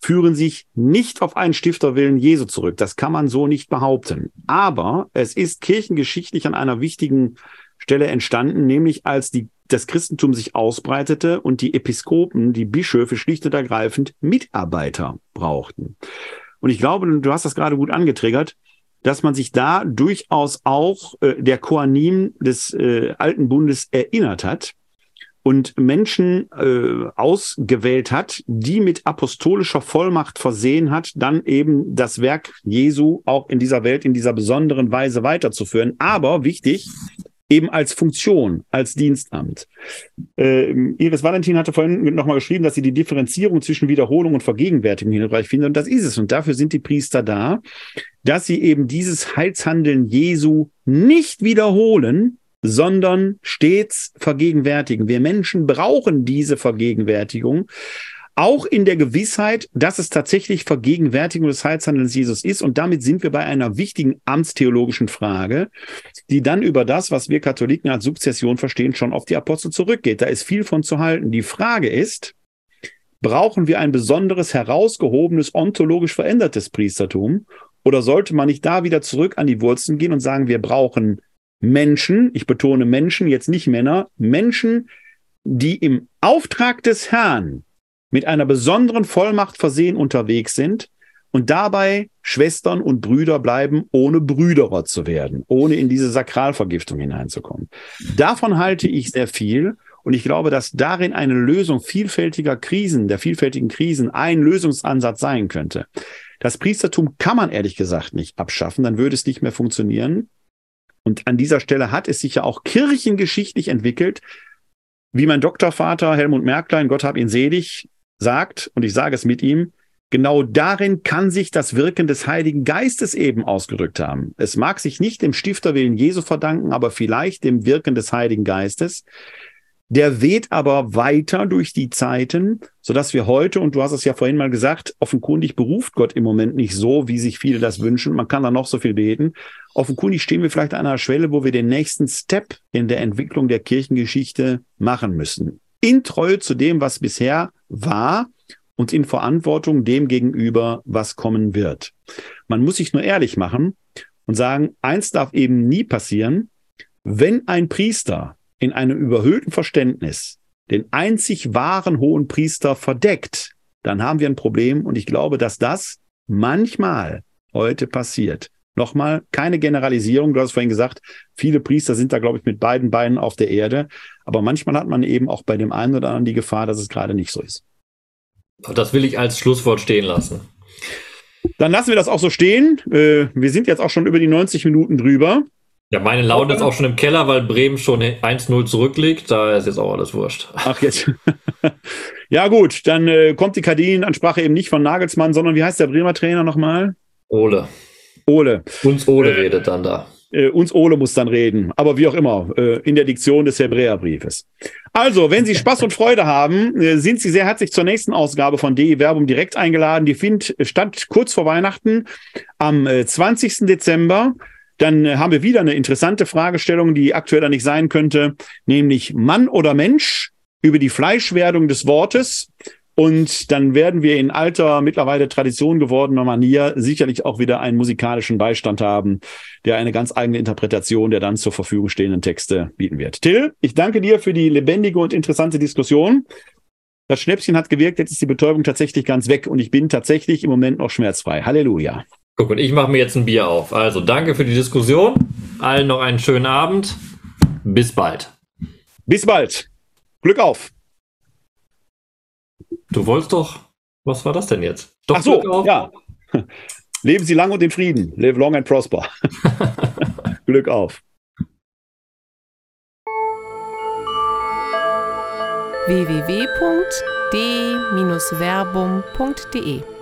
führen sich nicht auf einen Stifterwillen Jesu zurück. Das kann man so nicht behaupten. Aber es ist kirchengeschichtlich an einer wichtigen Stelle entstanden, nämlich als die, das Christentum sich ausbreitete und die Episkopen, die Bischöfe schlicht und ergreifend Mitarbeiter brauchten. Und ich glaube, du hast das gerade gut angetriggert, dass man sich da durchaus auch äh, der Koanim des äh, alten Bundes erinnert hat und Menschen äh, ausgewählt hat, die mit apostolischer Vollmacht versehen hat, dann eben das Werk Jesu auch in dieser Welt in dieser besonderen Weise weiterzuführen. Aber wichtig, eben als Funktion, als Dienstamt. Äh, Iris Valentin hatte vorhin nochmal geschrieben, dass sie die Differenzierung zwischen Wiederholung und Vergegenwärtigung hilfreich findet. Und das ist es. Und dafür sind die Priester da, dass sie eben dieses Heilshandeln Jesu nicht wiederholen, sondern stets vergegenwärtigen. Wir Menschen brauchen diese Vergegenwärtigung, auch in der Gewissheit, dass es tatsächlich Vergegenwärtigung des Heilshandelns Jesus ist. Und damit sind wir bei einer wichtigen amtstheologischen Frage, die dann über das, was wir Katholiken als Sukzession verstehen, schon auf die Apostel zurückgeht. Da ist viel von zu halten. Die Frage ist, brauchen wir ein besonderes, herausgehobenes, ontologisch verändertes Priestertum? Oder sollte man nicht da wieder zurück an die Wurzeln gehen und sagen, wir brauchen Menschen, ich betone Menschen, jetzt nicht Männer, Menschen, die im Auftrag des Herrn mit einer besonderen Vollmacht versehen unterwegs sind und dabei Schwestern und Brüder bleiben, ohne Brüderer zu werden, ohne in diese Sakralvergiftung hineinzukommen. Davon halte ich sehr viel. Und ich glaube, dass darin eine Lösung vielfältiger Krisen, der vielfältigen Krisen, ein Lösungsansatz sein könnte. Das Priestertum kann man ehrlich gesagt nicht abschaffen, dann würde es nicht mehr funktionieren. Und an dieser Stelle hat es sich ja auch kirchengeschichtlich entwickelt, wie mein Doktorvater Helmut Merklein, Gott hab ihn selig, sagt, und ich sage es mit ihm, genau darin kann sich das Wirken des Heiligen Geistes eben ausgedrückt haben. Es mag sich nicht dem Stifterwillen Jesu verdanken, aber vielleicht dem Wirken des Heiligen Geistes, Der weht aber weiter durch die Zeiten, sodass wir heute, und du hast es ja vorhin mal gesagt, offenkundig beruft Gott im Moment nicht so, wie sich viele das wünschen. Man kann da noch so viel beten. Offenkundig stehen wir vielleicht an einer Schwelle, wo wir den nächsten Step in der Entwicklung der Kirchengeschichte machen müssen. In Treue zu dem, was bisher war und in Verantwortung dem gegenüber, was kommen wird. Man muss sich nur ehrlich machen und sagen, eins darf eben nie passieren, wenn ein Priester in einem überhöhten Verständnis den einzig wahren hohen Priester verdeckt, dann haben wir ein Problem und ich glaube, dass das manchmal heute passiert. Nochmal, keine Generalisierung, du hast vorhin gesagt, viele Priester sind da, glaube ich, mit beiden Beinen auf der Erde, aber manchmal hat man eben auch bei dem einen oder anderen die Gefahr, dass es gerade nicht so ist. Das will ich als Schlusswort stehen lassen. Dann lassen wir das auch so stehen. Äh, wir sind jetzt auch schon über die 90 Minuten drüber. Ja, meine Laune ist auch schon im Keller, weil Bremen schon 1-0 zurückliegt. Da ist jetzt auch alles wurscht. Ach, jetzt. ja, gut, dann äh, kommt die Kadin-Ansprache eben nicht von Nagelsmann, sondern wie heißt der Bremer Trainer nochmal? Ole. Ole. Uns Ole äh, redet dann da. Äh, uns Ole muss dann reden, aber wie auch immer, äh, in der Diktion des Hebräerbriefes. Also, wenn Sie Spaß und Freude haben, äh, sind Sie sehr herzlich zur nächsten Ausgabe von DE Werbung direkt eingeladen. Die findet statt kurz vor Weihnachten am 20. Äh, Dezember. Dann äh, haben wir wieder eine interessante Fragestellung, die aktueller nicht sein könnte, nämlich Mann oder Mensch über die Fleischwerdung des Wortes. Und dann werden wir in alter, mittlerweile Tradition gewordener Manier sicherlich auch wieder einen musikalischen Beistand haben, der eine ganz eigene Interpretation der dann zur Verfügung stehenden Texte bieten wird. Till, ich danke dir für die lebendige und interessante Diskussion. Das Schnäpschen hat gewirkt, jetzt ist die Betäubung tatsächlich ganz weg und ich bin tatsächlich im Moment noch schmerzfrei. Halleluja. Guck, und ich mache mir jetzt ein Bier auf. Also danke für die Diskussion. Allen noch einen schönen Abend. Bis bald. Bis bald. Glück auf. Du wolltest doch. Was war das denn jetzt? Doch, Ach so, ja. Leben Sie lang und in Frieden. Live long and prosper. Glück auf. www.d-verbum.de